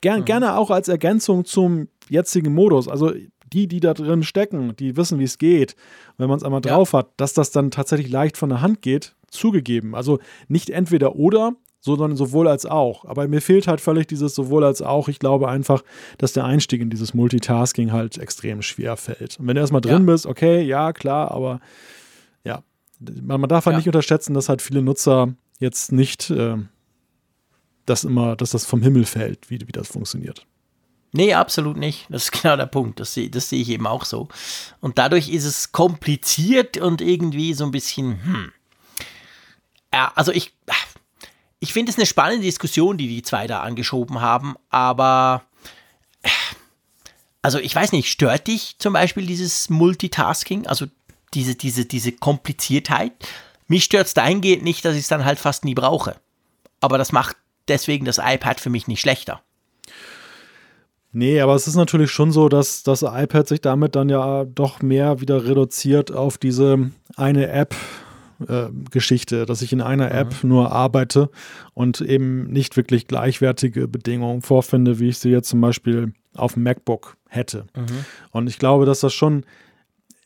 B: Ger Gerne auch als Ergänzung zum jetzigen Modus. Also die, die da drin stecken, die wissen, wie es geht, wenn man es einmal
C: Ja.
B: drauf hat, dass das dann tatsächlich leicht von der Hand geht, zugegeben. Also nicht entweder oder, sondern sowohl als auch. Aber mir fehlt halt völlig dieses sowohl als auch. Ich glaube einfach, dass der Einstieg in dieses Multitasking halt extrem schwer fällt. Und wenn du erstmal drin
C: Ja.
B: bist, okay, ja, klar, aber ja, man, man darf halt
C: Ja.
B: nicht unterschätzen, dass halt viele Nutzer jetzt nicht äh, das immer, dass das vom Himmel fällt, wie, wie das funktioniert.
C: Nee, absolut nicht. Das ist genau der Punkt. Das sehe das sehe ich eben auch so. Und dadurch ist es kompliziert und irgendwie so ein bisschen, hm. Ja, also ich, ich finde es eine spannende Diskussion, die die zwei da angeschoben haben, aber also ich weiß nicht, stört dich zum Beispiel dieses Multitasking, also diese, diese, diese Kompliziertheit? Mich stört es dahingehend nicht, dass ich es dann halt fast nie brauche. Aber das macht deswegen das iPad für mich nicht schlechter.
B: Nee, aber es ist natürlich schon so, dass das iPad sich damit dann ja doch mehr wieder reduziert auf diese eine App. Äh, Geschichte, dass ich in einer App nur arbeite und eben nicht wirklich gleichwertige Bedingungen vorfinde, wie ich sie jetzt zum Beispiel auf dem MacBook hätte. Und ich glaube, dass das schon,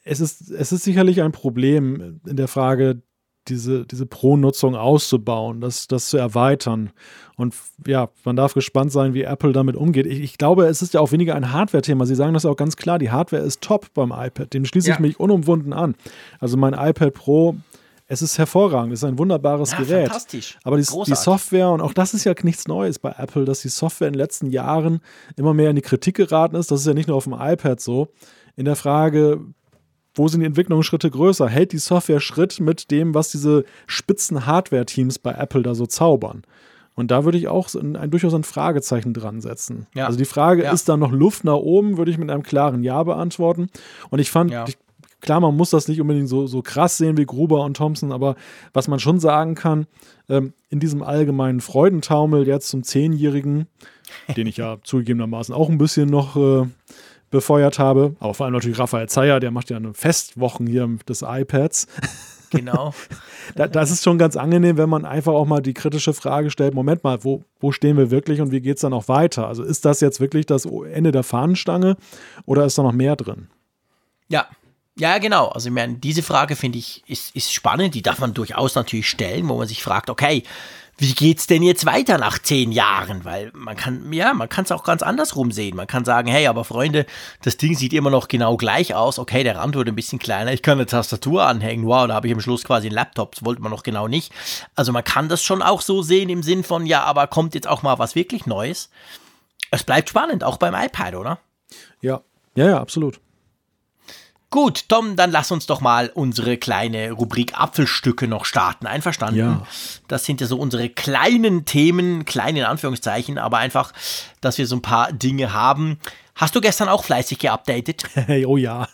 B: es ist, es ist sicherlich ein Problem in der Frage, diese, diese Pro-Nutzung auszubauen, das, das zu erweitern. Und ja, man darf gespannt sein, wie Apple damit umgeht. Ich, ich glaube, es ist ja auch weniger ein Hardware-Thema. Sie sagen das auch ganz klar, die Hardware ist top beim iPad. Dem schließe ich
C: Ja.
B: mich unumwunden an. Also mein iPad Pro, es ist hervorragend, es ist ein wunderbares
C: Ja,
B: Gerät.
C: fantastisch.
B: Aber die, die. Software, und auch das ist ja nichts Neues bei Apple, dass die Software in den letzten Jahren immer mehr in die Kritik geraten ist. Das ist ja nicht nur auf dem iPad so. In der Frage, wo sind die Entwicklungsschritte größer? Hält die Software Schritt mit dem, was diese spitzen Hardware-Teams bei Apple da so zaubern? Und da würde ich auch ein, ein, durchaus ein Fragezeichen dran setzen.
C: Ja.
B: Also die Frage,
C: Ja.
B: ist da noch Luft nach oben, würde ich mit einem klaren Ja beantworten. Und ich fand,
C: Ja.
B: ich klar, man muss das nicht unbedingt so, so krass sehen wie Gruber und Thompson, aber was man schon sagen kann, ähm, in diesem allgemeinen Freudentaumel jetzt zum Zehnjährigen, den ich ja zugegebenermaßen auch ein bisschen noch äh, befeuert habe, aber vor allem natürlich Raphael Zeyer, der macht ja eine Festwochen hier des iPads.
C: Genau.
B: das ist schon ganz angenehm, wenn man einfach auch mal die kritische Frage stellt: Moment mal, wo, wo stehen wir wirklich und wie geht es dann auch weiter? Also ist das jetzt wirklich das Ende der Fahnenstange oder ist da noch mehr drin?
C: Ja, ja, genau. Also ich meine, diese Frage finde ich ist, ist spannend. Die darf man durchaus natürlich stellen, wo man sich fragt, okay, wie geht's denn jetzt weiter nach zehn Jahren? Weil man kann, ja, man kann es auch ganz andersrum sehen. Man kann sagen, hey, aber Freunde, das Ding sieht immer noch genau gleich aus. Okay, der Rand wurde ein bisschen kleiner. Ich kann eine Tastatur anhängen. Wow, da habe ich am Schluss quasi einen Laptop. Das wollte man noch genau nicht. Also man kann das schon auch so sehen im Sinn von, ja, aber kommt jetzt auch mal was wirklich Neues? Es bleibt spannend, auch beim iPad, oder?
B: Ja, ja, ja, absolut.
C: Gut, Tom, dann lass uns doch mal unsere kleine Rubrik Apfelstücke noch starten. Einverstanden?
B: Ja.
C: Das sind ja so unsere kleinen Themen, kleine in Anführungszeichen, aber einfach, dass wir so ein paar Dinge haben. Hast du gestern auch fleißig geupdatet?
B: oh ja.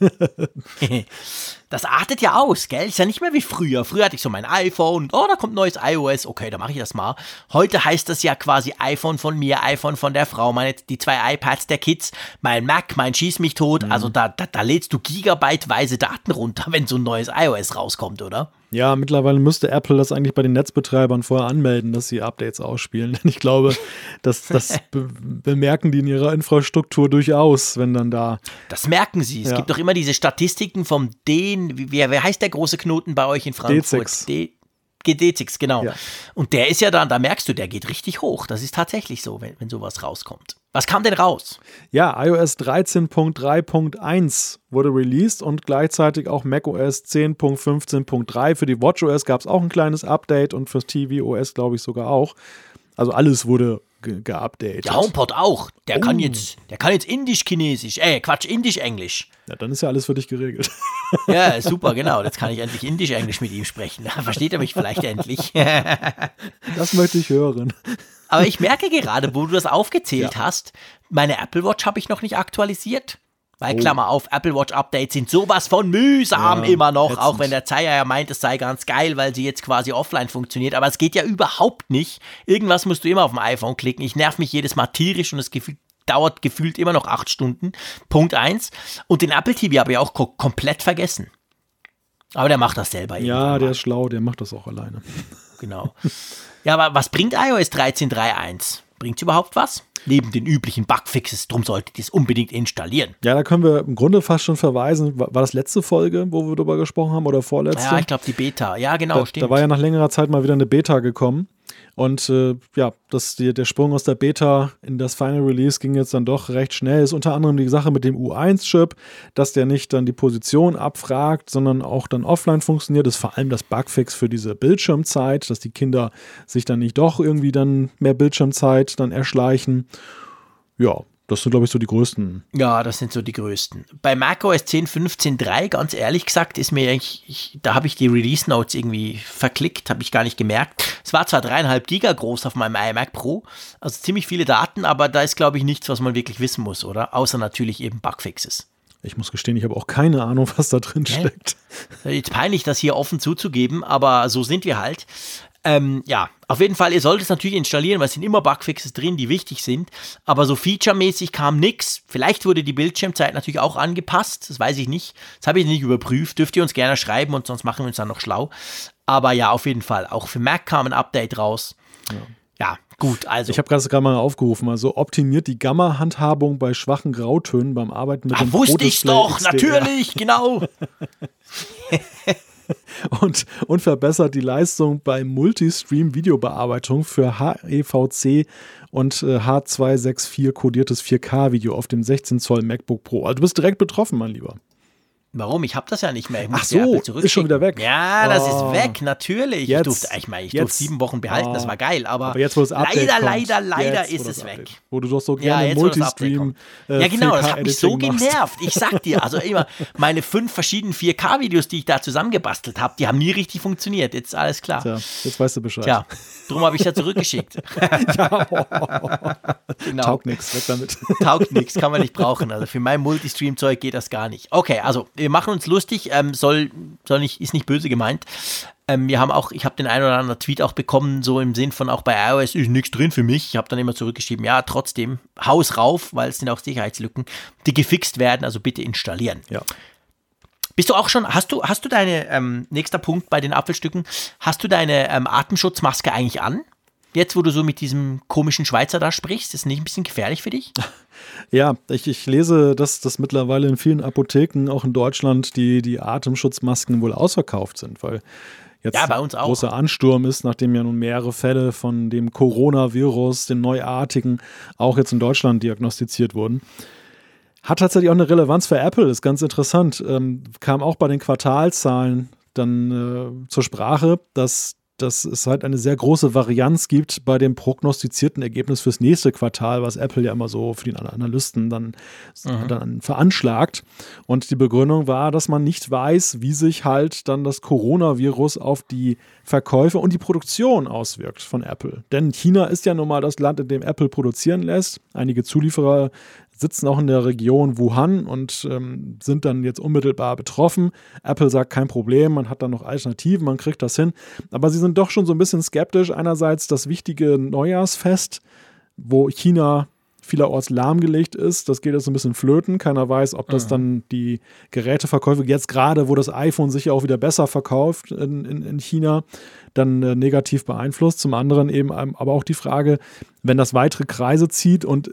C: das artet ja aus, gell? Ist ja nicht mehr wie früher. Früher hatte ich so mein iPhone oh, da kommt neues iOS. Okay, da mache ich das mal. Heute heißt das ja quasi iPhone von mir, iPhone von der Frau, meine, die zwei iPads der Kids, mein Mac, mein Schieß mich tot. Mhm. Also da, da, da lädst du gigabyteweise Daten runter, wenn so ein neues iOS rauskommt, oder?
B: Ja, mittlerweile müsste Apple das eigentlich bei den Netzbetreibern vorher anmelden, dass sie Updates ausspielen. Denn ich glaube, das, das be bemerken die in ihrer Infrastruktur durchaus, wenn dann da.
C: Das merken sie. Es ja. gibt doch immer diese Statistiken vom wer, wer heißt der große Knoten bei euch in Frankfurt?
B: D6.
C: GD6, genau. Ja. Und der ist ja dann, da merkst du, der geht richtig hoch. Das ist tatsächlich so, wenn, wenn sowas rauskommt. Was kam denn raus?
B: Ja, iOS 13.3.1 wurde released und gleichzeitig auch macOS 10.15.3. Für die WatchOS gab es auch ein kleines Update und fürs tvOS glaube ich sogar auch. Also alles wurde geupdatet.
C: Der HomePod auch. Der oh. kann jetzt, der kann jetzt Indisch-Chinesisch, äh, Quatsch, Indisch-Englisch.
B: Ja, dann ist ja alles für dich geregelt.
C: Ja, super, genau. Jetzt kann ich endlich Indisch-Englisch mit ihm sprechen. Da versteht er mich vielleicht endlich.
B: Das möchte ich hören.
C: Aber ich merke gerade, wo du das aufgezählt ja. hast, meine Apple Watch habe ich noch nicht aktualisiert. Weil, oh. Klammer auf, Apple Watch Updates sind sowas von mühsam ja, immer noch, ätzend. auch wenn der Zeiger ja meint, es sei ganz geil, weil sie jetzt quasi offline funktioniert. Aber es geht ja überhaupt nicht. Irgendwas musst du immer auf dem iPhone klicken. Ich nerv mich jedes Mal tierisch und das Gefühl, dauert gefühlt immer noch acht Stunden. Punkt eins. Und den Apple TV habe ich auch ko komplett vergessen. Aber der macht das selber.
B: Ja, der ist schlau, der macht das auch alleine.
C: Genau. Ja, aber was bringt iOS 13.3.1? Bringt es überhaupt was? Neben den üblichen Bugfixes, drum solltet ihr es unbedingt installieren.
B: Ja, da können wir im Grunde fast schon verweisen. War das letzte Folge, wo wir darüber gesprochen haben oder vorletzte?
C: Ja, ich glaube die Beta. Ja, genau,
B: da,
C: stimmt.
B: Da war ja nach längerer Zeit mal wieder eine Beta gekommen. Und äh, ja, das, die, der Sprung aus der Beta in das Final Release ging jetzt dann doch recht schnell. Ist unter anderem die Sache mit dem U1-Chip, dass der nicht dann die Position abfragt, sondern auch dann offline funktioniert. Ist vor allem das Bugfix für diese Bildschirmzeit, dass die Kinder sich dann nicht doch irgendwie dann mehr Bildschirmzeit dann erschleichen. Ja, das sind, glaube ich, so die größten.
C: Ja, das sind so die größten. Bei macOS 10 15.3, ganz ehrlich gesagt, ist mir eigentlich, ich, da habe ich die Release Notes irgendwie verklickt, habe ich gar nicht gemerkt. Es war zwar dreieinhalb Giga groß auf meinem iMac Pro, also ziemlich viele Daten, aber da ist, glaube ich, nichts, was man wirklich wissen muss, oder? Außer natürlich eben Bugfixes.
B: Ich muss gestehen, ich habe auch keine Ahnung, was da drin steckt.
C: Jetzt peinlich, das hier offen zuzugeben, aber so sind wir halt. Ähm, ja, auf jeden Fall, ihr solltet es natürlich installieren, weil es sind immer Bugfixes drin, die wichtig sind. Aber so featuremäßig kam nichts. Vielleicht wurde die Bildschirmzeit natürlich auch angepasst, das weiß ich nicht. Das habe ich nicht überprüft. Dürft ihr uns gerne schreiben und sonst machen wir uns dann noch schlau. Aber ja, auf jeden Fall. Auch für Mac kam ein Update raus. Ja. Ja, gut, also.
B: Ich habe gerade mal aufgerufen, also optimiert die Gamma-Handhabung bei schwachen Grautönen beim Arbeiten mit
C: Ach, dem wusste ich doch, XDR. natürlich, genau.
B: und, und verbessert die Leistung bei Multistream-Videobearbeitung für HEVC und äh, H264 kodiertes 4K-Video auf dem 16 Zoll MacBook Pro. Also du bist direkt betroffen, mein Lieber.
C: Warum? Ich habe das ja nicht mehr.
B: Ach so, ist schon wieder weg.
C: Ja, das oh. ist weg, natürlich. Jetzt, ich durfte, ich meine, ich jetzt. durfte sieben Wochen behalten, oh. das war geil, aber,
B: aber jetzt, wo es
C: leider,
B: kommt,
C: leider, leider
B: ist
C: es weg.
B: Wo du doch so gerne ja, Multistream
C: äh, Ja, genau, das hat mich so genervt. Ich sag dir, also immer, meine fünf verschiedenen 4K-Videos, die ich da zusammengebastelt habe, die haben nie richtig funktioniert. Jetzt ist alles klar.
B: Tja, jetzt weißt du Bescheid.
C: Ja, drum habe ich es ja zurückgeschickt. ja,
B: oh. genau. Taugt nichts, weg damit.
C: Taugt nichts, kann man nicht brauchen. Also für mein Multistream-Zeug geht das gar nicht. Okay, also wir machen uns lustig, ähm, soll, soll nicht, ist nicht böse gemeint. Ähm, wir haben auch, ich habe den einen oder anderen Tweet auch bekommen, so im Sinn von auch bei iOS ist nichts drin für mich. Ich habe dann immer zurückgeschrieben, ja, trotzdem, Haus rauf, weil es sind auch Sicherheitslücken, die gefixt werden, also bitte installieren.
B: Ja.
C: Bist du auch schon, hast du, hast du deine, ähm, nächster Punkt bei den Apfelstücken, hast du deine ähm, Atemschutzmaske eigentlich an? Jetzt, wo du so mit diesem komischen Schweizer da sprichst, ist nicht ein bisschen gefährlich für dich?
B: Ja, ich, ich lese, dass, dass mittlerweile in vielen Apotheken, auch in Deutschland, die, die Atemschutzmasken wohl ausverkauft sind, weil jetzt
C: ja, auch.
B: großer Ansturm ist, nachdem ja nun mehrere Fälle von dem Coronavirus, dem neuartigen, auch jetzt in Deutschland diagnostiziert wurden. Hat tatsächlich auch eine Relevanz für Apple, ist ganz interessant. Ähm, kam auch bei den Quartalzahlen dann äh, zur Sprache, dass dass es halt eine sehr große Varianz gibt bei dem prognostizierten Ergebnis fürs nächste Quartal, was Apple ja immer so für die Analysten dann, mhm. dann veranschlagt. Und die Begründung war, dass man nicht weiß, wie sich halt dann das Coronavirus auf die Verkäufe und die Produktion auswirkt von Apple. Denn China ist ja nun mal das Land, in dem Apple produzieren lässt. Einige Zulieferer sitzen auch in der Region Wuhan und ähm, sind dann jetzt unmittelbar betroffen. Apple sagt kein Problem, man hat dann noch Alternativen, man kriegt das hin. Aber sie sind doch schon so ein bisschen skeptisch. Einerseits das wichtige Neujahrsfest, wo China vielerorts lahmgelegt ist. Das geht jetzt so ein bisschen flöten. Keiner weiß, ob das mhm. dann die Geräteverkäufe jetzt gerade, wo das iPhone sich ja auch wieder besser verkauft in, in, in China, dann äh, negativ beeinflusst. Zum anderen eben aber auch die Frage, wenn das weitere Kreise zieht und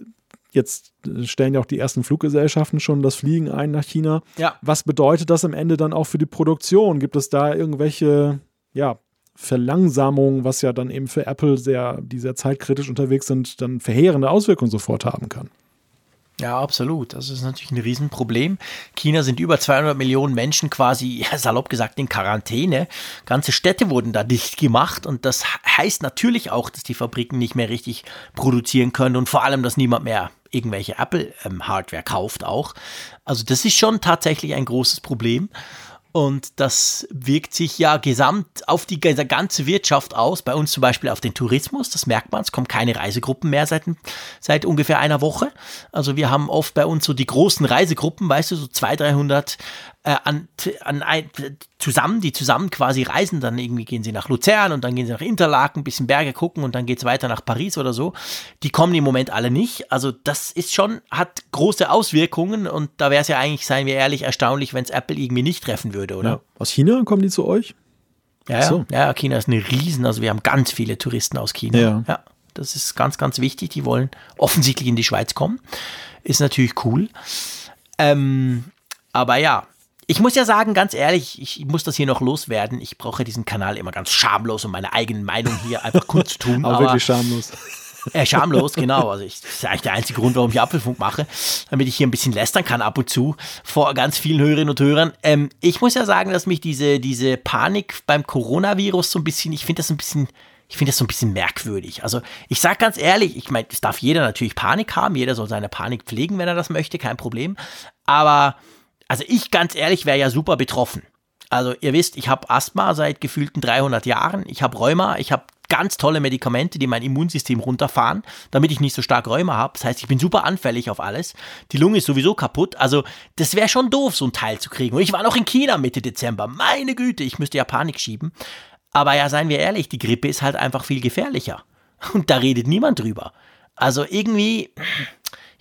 B: Jetzt stellen ja auch die ersten Fluggesellschaften schon das Fliegen ein nach China.
C: Ja.
B: Was bedeutet das am Ende dann auch für die Produktion? Gibt es da irgendwelche ja, Verlangsamungen, was ja dann eben für Apple, sehr, die sehr zeitkritisch unterwegs sind, dann verheerende Auswirkungen sofort haben kann?
C: Ja, absolut. Das ist natürlich ein Riesenproblem. China sind über 200 Millionen Menschen quasi, salopp gesagt, in Quarantäne. Ganze Städte wurden da dicht gemacht und das heißt natürlich auch, dass die Fabriken nicht mehr richtig produzieren können und vor allem, dass niemand mehr irgendwelche Apple-Hardware ähm, kauft auch. Also das ist schon tatsächlich ein großes Problem. Und das wirkt sich ja gesamt auf die ganze Wirtschaft aus. Bei uns zum Beispiel auf den Tourismus, das merkt man. Es kommen keine Reisegruppen mehr seit, seit ungefähr einer Woche. Also wir haben oft bei uns so die großen Reisegruppen, weißt du, so 200, 300 äh, an, an ein, zusammen, die zusammen quasi reisen. Dann irgendwie gehen sie nach Luzern und dann gehen sie nach Interlaken, ein bisschen Berge gucken und dann geht es weiter nach Paris oder so. Die kommen im Moment alle nicht. Also das ist schon, hat große Auswirkungen und da wäre es ja eigentlich, seien wir ehrlich, erstaunlich, wenn es Apple irgendwie nicht treffen würde, oder? Ja.
B: Aus China kommen die zu euch?
C: Ja, so. ja, China ist eine Riesen, also wir haben ganz viele Touristen aus China.
B: Ja.
C: ja. Das ist ganz, ganz wichtig. Die wollen offensichtlich in die Schweiz kommen. Ist natürlich cool. Ähm, aber ja, ich muss ja sagen, ganz ehrlich, ich muss das hier noch loswerden. Ich brauche diesen Kanal immer ganz schamlos, um meine eigene Meinung hier einfach kundzutun.
B: aber, aber wirklich schamlos.
C: Äh, schamlos, genau. Also ich, das ist eigentlich der einzige Grund, warum ich Apfelfunk mache, damit ich hier ein bisschen lästern kann ab und zu vor ganz vielen Hörerinnen und Hörern. Ähm, ich muss ja sagen, dass mich diese, diese Panik beim Coronavirus so ein bisschen, ich finde das ein bisschen, ich finde das so ein bisschen merkwürdig. Also ich sage ganz ehrlich, ich meine, es darf jeder natürlich Panik haben, jeder soll seine Panik pflegen, wenn er das möchte, kein Problem. Aber also ich ganz ehrlich wäre ja super betroffen. Also ihr wisst, ich habe Asthma seit gefühlten 300 Jahren, ich habe Rheuma, ich habe ganz tolle Medikamente, die mein Immunsystem runterfahren, damit ich nicht so stark Rheuma habe. Das heißt, ich bin super anfällig auf alles. Die Lunge ist sowieso kaputt. Also, das wäre schon doof, so ein Teil zu kriegen. Und ich war noch in China Mitte Dezember. Meine Güte, ich müsste ja Panik schieben. Aber ja, seien wir ehrlich, die Grippe ist halt einfach viel gefährlicher. Und da redet niemand drüber. Also irgendwie,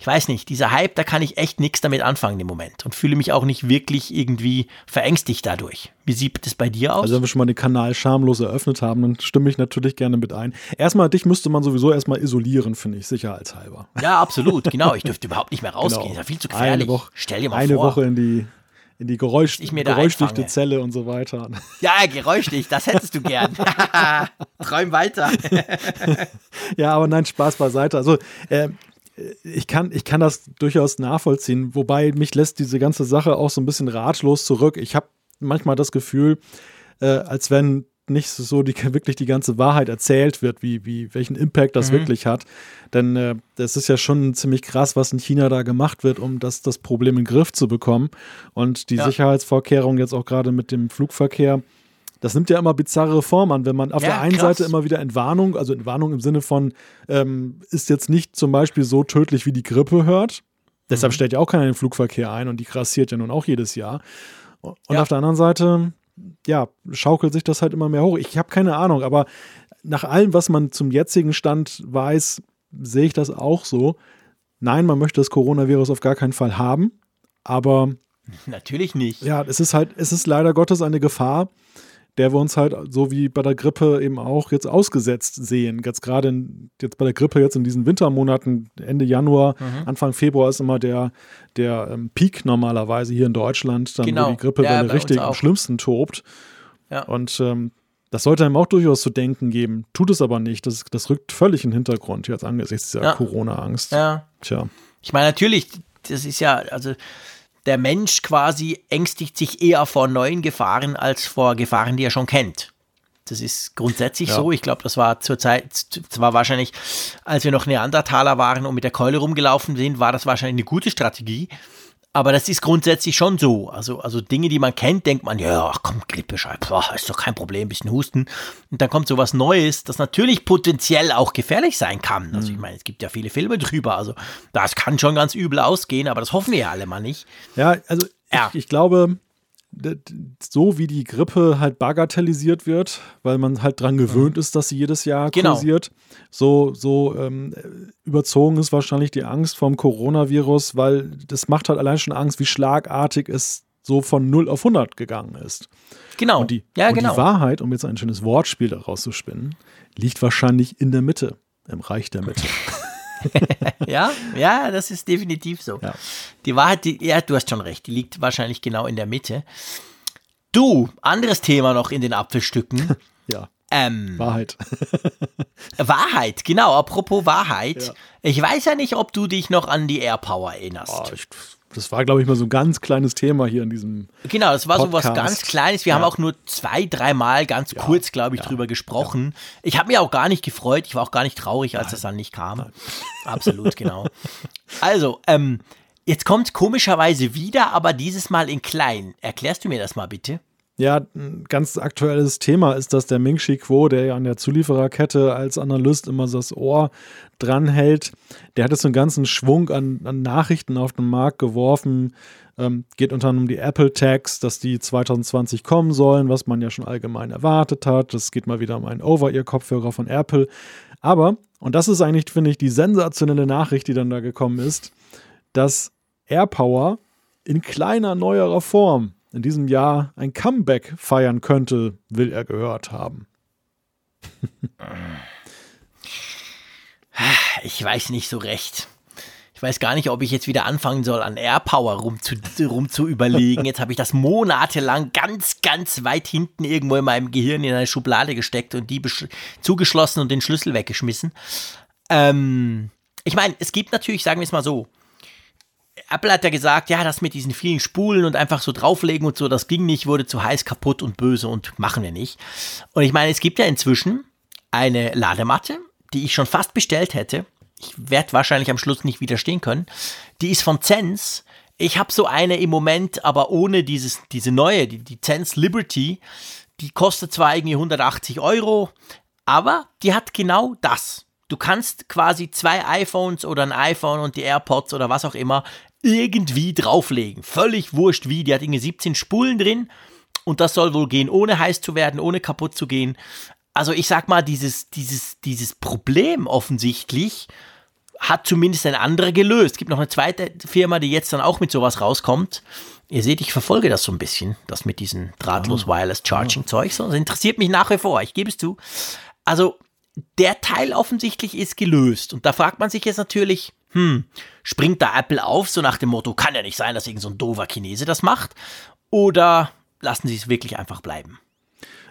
C: ich weiß nicht, dieser Hype, da kann ich echt nichts damit anfangen im Moment und fühle mich auch nicht wirklich irgendwie verängstigt dadurch. Wie sieht es bei dir aus?
B: Also wenn wir schon mal den Kanal schamlos eröffnet haben, dann stimme ich natürlich gerne mit ein. Erstmal, dich müsste man sowieso erstmal isolieren, finde ich, sicherheitshalber.
C: Ja, absolut, genau. Ich dürfte überhaupt nicht mehr rausgehen. Genau. Das ist ja viel zu gefährlich.
B: Eine Woche,
C: Stell dir mal
B: eine
C: vor.
B: Woche in die in die Geräusch, geräuschdichte Zelle und so weiter.
C: Ja, geräuschdicht, das hättest du gern. Träum weiter.
B: ja, aber nein, Spaß beiseite. Also, äh, ich kann, ich kann das durchaus nachvollziehen, wobei mich lässt diese ganze Sache auch so ein bisschen ratlos zurück. Ich habe manchmal das Gefühl, äh, als wenn nicht so die, wirklich die ganze Wahrheit erzählt wird, wie, wie welchen Impact das mhm. wirklich hat. Denn äh, das ist ja schon ziemlich krass, was in China da gemacht wird, um das, das Problem in den Griff zu bekommen. Und die ja. Sicherheitsvorkehrungen jetzt auch gerade mit dem Flugverkehr, das nimmt ja immer bizarre Form an, wenn man auf ja, der einen krass. Seite immer wieder Entwarnung, also Entwarnung im Sinne von, ähm, ist jetzt nicht zum Beispiel so tödlich wie die Grippe hört. Deshalb mhm. stellt ja auch keiner den Flugverkehr ein und die grassiert ja nun auch jedes Jahr. Und ja. auf der anderen Seite, ja, schaukelt sich das halt immer mehr hoch. Ich habe keine Ahnung, aber nach allem, was man zum jetzigen Stand weiß, sehe ich das auch so. Nein, man möchte das Coronavirus auf gar keinen Fall haben, aber
C: natürlich nicht.
B: Ja, es ist halt, es ist leider Gottes eine Gefahr, der wir uns halt so wie bei der Grippe eben auch jetzt ausgesetzt sehen. Jetzt gerade jetzt bei der Grippe jetzt in diesen Wintermonaten, Ende Januar, mhm. Anfang Februar ist immer der, der ähm, Peak normalerweise hier in Deutschland, dann genau. wo die Grippewelle ja, richtig am schlimmsten tobt. Ja. Und ähm, das sollte einem auch durchaus zu denken geben. Tut es aber nicht. Das, das rückt völlig in den Hintergrund jetzt angesichts dieser ja. Corona-Angst.
C: Ja. Tja. Ich meine, natürlich, das ist ja, also der Mensch quasi ängstigt sich eher vor neuen Gefahren als vor Gefahren, die er schon kennt. Das ist grundsätzlich ja. so. Ich glaube, das war zur Zeit, zwar wahrscheinlich, als wir noch Neandertaler waren und mit der Keule rumgelaufen sind, war das wahrscheinlich eine gute Strategie. Aber das ist grundsätzlich schon so. Also, also Dinge, die man kennt, denkt man, ja, komm, Grippescheibe, ist doch kein Problem, bisschen Husten. Und dann kommt sowas Neues, das natürlich potenziell auch gefährlich sein kann. Also ich mhm. meine, es gibt ja viele Filme drüber. Also das kann schon ganz übel ausgehen, aber das hoffen wir ja alle mal nicht.
B: Ja, also ja. Ich, ich glaube, so wie die Grippe halt bagatellisiert wird, weil man halt dran gewöhnt ist, dass sie jedes Jahr genau. kursiert, so, so ähm, überzogen ist wahrscheinlich die Angst vom Coronavirus, weil das macht halt allein schon Angst, wie schlagartig es so von 0 auf 100 gegangen ist.
C: Genau.
B: Und die,
C: ja,
B: und
C: genau.
B: die Wahrheit, um jetzt ein schönes Wortspiel daraus zu spinnen, liegt wahrscheinlich in der Mitte, im Reich der Mitte.
C: ja, ja, das ist definitiv so. Ja. Die Wahrheit, die, ja, du hast schon recht, die liegt wahrscheinlich genau in der Mitte. Du, anderes Thema noch in den Apfelstücken.
B: ja. Ähm, Wahrheit.
C: Wahrheit, genau, apropos Wahrheit. Ja. Ich weiß ja nicht, ob du dich noch an die Airpower erinnerst. Oh, ich
B: das war, glaube ich, mal so ein ganz kleines Thema hier in diesem.
C: Genau, das war Podcast. so was ganz Kleines. Wir ja. haben auch nur zwei, dreimal ganz ja. kurz, glaube ich, ja. drüber gesprochen. Ich habe mich auch gar nicht gefreut. Ich war auch gar nicht traurig, als Nein. das dann nicht kam. Nein. Absolut, genau. Also, ähm, jetzt kommt komischerweise wieder, aber dieses Mal in klein. Erklärst du mir das mal bitte?
B: Ja, ein ganz aktuelles Thema ist, dass der Ming Chi Kuo, der ja an der Zuliefererkette als Analyst immer so das Ohr dranhält, der hat jetzt einen ganzen Schwung an, an Nachrichten auf den Markt geworfen. Ähm, geht unter anderem um die Apple Tags, dass die 2020 kommen sollen, was man ja schon allgemein erwartet hat. Es geht mal wieder um einen Over-Ear-Kopfhörer von Apple. Aber, und das ist eigentlich, finde ich, die sensationelle Nachricht, die dann da gekommen ist, dass AirPower in kleiner, neuerer Form in diesem Jahr ein Comeback feiern könnte, will er gehört haben.
C: ich weiß nicht so recht. Ich weiß gar nicht, ob ich jetzt wieder anfangen soll, an Airpower rum zu, rum zu überlegen. Jetzt habe ich das monatelang ganz, ganz weit hinten irgendwo in meinem Gehirn in eine Schublade gesteckt und die zugeschlossen und den Schlüssel weggeschmissen. Ähm, ich meine, es gibt natürlich, sagen wir es mal so, Apple hat ja gesagt, ja, das mit diesen vielen Spulen und einfach so drauflegen und so, das ging nicht, wurde zu heiß, kaputt und böse und machen wir nicht. Und ich meine, es gibt ja inzwischen eine Ladematte, die ich schon fast bestellt hätte. Ich werde wahrscheinlich am Schluss nicht widerstehen können. Die ist von Zense. Ich habe so eine im Moment, aber ohne dieses, diese neue, die, die Zense Liberty. Die kostet zwar irgendwie 180 Euro, aber die hat genau das. Du kannst quasi zwei iPhones oder ein iPhone und die AirPods oder was auch immer irgendwie drauflegen. Völlig wurscht wie. Die hat irgendwie 17 Spulen drin und das soll wohl gehen, ohne heiß zu werden, ohne kaputt zu gehen. Also ich sag mal, dieses, dieses, dieses Problem offensichtlich hat zumindest ein anderer gelöst. Es gibt noch eine zweite Firma, die jetzt dann auch mit sowas rauskommt. Ihr seht, ich verfolge das so ein bisschen, das mit diesem drahtlos ah. Wireless Charging Zeug. So, das interessiert mich nach wie vor, ich gebe es zu. Also der Teil offensichtlich ist gelöst. Und da fragt man sich jetzt natürlich, hm, springt da Apple auf, so nach dem Motto, kann ja nicht sein, dass irgend so ein doofer Chinese das macht? Oder lassen sie es wirklich einfach bleiben?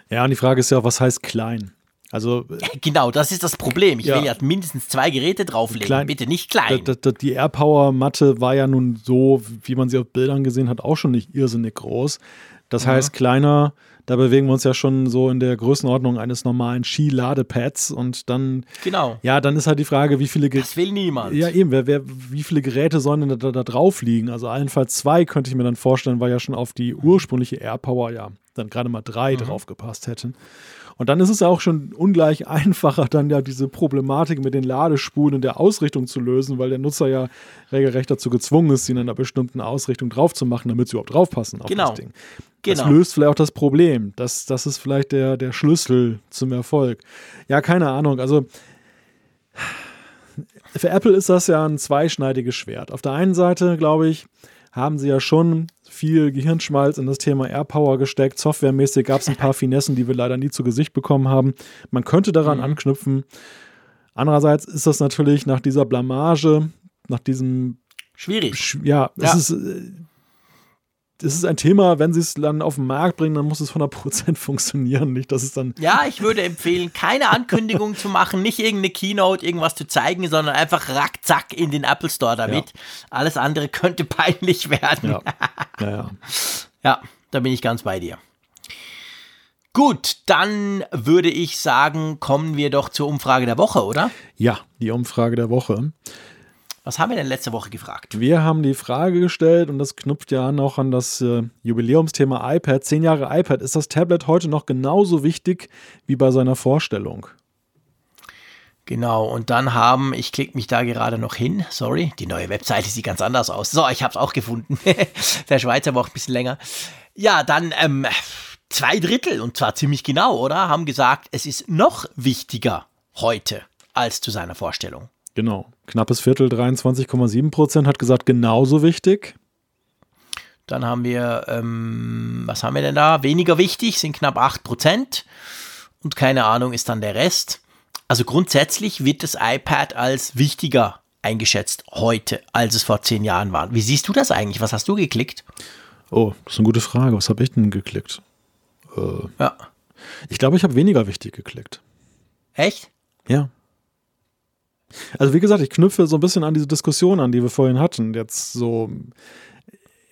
B: Ja, und die Frage ist ja, was heißt klein? Also
C: genau, das ist das Problem. Ich ja, will ja mindestens zwei Geräte drauflegen, klein, bitte nicht klein.
B: Die AirPower Matte war ja nun so, wie man sie auf Bildern gesehen hat, auch schon nicht irrsinnig groß. Das mhm. heißt, kleiner da bewegen wir uns ja schon so in der Größenordnung eines normalen Ski-Ladepads und dann.
C: Genau.
B: Ja, dann ist halt die Frage, wie viele.
C: Ge das will niemand.
B: Ja, eben, wer, wer, wie viele Geräte sollen denn da, da, drauf liegen? Also, allenfalls zwei könnte ich mir dann vorstellen, weil ja schon auf die ursprüngliche AirPower ja dann gerade mal drei mhm. drauf gepasst hätten. Und dann ist es auch schon ungleich einfacher, dann ja diese Problematik mit den Ladespulen und der Ausrichtung zu lösen, weil der Nutzer ja regelrecht dazu gezwungen ist, sie in einer bestimmten Ausrichtung drauf zu machen, damit sie überhaupt draufpassen auf
C: genau.
B: das Ding.
C: Genau.
B: Das löst vielleicht auch das Problem. Das, das ist vielleicht der, der Schlüssel zum Erfolg. Ja, keine Ahnung. Also für Apple ist das ja ein zweischneidiges Schwert. Auf der einen Seite, glaube ich, haben sie ja schon viel Gehirnschmalz in das Thema AirPower gesteckt. Softwaremäßig gab es ein paar Finessen, die wir leider nie zu Gesicht bekommen haben. Man könnte daran mhm. anknüpfen. Andererseits ist das natürlich nach dieser Blamage, nach diesem
C: Schwierig.
B: Ja, ja. es ist das ist ein Thema, wenn sie es dann auf den Markt bringen, dann muss es 100% funktionieren. Nicht, dass es dann.
C: Ja, ich würde empfehlen, keine Ankündigung zu machen, nicht irgendeine Keynote, irgendwas zu zeigen, sondern einfach rackzack in den Apple Store damit. Ja. Alles andere könnte peinlich werden.
B: Ja, ja.
C: ja, da bin ich ganz bei dir. Gut, dann würde ich sagen, kommen wir doch zur Umfrage der Woche, oder?
B: Ja, die Umfrage der Woche.
C: Was haben wir denn letzte Woche gefragt?
B: Wir haben die Frage gestellt und das knüpft ja noch an das äh, Jubiläumsthema iPad. Zehn Jahre iPad. Ist das Tablet heute noch genauso wichtig wie bei seiner Vorstellung?
C: Genau, und dann haben, ich klicke mich da gerade noch hin, sorry, die neue Webseite sieht ganz anders aus. So, ich habe es auch gefunden. Der Schweizer braucht ein bisschen länger. Ja, dann ähm, zwei Drittel, und zwar ziemlich genau, oder? Haben gesagt, es ist noch wichtiger heute als zu seiner Vorstellung.
B: Genau. Knappes Viertel, 23,7 Prozent, hat gesagt, genauso wichtig.
C: Dann haben wir, ähm, was haben wir denn da? Weniger wichtig sind knapp 8 Prozent. Und keine Ahnung ist dann der Rest. Also grundsätzlich wird das iPad als wichtiger eingeschätzt heute, als es vor zehn Jahren war. Wie siehst du das eigentlich? Was hast du geklickt?
B: Oh, das ist eine gute Frage. Was habe ich denn geklickt?
C: Äh, ja.
B: Ich glaube, ich habe weniger wichtig geklickt.
C: Echt?
B: Ja. Also wie gesagt, ich knüpfe so ein bisschen an diese Diskussion an, die wir vorhin hatten. Jetzt so,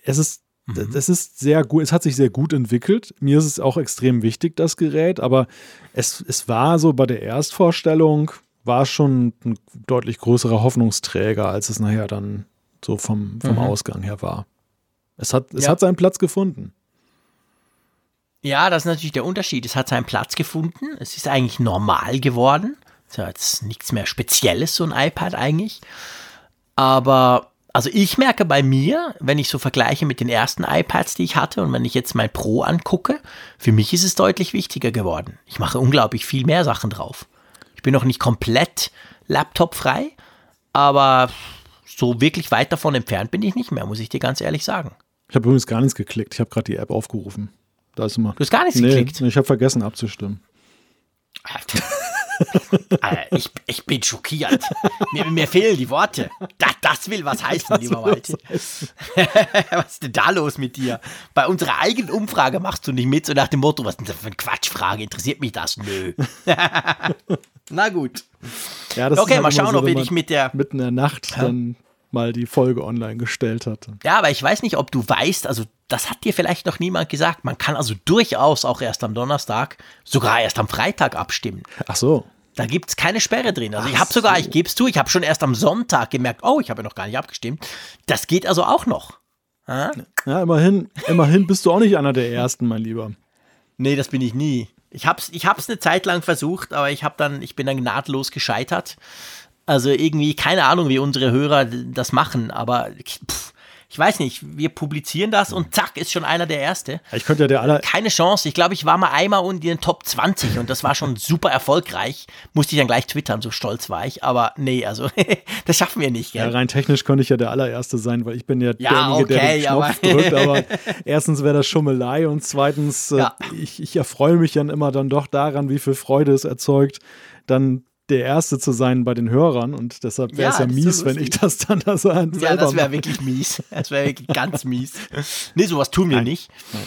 B: es ist, mhm. es ist sehr gut, es hat sich sehr gut entwickelt. Mir ist es auch extrem wichtig, das Gerät, aber es, es war so bei der Erstvorstellung, war schon ein deutlich größerer Hoffnungsträger, als es nachher dann so vom, vom mhm. Ausgang her war. Es hat, es ja. hat seinen Platz gefunden.
C: Ja, das ist natürlich der Unterschied. Es hat seinen Platz gefunden. Es ist eigentlich normal geworden. Ist ja jetzt nichts mehr Spezielles, so ein iPad eigentlich. Aber, also ich merke bei mir, wenn ich so vergleiche mit den ersten iPads, die ich hatte und wenn ich jetzt mein Pro angucke, für mich ist es deutlich wichtiger geworden. Ich mache unglaublich viel mehr Sachen drauf. Ich bin noch nicht komplett laptopfrei, aber so wirklich weit davon entfernt bin ich nicht mehr, muss ich dir ganz ehrlich sagen.
B: Ich habe übrigens gar nichts geklickt. Ich habe gerade die App aufgerufen. Da ist immer.
C: Du hast gar nichts nee, geklickt?
B: Ich habe vergessen abzustimmen.
C: Ich, ich bin schockiert. Mir, mir, fehlen die Worte. Das, das will was heißen, das lieber Malte. was ist denn da los mit dir? Bei unserer eigenen Umfrage machst du nicht mit, so nach dem Motto, was ist denn das für eine Quatschfrage? Interessiert mich das? Nö. Na gut.
B: Ja, okay, halt mal schauen, so, ob ich mit der. Mitten in der Nacht ja? dann mal die Folge online gestellt hatte.
C: Ja, aber ich weiß nicht, ob du weißt, also das hat dir vielleicht noch niemand gesagt. Man kann also durchaus auch erst am Donnerstag, sogar erst am Freitag abstimmen.
B: Ach so.
C: Da gibt es keine Sperre drin. Also Ach ich habe sogar, so. ich gebe es zu, ich habe schon erst am Sonntag gemerkt, oh, ich habe ja noch gar nicht abgestimmt. Das geht also auch noch.
B: Ja? ja, immerhin, immerhin bist du auch nicht einer der Ersten, mein Lieber.
C: Nee, das bin ich nie. Ich habe es ich hab's eine Zeit lang versucht, aber ich, hab dann, ich bin dann nahtlos gescheitert. Also irgendwie, keine Ahnung, wie unsere Hörer das machen, aber pff, ich weiß nicht, wir publizieren das und zack, ist schon einer der Erste.
B: Ich könnte ja der aller.
C: Keine Chance. Ich glaube, ich war mal einmal in den Top 20 und das war schon super erfolgreich. Musste ich dann gleich twittern, so stolz war ich. Aber nee, also das schaffen wir nicht. Gell?
B: Ja, rein technisch könnte ich ja der allererste sein, weil ich bin ja, ja derjenige, okay, der den Knopf aber drückt. Aber erstens wäre das Schummelei und zweitens, äh, ja. ich, ich erfreue mich dann immer dann doch daran, wie viel Freude es erzeugt, dann der Erste zu sein bei den Hörern und deshalb wäre es ja, ja mies, wenn ich das dann da so selber
C: Ja, das wäre wirklich mies. Das wäre wirklich ganz mies. Nee, sowas tun wir Nein. nicht. Nein.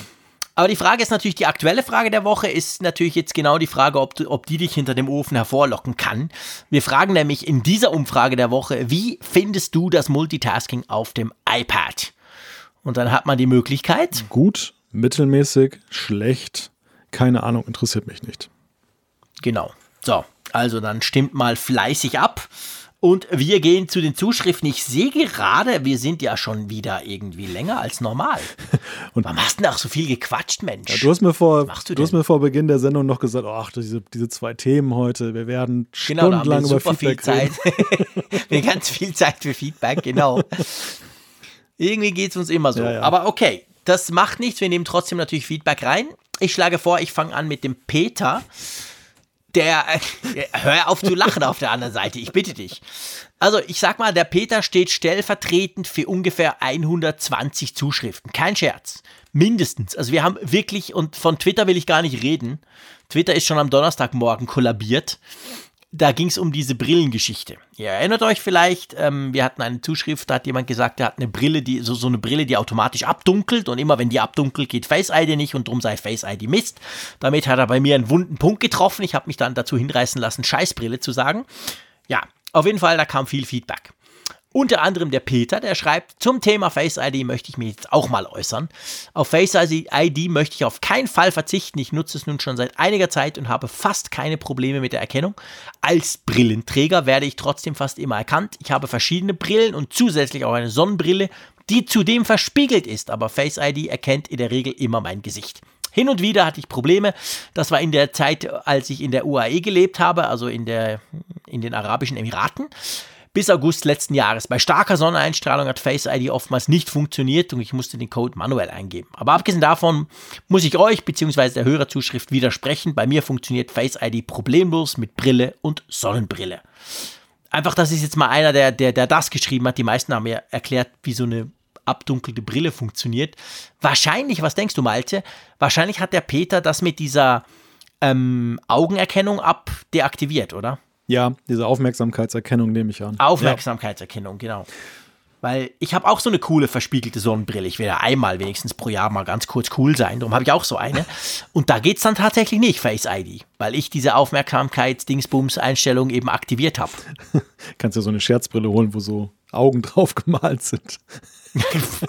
C: Aber die Frage ist natürlich, die aktuelle Frage der Woche ist natürlich jetzt genau die Frage, ob, du, ob die dich hinter dem Ofen hervorlocken kann. Wir fragen nämlich in dieser Umfrage der Woche, wie findest du das Multitasking auf dem iPad? Und dann hat man die Möglichkeit.
B: Gut, mittelmäßig, schlecht, keine Ahnung, interessiert mich nicht.
C: Genau. So, also dann stimmt mal fleißig ab. Und wir gehen zu den Zuschriften. Ich sehe gerade, wir sind ja schon wieder irgendwie länger als normal. Und Warum hast du denn auch so viel gequatscht, Mensch?
B: Ja, du hast mir vor, du, du hast mir vor Beginn der Sendung noch gesagt, ach, diese, diese zwei Themen heute, wir werden genau, stundenlang über Feedback viel
C: reden. Zeit. wir ganz viel Zeit für Feedback, genau. irgendwie geht es uns immer so. Ja, ja. Aber okay, das macht nichts. Wir nehmen trotzdem natürlich Feedback rein. Ich schlage vor, ich fange an mit dem Peter. Der, äh, hör auf zu lachen auf der anderen Seite, ich bitte dich. Also, ich sag mal, der Peter steht stellvertretend für ungefähr 120 Zuschriften. Kein Scherz. Mindestens. Also, wir haben wirklich, und von Twitter will ich gar nicht reden. Twitter ist schon am Donnerstagmorgen kollabiert da ging es um diese Brillengeschichte. Ihr erinnert euch vielleicht, ähm, wir hatten eine Zuschrift, da hat jemand gesagt, er hat eine Brille, die so, so eine Brille, die automatisch abdunkelt und immer wenn die abdunkelt, geht Face ID nicht und drum sei Face ID Mist. Damit hat er bei mir einen wunden Punkt getroffen. Ich habe mich dann dazu hinreißen lassen, Scheißbrille zu sagen. Ja, auf jeden Fall, da kam viel Feedback. Unter anderem der Peter, der schreibt, zum Thema Face ID möchte ich mich jetzt auch mal äußern. Auf Face ID möchte ich auf keinen Fall verzichten. Ich nutze es nun schon seit einiger Zeit und habe fast keine Probleme mit der Erkennung. Als Brillenträger werde ich trotzdem fast immer erkannt. Ich habe verschiedene Brillen und zusätzlich auch eine Sonnenbrille, die zudem verspiegelt ist, aber Face ID erkennt in der Regel immer mein Gesicht. Hin und wieder hatte ich Probleme. Das war in der Zeit, als ich in der UAE gelebt habe, also in, der, in den Arabischen Emiraten bis August letzten Jahres. Bei starker Sonneneinstrahlung hat Face ID oftmals nicht funktioniert und ich musste den Code manuell eingeben. Aber abgesehen davon muss ich euch bzw. der Hörerzuschrift widersprechen. Bei mir funktioniert Face ID problemlos mit Brille und Sonnenbrille. Einfach, das ist jetzt mal einer, der, der, der das geschrieben hat. Die meisten haben mir erklärt, wie so eine abdunkelte Brille funktioniert. Wahrscheinlich, was denkst du, Malte? Wahrscheinlich hat der Peter das mit dieser ähm, Augenerkennung abdeaktiviert, oder?
B: Ja, diese Aufmerksamkeitserkennung nehme ich an.
C: Aufmerksamkeitserkennung, ja. genau. Weil ich habe auch so eine coole verspiegelte Sonnenbrille. Ich will ja einmal wenigstens pro Jahr mal ganz kurz cool sein. Darum habe ich auch so eine. Und da geht es dann tatsächlich nicht, Face ID, weil ich diese Aufmerksamkeits-Dingsbums-Einstellung eben aktiviert habe.
B: Kannst ja so eine Scherzbrille holen, wo so Augen drauf gemalt sind.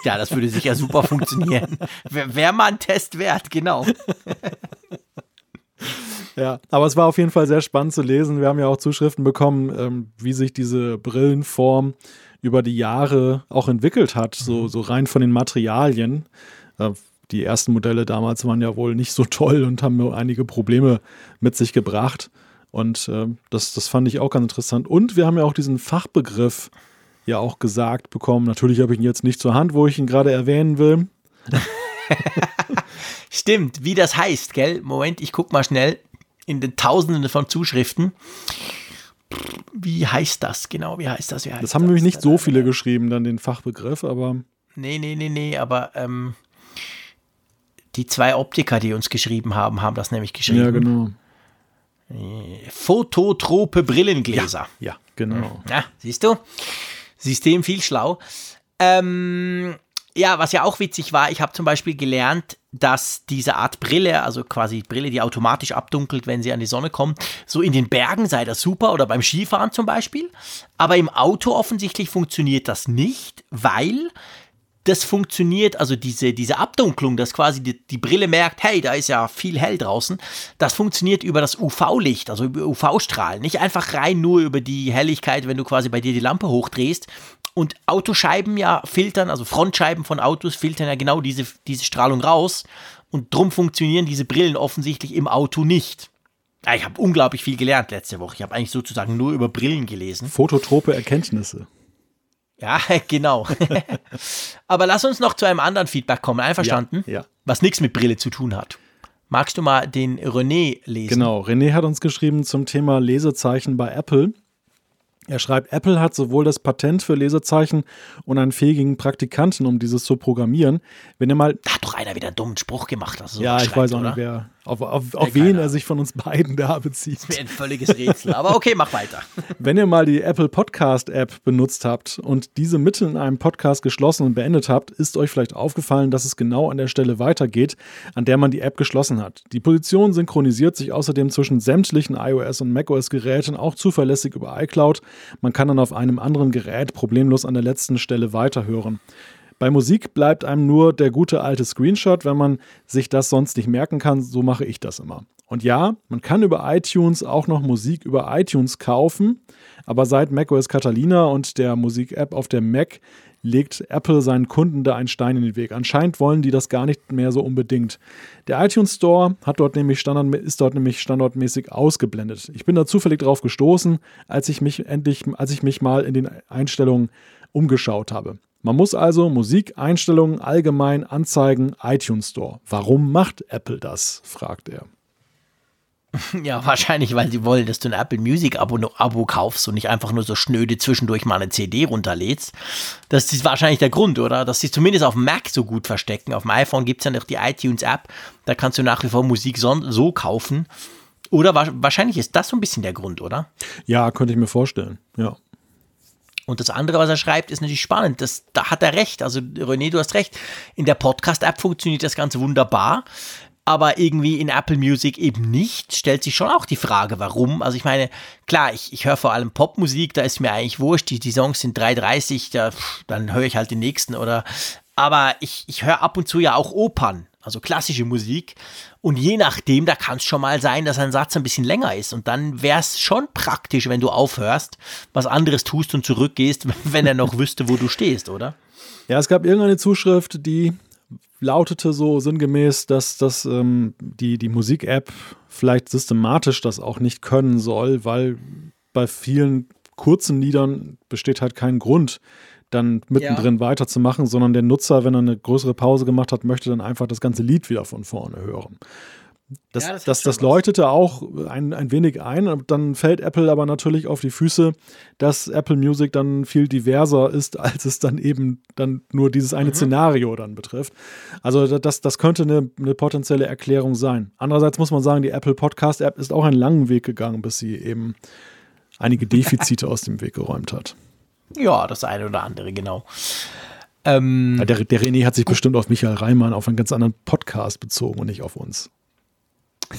C: ja, das würde sicher super funktionieren. Wäre mal ein Test wert, genau.
B: Ja, aber es war auf jeden Fall sehr spannend zu lesen. Wir haben ja auch Zuschriften bekommen, ähm, wie sich diese Brillenform über die Jahre auch entwickelt hat, so, mhm. so rein von den Materialien. Äh, die ersten Modelle damals waren ja wohl nicht so toll und haben nur einige Probleme mit sich gebracht. Und äh, das, das fand ich auch ganz interessant. Und wir haben ja auch diesen Fachbegriff ja auch gesagt bekommen. Natürlich habe ich ihn jetzt nicht zur Hand, wo ich ihn gerade erwähnen will.
C: Stimmt, wie das heißt, gell? Moment, ich guck mal schnell in den Tausenden von Zuschriften. Wie heißt das genau? Wie heißt das? Wie heißt
B: das haben das? nämlich nicht so viele geschrieben, dann den Fachbegriff, aber.
C: Nee, nee, nee, nee, aber ähm, die zwei Optiker, die uns geschrieben haben, haben das nämlich geschrieben. Ja,
B: genau.
C: Äh, Phototrope Brillengläser.
B: Ja, ja genau.
C: Ja, siehst du? System viel schlau. Ähm, ja, was ja auch witzig war, ich habe zum Beispiel gelernt, dass diese Art Brille, also quasi Brille, die automatisch abdunkelt, wenn sie an die Sonne kommt, so in den Bergen sei das super oder beim Skifahren zum Beispiel. Aber im Auto offensichtlich funktioniert das nicht, weil das funktioniert, also diese, diese Abdunklung, dass quasi die, die Brille merkt, hey, da ist ja viel hell draußen, das funktioniert über das UV-Licht, also über UV-Strahlen. Nicht einfach rein nur über die Helligkeit, wenn du quasi bei dir die Lampe hochdrehst, und Autoscheiben ja filtern, also Frontscheiben von Autos filtern ja genau diese, diese Strahlung raus. Und drum funktionieren diese Brillen offensichtlich im Auto nicht. Ja, ich habe unglaublich viel gelernt letzte Woche. Ich habe eigentlich sozusagen nur über Brillen gelesen.
B: Fototrope Erkenntnisse.
C: Ja, genau. Aber lass uns noch zu einem anderen Feedback kommen. Einverstanden?
B: Ja, ja.
C: Was nichts mit Brille zu tun hat. Magst du mal den René lesen?
B: Genau, René hat uns geschrieben zum Thema Lesezeichen bei Apple. Er schreibt, Apple hat sowohl das Patent für Lesezeichen und einen fähigen Praktikanten, um dieses zu programmieren. Wenn ihr mal.
C: Da hat doch einer wieder einen dummen Spruch gemacht.
B: So ja, ich weiß auch oder? nicht, wer, auf, auf, auf wen er sich von uns beiden da bezieht. Das
C: wäre ein völliges Rätsel. Aber okay, mach weiter.
B: Wenn ihr mal die Apple Podcast App benutzt habt und diese mitten in einem Podcast geschlossen und beendet habt, ist euch vielleicht aufgefallen, dass es genau an der Stelle weitergeht, an der man die App geschlossen hat. Die Position synchronisiert sich außerdem zwischen sämtlichen iOS und macOS Geräten auch zuverlässig über iCloud. Man kann dann auf einem anderen Gerät problemlos an der letzten Stelle weiterhören. Bei Musik bleibt einem nur der gute alte Screenshot, wenn man sich das sonst nicht merken kann. So mache ich das immer. Und ja, man kann über iTunes auch noch Musik über iTunes kaufen, aber seit macOS Catalina und der Musik-App auf der Mac legt Apple seinen Kunden da einen Stein in den Weg. Anscheinend wollen die das gar nicht mehr so unbedingt. Der iTunes Store hat dort nämlich Standard, ist dort nämlich standardmäßig ausgeblendet. Ich bin da zufällig drauf gestoßen, als ich mich endlich, als ich mich mal in den Einstellungen umgeschaut habe. Man muss also Musik, Einstellungen, allgemein anzeigen, iTunes Store. Warum macht Apple das? fragt er.
C: Ja, wahrscheinlich, weil sie wollen, dass du ein Apple Music Abo, Abo kaufst und nicht einfach nur so schnöde zwischendurch mal eine CD runterlädst. Das ist wahrscheinlich der Grund, oder? Dass sie zumindest auf dem Mac so gut verstecken. Auf dem iPhone gibt es ja noch die iTunes App. Da kannst du nach wie vor Musik so, so kaufen. Oder wahrscheinlich ist das so ein bisschen der Grund, oder?
B: Ja, könnte ich mir vorstellen. Ja.
C: Und das andere, was er schreibt, ist natürlich spannend. Das, da hat er recht. Also, René, du hast recht. In der Podcast-App funktioniert das Ganze wunderbar aber irgendwie in Apple Music eben nicht, stellt sich schon auch die Frage, warum. Also ich meine, klar, ich, ich höre vor allem Popmusik, da ist mir eigentlich wurscht, die, die Songs sind 3,30, da, dann höre ich halt den nächsten oder, aber ich, ich höre ab und zu ja auch Opern, also klassische Musik. Und je nachdem, da kann es schon mal sein, dass ein Satz ein bisschen länger ist. Und dann wäre es schon praktisch, wenn du aufhörst, was anderes tust und zurückgehst, wenn er noch wüsste, wo du stehst, oder?
B: Ja, es gab irgendeine Zuschrift, die lautete so sinngemäß, dass, dass ähm, die, die Musik-App vielleicht systematisch das auch nicht können soll, weil bei vielen kurzen Liedern besteht halt kein Grund, dann mittendrin ja. weiterzumachen, sondern der Nutzer, wenn er eine größere Pause gemacht hat, möchte dann einfach das ganze Lied wieder von vorne hören. Das, ja, das, das, das läutete auch ein, ein wenig ein. Dann fällt Apple aber natürlich auf die Füße, dass Apple Music dann viel diverser ist, als es dann eben dann nur dieses eine mhm. Szenario dann betrifft. Also das, das könnte eine, eine potenzielle Erklärung sein. Andererseits muss man sagen, die Apple Podcast App ist auch einen langen Weg gegangen, bis sie eben einige Defizite aus dem Weg geräumt hat.
C: Ja, das eine oder andere, genau.
B: Ähm, der, der René hat sich bestimmt auf Michael Reimann auf einen ganz anderen Podcast bezogen und nicht auf uns.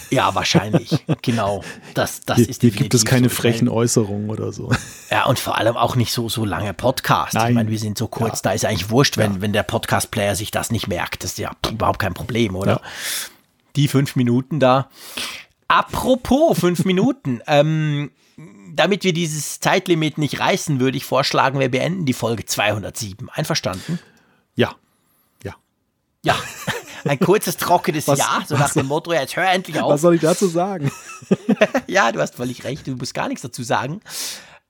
C: Ja, wahrscheinlich. genau. Das, das
B: hier, ist hier gibt es keine so frechen Äußerungen oder so.
C: Ja, und vor allem auch nicht so, so lange Podcasts. Nein. Ich meine, wir sind so kurz, ja. da ist eigentlich wurscht, wenn, ja. wenn der Podcast-Player sich das nicht merkt. Das ist ja überhaupt kein Problem, oder? Ja. Die fünf Minuten da. Apropos fünf Minuten. Ähm, damit wir dieses Zeitlimit nicht reißen, würde ich vorschlagen, wir beenden die Folge 207. Einverstanden?
B: Ja.
C: Ja. Ja. Ein kurzes, trockenes was, Ja, so nach dem Motto, jetzt hör endlich auf.
B: Was soll ich dazu sagen?
C: ja, du hast völlig recht, du musst gar nichts dazu sagen.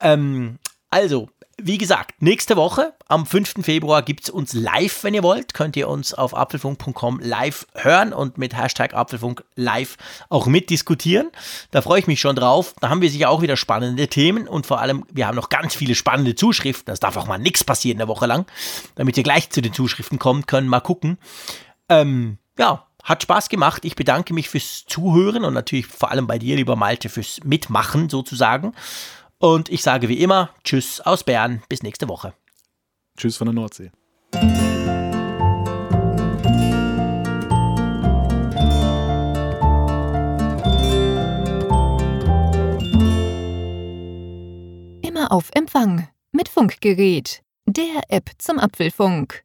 C: Ähm, also, wie gesagt, nächste Woche, am 5. Februar, gibt es uns live, wenn ihr wollt. Könnt ihr uns auf apfelfunk.com live hören und mit Hashtag Apfelfunk live auch mitdiskutieren. Da freue ich mich schon drauf. Da haben wir sicher auch wieder spannende Themen und vor allem, wir haben noch ganz viele spannende Zuschriften. Das darf auch mal nichts passieren eine Woche lang. Damit ihr gleich zu den Zuschriften kommt, können mal gucken. Ähm, ja, hat Spaß gemacht. Ich bedanke mich fürs Zuhören und natürlich vor allem bei dir, lieber Malte, fürs Mitmachen sozusagen. Und ich sage wie immer, Tschüss aus Bern, bis nächste Woche.
B: Tschüss von der Nordsee.
A: Immer auf Empfang mit Funkgerät, der App zum Apfelfunk.